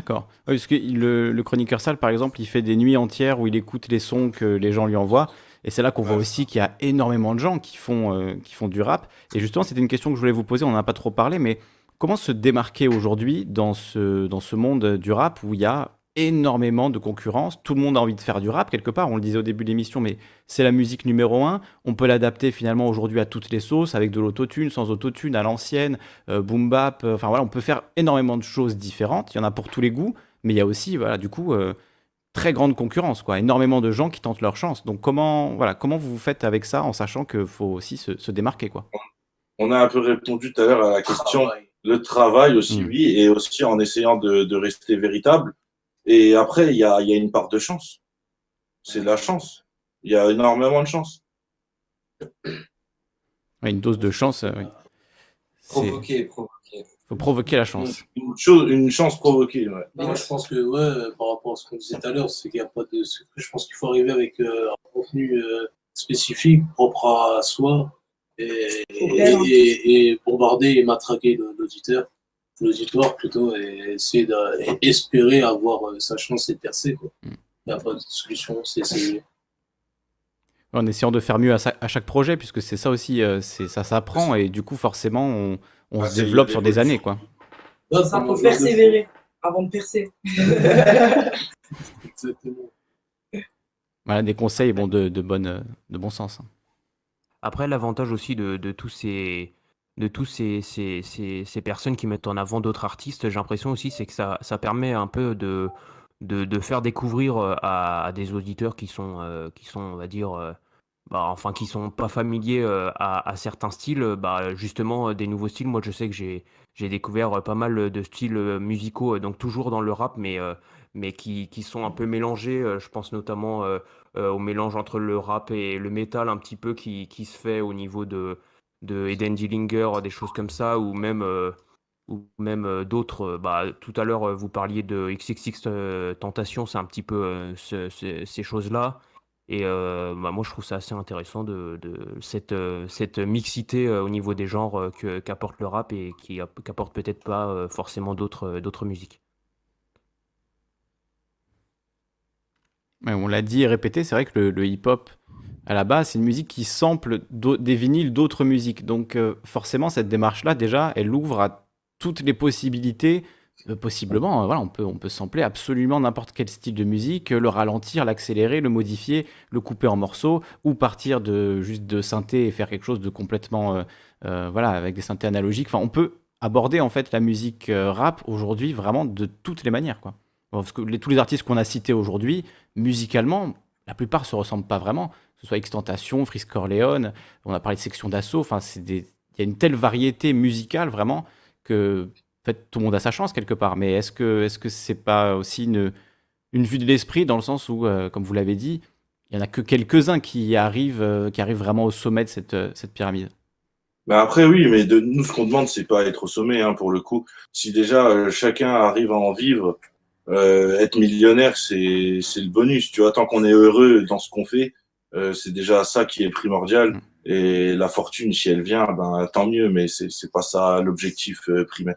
D'accord. Parce que le, le chroniqueur sale, par exemple, il fait des nuits entières où il écoute les sons que les gens lui envoient. Et c'est là qu'on voit aussi qu'il y a énormément de gens qui font, euh, qui font du rap. Et justement, c'était une question que je voulais vous poser, on n'en a pas trop parlé, mais comment se démarquer aujourd'hui dans ce, dans ce monde du rap où il y a énormément de concurrence Tout le monde a envie de faire du rap quelque part, on le disait au début de l'émission, mais c'est la musique numéro un. On peut l'adapter finalement aujourd'hui à toutes les sauces, avec de l'autotune, sans autotune, à l'ancienne, euh, boom bap. euh, Enfin voilà, on peut faire énormément de choses différentes. Il y en a pour tous les goûts, mais il y a aussi, voilà, du coup, euh, très grande concurrence, quoi. Énormément de gens qui tentent leur chance. Donc comment, voilà, comment vous faites avec ça, en sachant qu'il faut aussi se, se démarquer, quoi? On a un peu répondu tout à l'heure à la question. Le travail aussi, Mm. oui, et aussi en essayant de, de rester véritable. Et après, il y a, il y a une part de chance. C'est de la chance. Il y a énormément de chance. Ouais, une dose de chance, euh, oui. Provoquer, provoquer. faut provoquer la chance. Une, chose, une chance provoquée. Ouais. Moi, je pense que, ouais, par rapport à ce qu'on disait tout à l'heure, c'est qu'il y a pas de secret. Je pense qu'il faut arriver avec euh, un contenu euh, spécifique, propre à soi, et, Faut plaire, et, et- et bombarder et matraquer l'auditeur, l'auditoire plutôt, et essayer d'espérer avoir euh, sa chance et de percer. quoi. Mm. Il n'y a pas de solution, c'est essayer. En essayant de faire mieux à, sa- à chaque projet, puisque c'est ça aussi, euh, c'est ça s'apprend et du coup forcément on, on Ah, se développe sur des années quoi. Ça, faut persévérer avant de percer. [LAUGHS] exactement. Voilà des conseils bon de, de bonne euh, de bon sens. hein. Après, l'avantage aussi de, de tous ces de tous ces, ces, ces, personnes qui mettent en avant d'autres artistes, j'ai l'impression aussi, c'est que ça, ça permet un peu de, de, faire découvrir euh, à, des auditeurs qui sont, euh, qui sont, on va dire, euh, bah, enfin, qui sont pas familiers à, certains styles, bah, justement, des nouveaux styles. Moi, je sais que j'ai, découvert pas mal de styles musicaux, donc toujours dans le rap, mais, mais qui, qui sont un peu mélangés. Je pense notamment au mélange entre le rap et le métal un petit peu qui, qui se fait au niveau de, de Eden Dillinger, des choses comme ça, ou même, euh, ou même euh, d'autres. euh, Bah, tout à l'heure, vous parliez de XXX euh, Tentation, c'est un petit peu ce- ce- ces choses-là. Et bah, moi, je trouve ça assez intéressant de, cette, cette mixité au niveau des genres que- qu'apporte le rap et qui app- qu'apporte peut-être pas forcément d'autres d'autres musiques. On l'a dit et répété, c'est vrai que le hip-hop à la base c'est une musique qui sample des vinyles d'autres musiques. Donc euh, forcément cette démarche là déjà elle ouvre à toutes les possibilités. euh, possiblement, euh, voilà, on peut, on peut sampler absolument n'importe quel style de musique, le ralentir, l'accélérer, le modifier, le couper en morceaux, ou partir de juste de synthé et faire quelque chose de complètement, euh, voilà, avec des synthés analogiques. Enfin, on peut aborder en fait la musique rap aujourd'hui vraiment de toutes les manières, quoi. Parce que tous les artistes qu'on a cités aujourd'hui, musicalement, la plupart se ressemblent pas vraiment. Ce soit Extentation, Frisk Corleone, on a parlé de section d'assaut. Enfin, il y a une telle variété musicale vraiment que en fait, tout le monde a sa chance quelque part. Mais est-ce que est-ce que c'est pas aussi une, une vue de l'esprit dans le sens où, euh, comme vous l'avez dit, il y en a que quelques-uns qui arrivent, euh, qui arrivent vraiment au sommet de cette, euh, cette pyramide? Bah après, oui, mais de nous, ce qu'on demande, c'est pas être au sommet, hein, pour le coup. Si déjà chacun arrive à en vivre, être millionnaire, c'est c'est le bonus. Tu vois, tant qu'on est heureux dans ce qu'on fait, euh, c'est déjà ça qui est primordial. Et la fortune, si elle vient, ben tant mieux, mais c'est c'est pas ça l'objectif euh, primaire.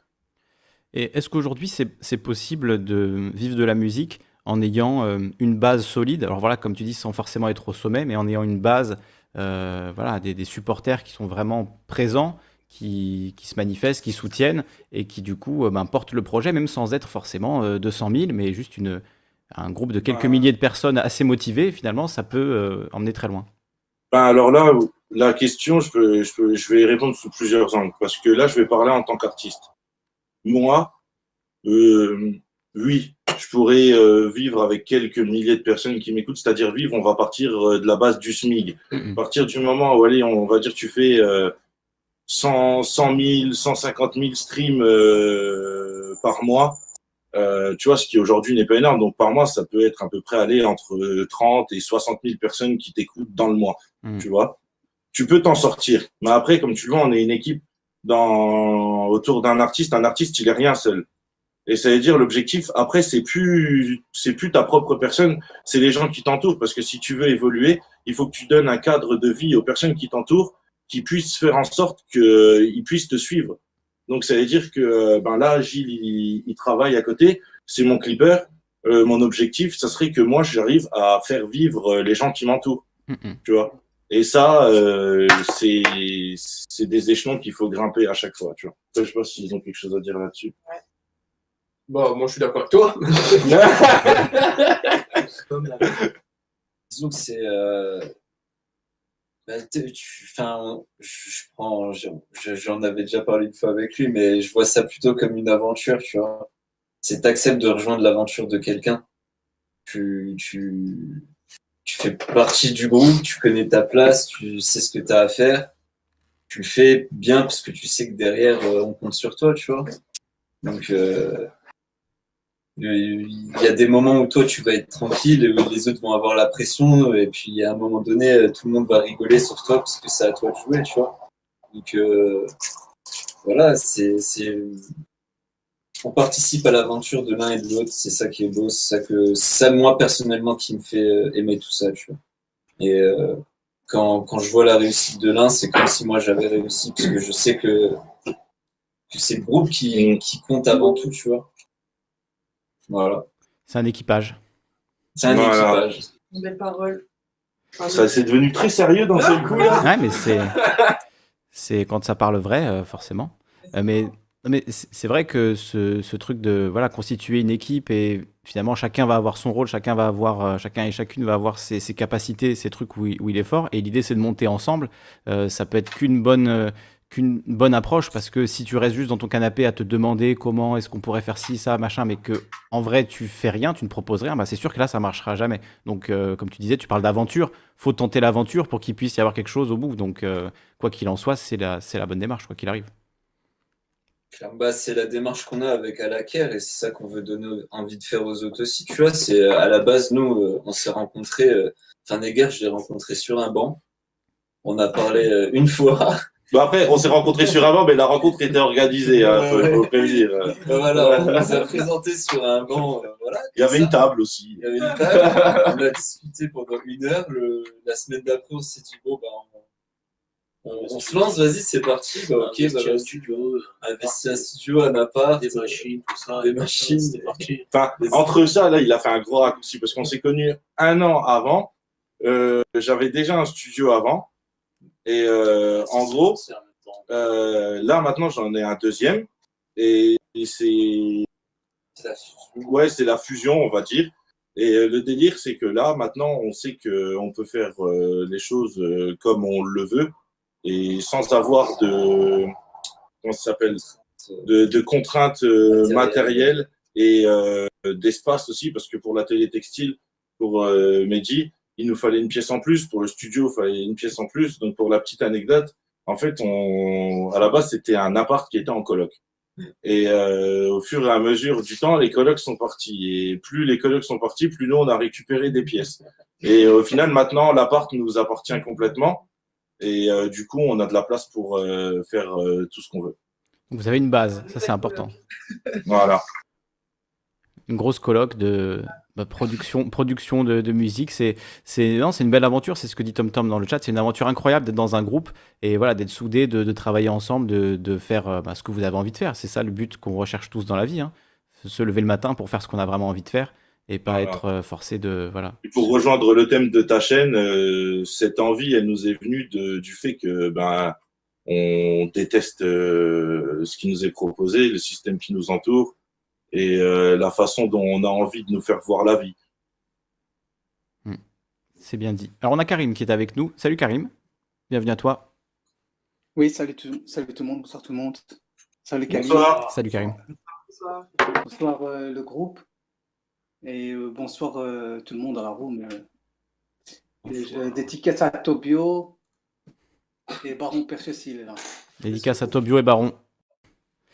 Et est-ce qu'aujourd'hui, c'est possible de vivre de la musique en ayant euh, une base solide? Alors voilà, comme tu dis, sans forcément être au sommet, mais en ayant une base, voilà, des, des supporters qui sont vraiment présents, qui, qui se manifestent, qui soutiennent et qui du coup ben, portent le projet, même sans être forcément euh, 200 000, mais juste une, un groupe de quelques Ouais. milliers de personnes assez motivées, finalement, ça peut euh, emmener très loin. Ben alors là, la question, je, peux, je, peux, je vais y répondre sous plusieurs angles, parce que là, je vais parler en tant qu'artiste. Moi, euh, oui, je pourrais euh, vivre avec quelques milliers de personnes qui m'écoutent, c'est-à-dire vivre, on va partir de la base du SMIG. À partir du moment où, allez, on va dire, tu fais euh, 100, 100 000, 150 000 streams par mois, euh, tu vois, ce qui aujourd'hui n'est pas énorme. Donc, par mois, ça peut être à peu près aller entre euh, 30 et 60 000 personnes qui t'écoutent dans le mois, Mm. tu vois. Tu peux t'en sortir. Mais après, comme tu le vois, on est une équipe dans, autour d'un artiste. Un artiste, il est rien seul. Et ça veut dire l'objectif, après, c'est plus, c'est plus ta propre personne, c'est les gens qui t'entourent. Parce que si tu veux évoluer, il faut que tu donnes un cadre de vie aux personnes qui t'entourent, qui puissent faire en sorte qu'ils puissent te suivre. Donc, ça veut dire que, ben là, Gilles, il, il travaille à côté. C'est mon clipper. Euh, mon objectif, ça serait que moi, j'arrive à faire vivre les gens qui m'entourent. Mm, mm. Tu vois? Et ça, euh, c'est, c'est des échelons qu'il faut grimper à chaque fois, tu vois. Après, Je sais pas s'ils ont quelque chose à dire là-dessus. Bon, moi je suis d'accord avec toi. [LAUGHS] [LAUGHS] Disons que c'est. euh, bah, Enfin, je, prends. je- je- J'en avais déjà parlé une fois avec lui, mais je vois ça plutôt comme une aventure, tu vois. C'est t'acceptes de rejoindre l'aventure de quelqu'un. Tu, tu, tu fais partie du groupe, tu connais ta place, tu sais ce que tu as à faire. Tu le fais bien parce que tu sais que derrière, euh, on compte sur toi, tu vois. Donc, euh, il y a des moments où toi tu vas être tranquille, où les autres vont avoir la pression, et puis à un moment donné, tout le monde va rigoler sur toi parce que c'est à toi de jouer, tu vois. Donc euh, voilà, c'est, c'est, on participe à l'aventure de l'un et de l'autre, c'est ça qui est beau, c'est ça que, ça moi personnellement qui me fait euh, aimer tout ça, tu vois. Et euh, quand, quand je vois la réussite de l'un, c'est comme si moi j'avais réussi, parce que je sais que, que c'est le groupe qui, qui compte avant tout, tu vois. Voilà. C'est un équipage. C'est un Voilà. équipage. Belle parole. Ça, c'est devenu très sérieux dans ce [LAUGHS] coup là. Ouais, mais c'est c'est quand ça parle vrai, euh, forcément. Euh, mais mais c'est c'est vrai que ce, ce truc de voilà constituer une équipe et finalement chacun va avoir son rôle, chacun va avoir euh, chacun et chacune va avoir ses, ses capacités, ses trucs où il, où il est fort. Et l'idée c'est de monter ensemble. Euh, ça peut être qu'une bonne euh, qu'une bonne approche parce que si tu restes juste dans ton canapé à te demander comment est-ce qu'on pourrait faire ci ça machin, mais que en vrai tu fais rien, tu ne proposes rien, bah c'est sûr que là ça marchera jamais. Donc euh, comme tu disais, tu parles d'aventure, faut tenter l'aventure pour qu'il puisse y avoir quelque chose au bout. Donc euh, quoi qu'il en soit, c'est la c'est la bonne démarche quoi qu'il arrive. Bah, c'est la démarche qu'on a avec Alaker et c'est ça qu'on veut donner envie de faire aux autres aussi. Tu vois, c'est à la base, nous, euh, on s'est rencontrés. Enfin, Neger, je l'ai rencontré sur un banc. On a parlé une fois. Bah après, on s'est rencontrés sur un banc, mais la rencontre était organisée, hein, faut, faut prévenir. voilà, on [LAUGHS] nous a présenté sur un banc. euh, voilà, Il y avait une table aussi. Il y avait une table. on a discuté pendant une heure. Le- la semaine d'après, on s'est dit bon, bah, on, on- on se lance, vas-y, c'est parti. Bah, ok, bah, Investir un vas-y. studio, Investir un studio, un appart, des machines, tout ça. Des et machines. C'est parti. Enfin, entre ça, là, il a fait un gros raccourci parce qu'on s'est connus un an avant. Euh, J'avais déjà un studio avant. Et euh, en gros, euh, là, maintenant, j'en ai un deuxième. Et, et c'est ouais, c'est la fusion, on va dire. Et euh, le délire, c'est que là, maintenant, on sait qu'on peut faire euh, les choses euh, comme on le veut et sans avoir de comment ça s'appelle de, de contraintes Matérielles. et d'espace aussi, parce que pour l'atelier textile, pour Mehdi, il nous fallait une pièce en plus. Pour le studio, il fallait une pièce en plus. Donc, pour la petite anecdote, en fait, on, à la base, c'était un appart qui était en coloc. Et euh, au fur et à mesure du temps, les colocs sont partis. Et plus les colocs sont partis, plus nous, on a récupéré des pièces. Et au final, maintenant, l'appart nous appartient complètement. Et euh, du coup, on a de la place pour euh, faire euh, tout ce qu'on veut. Vous avez une base, ça c'est important. Voilà. Une grosse colloque de bah, production, production de, de musique, c'est c'est une belle aventure. C'est ce que dit Tom Tom dans le chat. C'est une aventure incroyable d'être dans un groupe et voilà d'être soudé, de, de travailler ensemble, de, de faire euh, bah, ce que vous avez envie de faire. C'est ça le but qu'on recherche tous dans la vie. hein. Se lever le matin pour faire ce qu'on a vraiment envie de faire et pas Voilà. être euh, forcé de voilà. Et pour rejoindre le thème de ta chaîne, euh, cette envie, elle nous est venue de, du fait que ben on déteste euh, ce qui nous est proposé, le système qui nous entoure et euh, la façon dont on a envie de nous faire voir la vie. C'est bien dit. Alors on a Karim qui est avec nous. Salut Karim, bienvenue à toi. Oui, salut tout, salut tout le monde, bonsoir tout le monde. Salut Camille. Bonsoir. Salut Karim. Bonsoir. Bonsoir euh, le groupe. Et euh, bonsoir euh, tout le monde dans la room. dédicace à Tobio et Baron Percieux s'il est là. Dédicace à Tobio et Baron.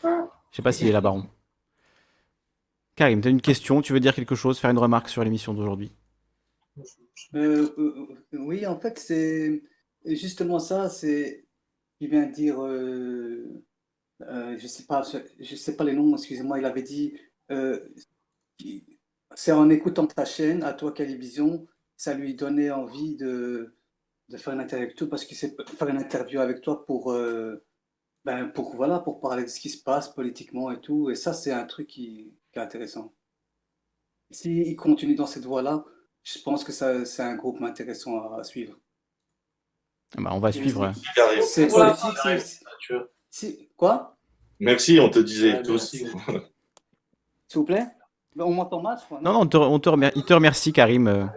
Je sais pas s'il est là, Baron. Karim, tu as une question, tu veux dire quelque chose, faire une remarque sur l'émission d'aujourd'hui? Euh, oui, en fait, c'est justement ça, c'est, il vient dire, euh, euh, je sais pas, je, sais pas les noms, excusez-moi, il avait dit, c'est en écoutant ta chaîne, à toi Calivision, ça lui donnait envie de, de faire une interview avec toi, parce qu'il sait faire une interview avec toi pour, ben, pour, voilà, pour parler de ce qui se passe politiquement et tout, et ça, c'est un truc qui, qui est intéressant. S'il continue dans cette voie-là, je pense que ça, c'est un groupe intéressant à, à suivre. Ah bah, On va suivre. euh. C'est si- Quoi? Merci, on te disait Ouais, tous. merci. S'il vous plaît? Ben, On m'entend mal, je crois, Non, non, on te, on te remer- il te remercie, Karim.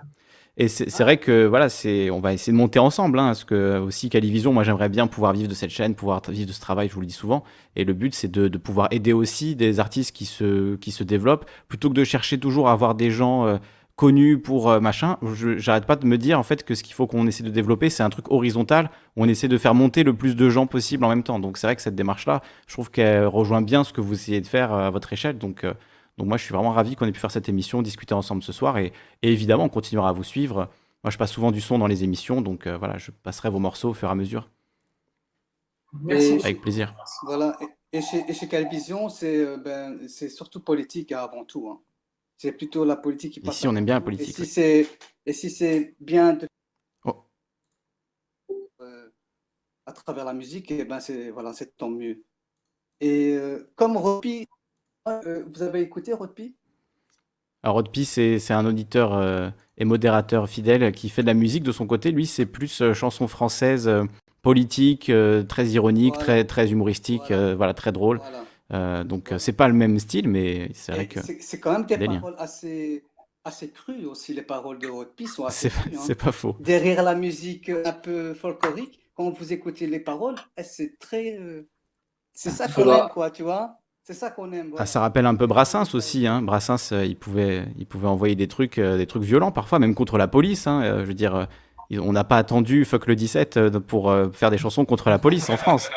Et c'est vrai que voilà, c'est, on va essayer de monter ensemble, hein, parce que aussi Calivision, moi j'aimerais bien pouvoir vivre de cette chaîne, pouvoir vivre de ce travail, je vous le dis souvent. Et le but, c'est de, pouvoir aider aussi des artistes qui se, qui se développent, plutôt que de chercher toujours à avoir des gens euh, connus pour euh, machin. J'arrête pas de me dire en fait que ce qu'il faut qu'on essaie de développer, c'est un truc horizontal où on essaie de faire monter le plus de gens possible en même temps. Donc c'est vrai que cette démarche-là, je trouve qu'elle rejoint bien ce que vous essayez de faire euh, à votre échelle. Donc, euh, Donc moi, je suis vraiment ravi qu'on ait pu faire cette émission, discuter ensemble ce soir. Et, et évidemment, on continuera à vous suivre. Moi, je passe souvent du son dans les émissions, donc euh, voilà, je passerai vos morceaux au fur et à mesure. Merci. Avec plaisir. Voilà. Et, chez, et chez Calvision, c'est euh, ben, c'est surtout politique hein, avant tout. hein. C'est plutôt la politique qui passe. Ici, on aime bien la politique, Et oui. si c'est si bien de Oh. euh, à travers la musique, et ben c'est voilà, c'est tant mieux. Et euh, comme Ropi, euh, vous avez écouté Ropi? Alors, Rodpi, c'est c'est un auditeur euh, et modérateur fidèle qui fait de la musique de son côté. Lui, c'est plus euh, chanson française, euh, politique, euh, très ironique, Voilà. très, très humoristique, Voilà. euh, voilà, très drôle. Voilà. Euh, donc, c'est pas le même style, mais c'est vrai que c'est c'est quand même des paroles assez assez crues aussi. Les paroles de Ropi sont c'est assez crues. hein. c'est pas faux. Derrière la musique un peu folklorique, quand vous écoutez les paroles, eh, c'est très. C'est ça qu'on Faudra- aime, quoi, tu vois? C'est ça qu'on aime. Ah, ça rappelle un peu Brassens aussi. Hein. Brassens, euh, il pouvait, il pouvait envoyer des trucs, euh, des trucs violents parfois, même contre la police. hein. Euh, je veux dire, euh, on n'a pas attendu Fuck le 17 euh, pour euh, faire des chansons contre la police en France.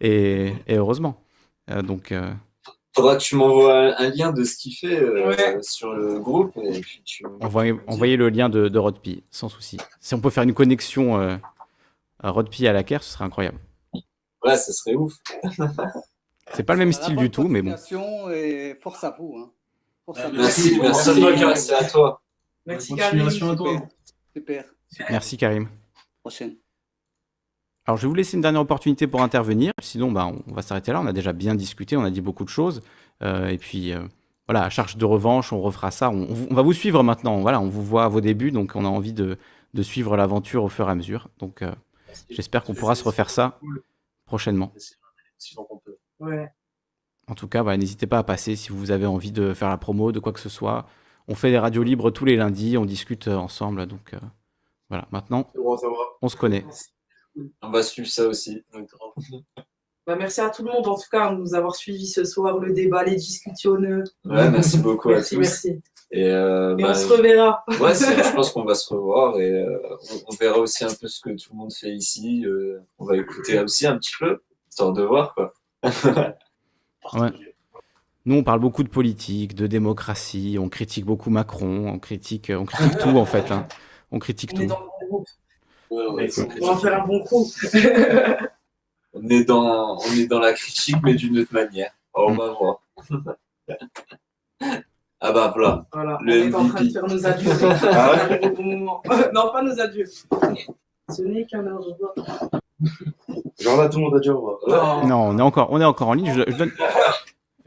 Et, et heureusement. Euh, donc, euh, Faudra que tu m'envoies un, lien de ce qu'il fait euh, Ouais. sur le groupe et puis tu envoyez, envoyez le lien de, de Rodpi, sans souci. Si on peut faire une connexion euh, à Rodpi à la Caire, ce serait incroyable. Ouais, ça serait ouf. [LAUGHS] C'est pas le même style du tout, mais bon. Et force à vous. Hein. Force à vous. Merci, merci, Merci, Karim. merci à toi. Merci, Karim. continuation à toi. Super. Super. Merci Karim. Prochaine. Alors, je vais vous laisser une dernière opportunité pour intervenir. Sinon, bah, on va s'arrêter là. On a déjà bien discuté, on a dit beaucoup de choses. Euh, et puis, euh, voilà, à charge de revanche, on refera ça. On, on va vous suivre maintenant. Voilà, on vous voit à vos débuts, donc on a envie de, de suivre l'aventure au fur et à mesure. Donc, euh, j'espère qu'on pourra se refaire ça prochainement. Si qu'on peut. Ouais. En tout cas, voilà, n'hésitez pas à passer si vous avez envie de faire la promo, de quoi que ce soit. On fait des radios libres tous les lundis, on discute euh, ensemble. Donc, euh, voilà, maintenant, C'est bon, ça va. on se connaît. On va suivre ça aussi. [LAUGHS] Bah, merci à tout le monde, en tout cas, de nous avoir suivis ce soir, le débat, les discussions. Ouais, merci beaucoup Merci, à tous. merci. Et, euh, Et bah, on se reverra. Ouais, je pense [LAUGHS] qu'on va se revoir et euh, on, on verra aussi un peu ce que tout le monde fait ici. euh, on va écouter aussi un petit peu, histoire de voir quoi. [LAUGHS] Ouais. Nous, on parle beaucoup de politique, de démocratie, on critique beaucoup Macron, on critique, on critique [LAUGHS] tout en fait. hein. On critique On est tout. dans le bon groupe. Ouais, ouais, c'est- On va faire un bon coup. [LAUGHS] On est dans, on est dans la critique, mais d'une autre manière. Oh, on va voir. ah bah voilà. Voilà, Le on est en train de faire nos adieux. Ah ouais non, pas nos adieux. Ce n'est qu'un au revoir. Genre là, tout le monde a dit au revoir. Non, on est encore, on est encore en ligne. Je, je donne,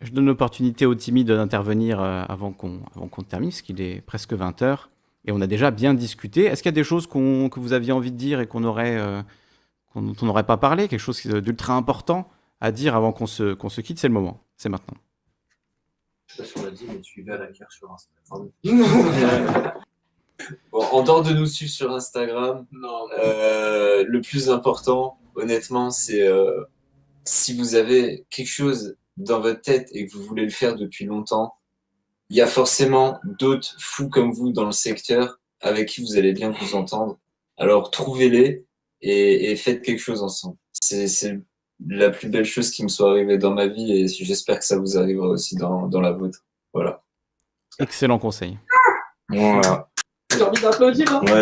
je donne l'opportunité aux timides d'intervenir euh, avant qu'on avant qu'on termine, parce qu'il est presque 20h. Et on a déjà bien discuté. Est-ce qu'il y a des choses que vous aviez envie de dire et qu'on aurait, euh, qu'on- dont on n'aurait pas parlé? Quelque chose d'ultra important à dire avant qu'on se, qu'on se quitte? C'est le moment. C'est maintenant. Je sais pas si on l'a dit, mais suivez à la sur Instagram. [LAUGHS] [LAUGHS] Bon, en dehors de nous suivre sur Instagram, Non, mais- euh, le plus important, honnêtement, c'est euh, si vous avez quelque chose dans votre tête et que vous voulez le faire depuis longtemps, il y a forcément d'autres fous comme vous dans le secteur avec qui vous allez bien vous entendre. Alors trouvez-les et, et faites quelque chose ensemble. C'est c'est la plus belle chose qui me soit arrivée dans ma vie et j'espère que ça vous arrivera aussi dans, dans la vôtre. Voilà. Excellent conseil. Voilà. J'ai envie d'applaudir. hein. Ouais.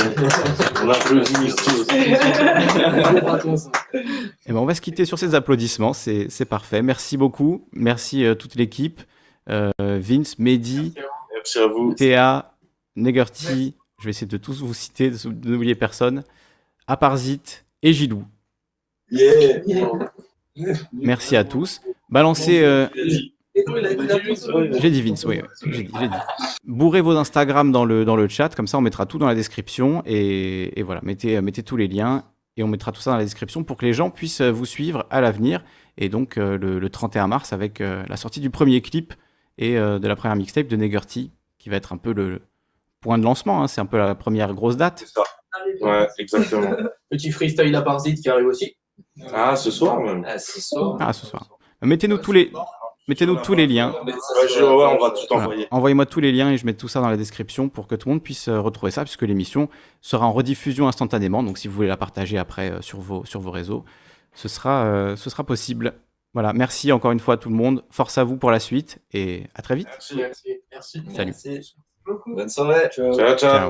On applaudit à. [LAUGHS] Eh ben, on va se quitter sur ces applaudissements, c'est parfait. Merci beaucoup. Merci euh, toute l'équipe. Euh, Vince, Mehdi, Merci à vous. Théa, Negerty, je vais essayer de tous vous citer, de de n'oublier personne, Aparzit et Gilou. Yeah. Merci à tous. Balancez, euh, J'ai dit Vince, oui, oui, j'ai dit, j'ai dit. Bourrez vos Instagram dans le, dans le chat, comme ça on mettra tout dans la description et, et voilà, mettez, mettez tous les liens et on mettra tout ça dans la description pour que les gens puissent euh, vous suivre à l'avenir et donc euh, le, le 31 mars avec euh, la sortie du premier clip et euh, de la première mixtape de Negerty qui va être un peu le point de lancement, hein, c'est un peu la première grosse date. C'est ça. Ouais, exactement. [LAUGHS] Petit freestyle à Barzit qui arrive aussi. Ah, ce soir même. Ah, ce soir. Ah, ce soir. Mettez-nous tous les, mettez-nous tous les liens. Voilà. Envoyez-moi tous les liens et je mets tout ça dans la description pour que tout le monde puisse euh, retrouver ça, puisque l'émission sera en rediffusion instantanément. Donc si vous voulez la partager après euh, sur, vos, sur vos réseaux, ce sera, euh, ce sera possible. Voilà, merci encore une fois à tout le monde. Force à vous pour la suite et à très vite. Merci. Merci. Salut. Merci. Bonne soirée. Ciao, ciao. Ciao.